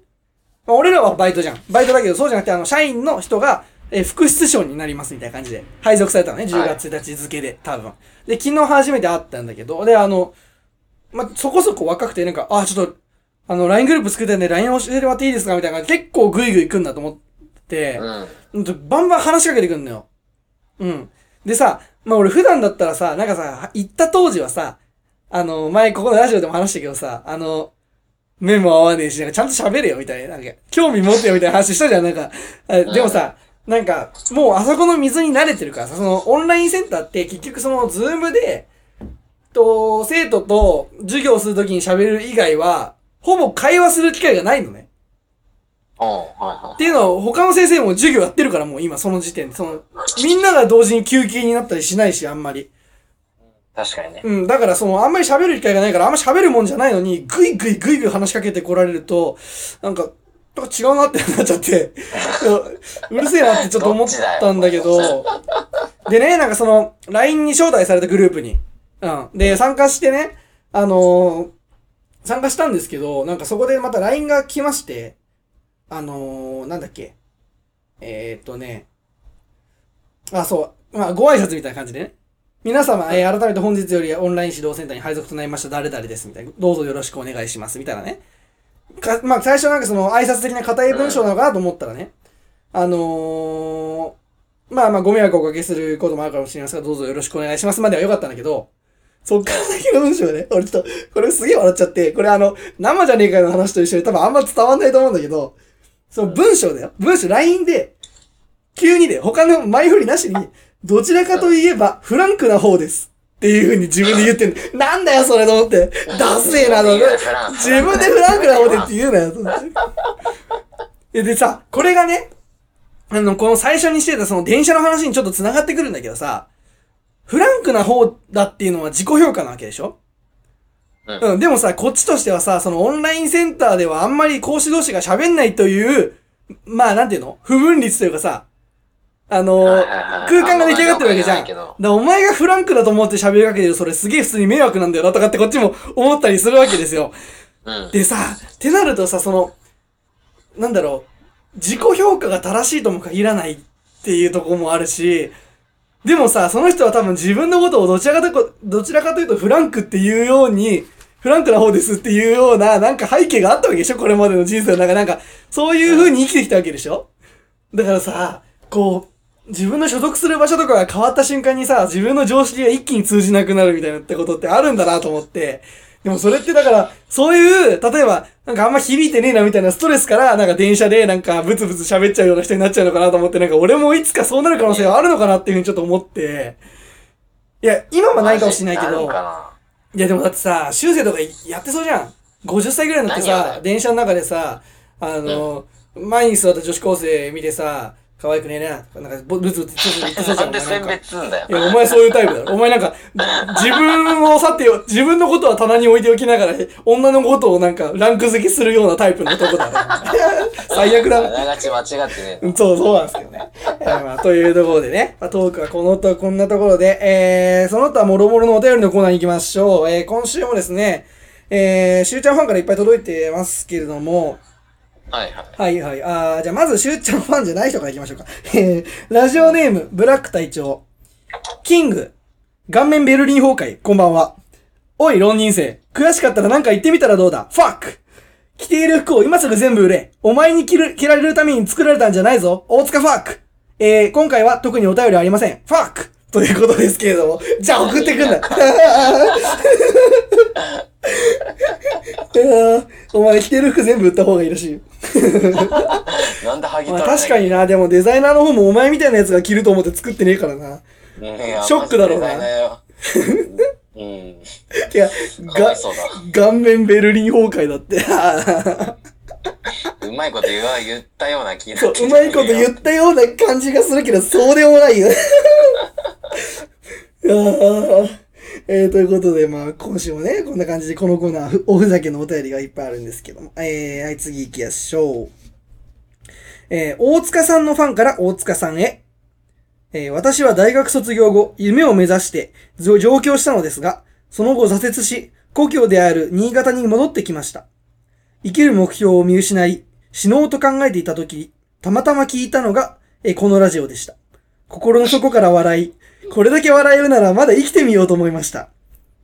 まあ、俺らはバイトじゃん。バイトだけど、そうじゃなくて、あの、社員の人が、えー副室長になりますみたいな感じで、配属されたのね、10月1日付で、多分。で、昨日初めて会ったんだけど、で、あの、まそこそこ若くて、なんか、あ、ちょっと、あの、LINE グループ作ってんで、LINE 教えてもらっていいですかみたいな感じで、結構グイグイ来んだと思って、うん。バンバン話しかけてくんのよ。うん。でさ、まあ俺普段だったらさ、なんかさ、行った当時はさ、あの、前ここのラジオでも話したけどさ、あの、目も合わねえし、なんかちゃんと喋れよみたいな、なんか、興味持ってよみたいな話したじゃん、なんか。あでもさ、なんか、もうあそこの水に慣れてるからさ、そのオンラインセンターって結局そのズームで、と、生徒と授業するときに喋る以外は、ほぼ会話する機会がないのね。はいはっていうのは、他の先生も授業やってるから、もう今、その時点で。その、みんなが同時に休憩になったりしないし、あんまり。確かにね。うん、だから、その、あんまり喋る機会がないから、あんま喋るもんじゃないのに、ぐいぐいぐいぐい話しかけてこられると、なんか、なんか違うなってなっちゃって、[laughs] うるせえなってちょっと思ったんだけど、でね、なんかその、LINE に招待されたグループに。うん。で、参加してね、あのー参加したんですけど、なんかそこでまた LINE が来まして、あのーなんだっけ。えー、っとね、あ、そう、まあ、ご挨拶みたいな感じでね。皆様、えー改めて本日よりオンライン指導センターに配属となりました誰々です、みたいな。どうぞよろしくお願いします、みたいなね。か、まあ、最初なんかその挨拶的な硬い文章なのかなと思ったらね、あのーまあまあご迷惑をおかけすることもあるかもしれませんが、どうぞよろしくお願いしますまではよかったんだけど、そっから先の文章ね、俺ちょっと、これすげえ笑っちゃって、これあの、生じゃねえかよの話と一緒に多分あんま伝わんないと思うんだけど、その文章だよ。文章 LINE で、急にで、他の前振りなしに、どちらかといえば、フランクな方です。っていう風に自分で言ってんの。[laughs] なんだよ、それと思って。ダセえな、と思って自分でフランクな方でって言うなよ、と思って。ででさ、これがね、あの、この最初にしてたその電車の話にちょっと繋がってくるんだけどさ、フランクな方だっていうのは自己評価なわけでしょ？うんうん、でもさ、こっちとしてはさ、そのオンラインセンターではあんまり講師同士が喋んないという、まあなんていうの？不分率というかさ、あの空間が出来上がってるわけじゃん。だお前がフランクだと思って喋りかけてるそれすげえ普通に迷惑なんだよなとかってこっちも思ったりするわけですよ。うん。でさ、ってなるとさ、その、なんだろう、自己評価が正しいとも限らないっていうところもあるし、でもさ、その人は多分自分のことをどちらかと、どちらかというとフランクっていうように、フランクな方ですっていうような、なんか背景があったわけでしょ？これまでの人生の中、なんか、そういう風に生きてきたわけでしょ？だからさ、こう、自分の所属する場所とかが変わった瞬間にさ、自分の常識が一気に通じなくなるみたいなってことってあるんだなと思って、でもそれってだから、そういう、例えば、なんかあんま響いてねえなみたいなストレスから、なんか電車でなんかブツブツ喋っちゃうような人になっちゃうのかなと思って、なんか俺もいつかそうなる可能性はあるのかなっていうふうにちょっと思って、いや、今はないかもしれないけどいやでもだってさ、修正とかやってそうじゃん。50歳ぐらいになってさ、電車の中でさ、あの、前に座った女子高生見てさ、可愛くねえな、なんかブツブツブツブツ言ってそうじゃん。なんで選別すんだよい。や、お前そういうタイプだろ。お前なんか、自分を去ってよ、自分のことは棚に置いておきながら、女のことをなんか、ランク付けするようなタイプの男だな。最悪だな。あながち間違ってねうんそう、そうなんですけどね。まあ、というところでね、まあ、トークはこのと、こんなところで、えー、その他もろもろのお便りのコーナーに行きましょう。えー、今週もですね、えー、しゅうちゃんファンからいっぱい届いてますけれども、はいはい。はいはい。あじゃあまず、しゅうちゃんファンじゃない人から行きましょうか。えー、ラジオネーム、ブラック隊長。キング、顔面ベルリン崩壊、こんばんは。おい、浪人生。悔しかったらなんか言ってみたらどうだ？ファック着ている服を今すぐ全部売れ。お前に着る、着られるために作られたんじゃないぞ。大塚ファックえー、今回は特にお便りありません。ファック [laughs] ということですけれども。じゃあ送ってくんだ。[laughs] いやーお前着てる服全部売った方がいいらしいよ。なんで剥ぎま取らな確かにな、でもデザイナーの方もお前みたいなやつが着ると思って作ってねえからな。ショックだろうなうん。[laughs] いや、が。顔面ベルリン崩壊だって。うまいこと言わ、言ったような気になそう、まいこと言ったような感じがするけど、そうでもないよ。[laughs] えー、ということで、まあ、今週もね、こんな感じで、このコーナー、おふざけのお便りがいっぱいあるんですけども。えー、はい、次行きましょう。えー、大塚さんのファンから大塚さんへ。えー私は大学卒業後、夢を目指して上京したのですが、その後挫折し、故郷である新潟に戻ってきました。生きる目標を見失い、死のうと考えていた時、たまたま聞いたのが、えこのラジオでした。心の底から笑い、これだけ笑えるならまだ生きてみようと思いました。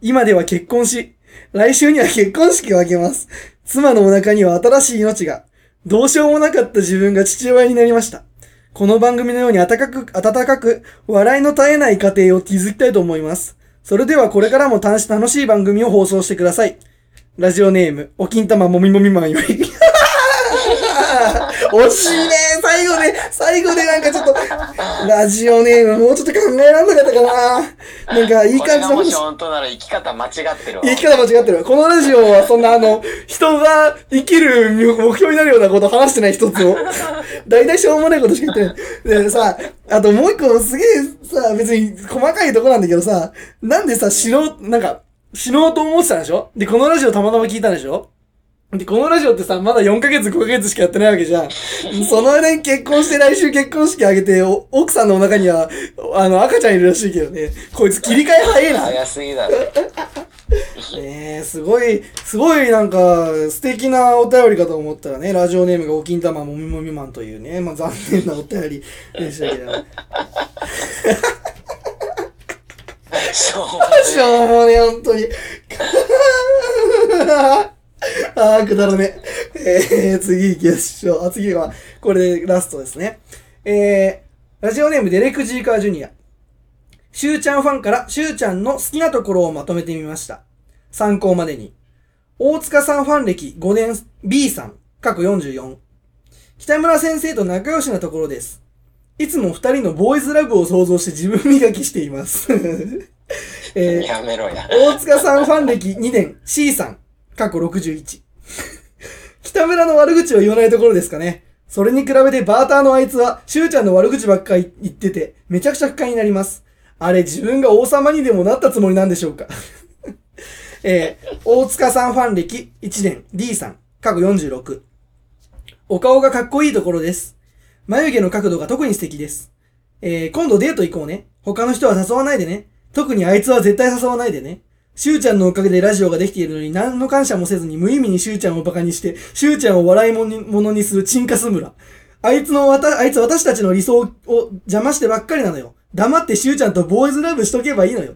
今では結婚し、来週には結婚式を挙げます。妻のお腹には新しい命が、どうしようもなかった自分が父親になりました。この番組のように温かく、温かく、笑いの絶えない家庭を築きたいと思います。それではこれからも楽しい番組を放送してください。ラジオネーム、お金玉もみもみマンより。[laughs] 惜しいね最後で、最後でなんかちょっと、ラジオネームもうちょっと考えらんなかったかななんかいい感じの話もし。本当なら生き方間違ってるわ。生き方間違ってる。このラジオはそんなあの、人が生きる目標になるようなことを話してない一つを。大体しょうもないことしか言ってない。でさ、あともう一個すげえさ、別に細かいとこなんだけどさ、なんでさ、死のう、なんか、死のうと思ってたんでしょ？で、このラジオたまたま聞いたんでしょ？で、このラジオってさ、まだ4ヶ月、5ヶ月しかやってないわけじゃん。その間に結婚して来週結婚式あげて、お奥さんのお腹には、あの、赤ちゃんいるらしいけどね。こいつ切り替え早いな。早すぎだろ。[laughs] ねえ、すごい、すごいなんか、素敵なお便りかと思ったらね、ラジオネームがお金玉もみもみマンというね、まあ残念なお便りでしたけど。そう。しょうもね、本当に。[laughs] あー、くだらね。えー、次行きましょう。あ、次は、これでラストですね。えー、ラジオネームデレク・ジーカー・ジュニア。しゅうちゃんファンから、しゅうちゃんの好きなところをまとめてみました。参考までに。大塚さんファン歴5年 B さん、過去44。北村先生と仲良しなところです。いつも二人のボーイズラブを想像して自分磨きしています。[laughs] えーやめろや。大塚さんファン歴2年 C さん、過去61。北村の悪口を言わないところですかね。それに比べてバーターのあいつは、しゅうちゃんの悪口ばっかり言ってて、めちゃくちゃ不快になります。あれ自分が王様にでもなったつもりなんでしょうか。[laughs] えー、大塚さんファン歴1年 D さん、過去46。お顔がかっこいいところです。眉毛の角度が特に素敵です。えー、今度デート行こうね。他の人は誘わないでね。特にあいつは絶対誘わないでね。しゅうちゃんのおかげでラジオができているのに何の感謝もせずに無意味にしゅうちゃんをバカにして、しゅうちゃんを笑いもに物にするチンカス村。あいつのわた、あいつ私たちの理想を邪魔してばっかりなのよ。黙ってしゅうちゃんとボーイズラブしとけばいいのよ。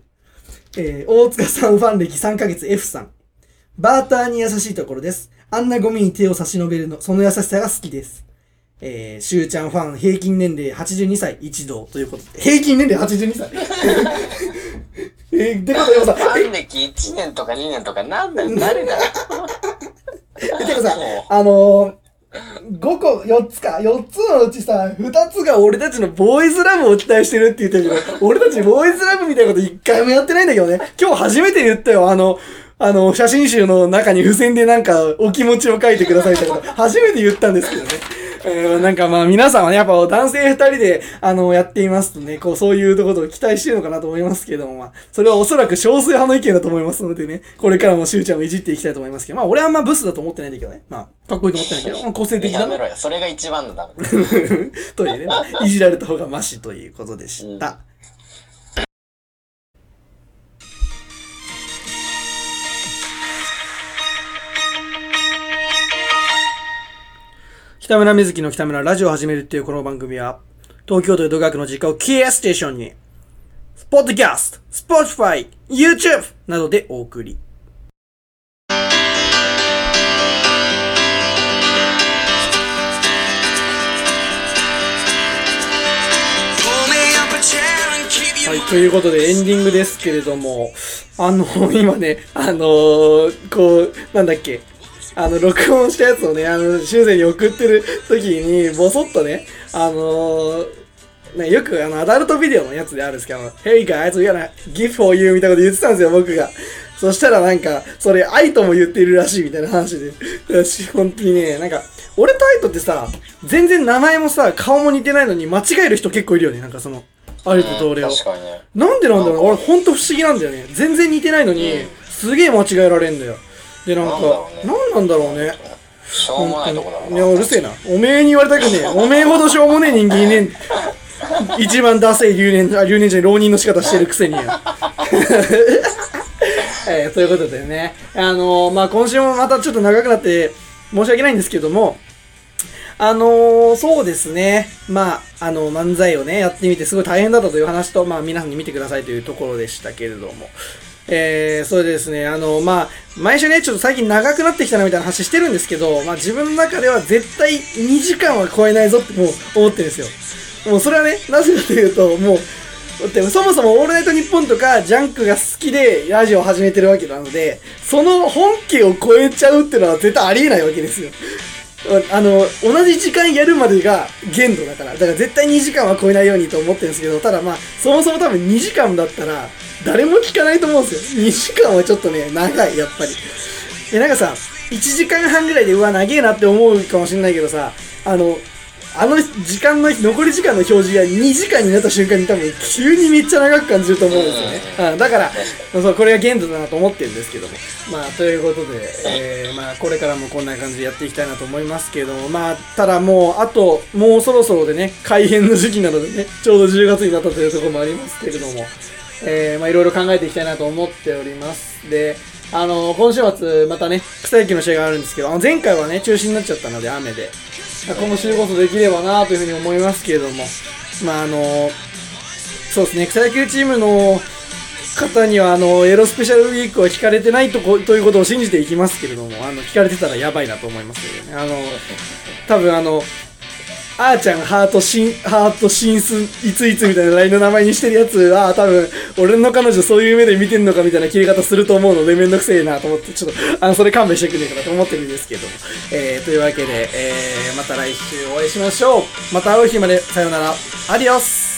えー、大塚さんファン歴3ヶ月 F さん。バーターに優しいところです。あんなゴミに手を差し伸べるの、その優しさが好きです。えー、しゅうちゃんファン平均年齢82歳一同ということで。平均年齢82歳えー、でことでもさ、ファン歴1年とか2年とかなんだよ、誰だよ。[laughs] え、てかさ、あのー、5個、4つか、4つのうちさ、2つが俺たちのボーイズラブを期待してるって言ってるけど、俺たちボーイズラブみたいなこと一回もやってないんだけどね。今日初めて言ったよ、あの、あの、写真集の中に付箋でなんかお気持ちを書いてくださいってこと、初めて言ったんですけどね。えーなんかまあ皆さんはね、やっぱ男性二人で、あの、やっていますとね、こう、そういうことを期待してるのかなと思いますけども、まあ、それはおそらく少数派の意見だと思いますのでね、これからもしゅうちゃんをいじっていきたいと思いますけど、まあ俺はあんまブスだと思ってないんだけどね。まあ、かっこいいと思ってないけど、まあ個性的だな。やめろよ。それが一番のダメだ。[laughs] というね、まあいじられた方がマシということでした。北村瑞希の北村ラジオを始めるっていうこの番組は、東京都江戸川区の実家をキーステーションに、スポッドキャスト、スポーツファイ、YouTube などでお送り。はい、ということでエンディングですけれども、あの、今ね、あのーこう、なんだっけ、あの、録音したやつをね、あの、修正に送ってる時に、ぼそっとね、あのーね、よくあの、アダルトビデオのやつであるんですけど、Hey guys, we gonna give for you みたいなこと言ってたんですよ、僕が。そしたらなんか、それ愛とも言っているらしいみたいな話で。私、本当にね、なんか、俺と愛とってさ、全然名前もさ、顔も似てないのに間違える人結構いるよね、なんかその、愛とと俺を。確かにね。なんでなんだろう俺ほんと不思議なんだよね。全然似てないのに、うんすげえ間違えられんだよ。で、なんか、なんなんだろうね。しょうもないとこだいや、うるせえな。おめえに言われたくねえ。おめえほどしょうもねえ人間いね。一番ダセい留年、あ、留年じゃない浪人の仕方してるくせによ。[laughs] えー、ということでね。あのーまあ、今週もまたちょっと長くなって申し訳ないんですけども、あのーそうですね。まあ、あの、漫才をね、やってみてすごい大変だったという話と、まあ、皆さんに見てくださいというところでしたけれども。えー、それでですね、あの、まあ、毎週ね、ちょっと最近長くなってきたなみたいな話してるんですけど、まあ、自分の中では絶対2時間は超えないぞってもう思ってるんですよ。もうそれはね、なぜかというと、もう、だってそもそもオールナイトニッポンとかジャンクが好きでラジオを始めてるわけなので、その本家を超えちゃうっていうのは絶対ありえないわけですよ。あの、同じ時間やるまでが限度だから。だから絶対2時間は超えないようにと思ってるんですけど、ただまあ、そもそも多分2時間だったら、誰も聞かないと思うんですよ。2時間はちょっとね、長い、やっぱり。え、なんかさ、1時間半ぐらいで、うわ、長えなって思うかもしれないけどさ、あの、あの時間の、残り時間の表示が2時間になった瞬間に多分急にめっちゃ長く感じると思うんですよね。うん、だから、そう、これが限度だなと思ってるんですけども。まあ、ということで、えー、まあ、これからもこんな感じでやっていきたいなと思いますけども、まあ、ただもう、あと、もうそろそろでね、改編の時期なのでね、ちょうど10月になったというところもありますけれども、えー、まあ、いろいろ考えていきたいなと思っております。で、あの今週末、またね、草野球の試合があるんですけど、あの前回はね、中止になっちゃったので、雨で。今週こそできればなというふうに思いますけれども、まあ、あのそうですね、草野球チームの方には、あの、エロスペシャルウィークは聞かれてないとこということを信じていきますけれども、あの、聞かれてたらやばいなと思いますけどね。あの、多分あの、あーちゃんハートシン、ハートシンスいついつみたいな LINE の名前にしてるやつは、多分、俺の彼女そういう目で見てんのかみたいな切り方すると思うので、めんどくせえなと思って、ちょっと、あの、それ勘弁してくんねえかなと思ってるんですけど。えー、というわけで、えー、また来週お会いしましょう。また会う日まで、さよなら。アディオス「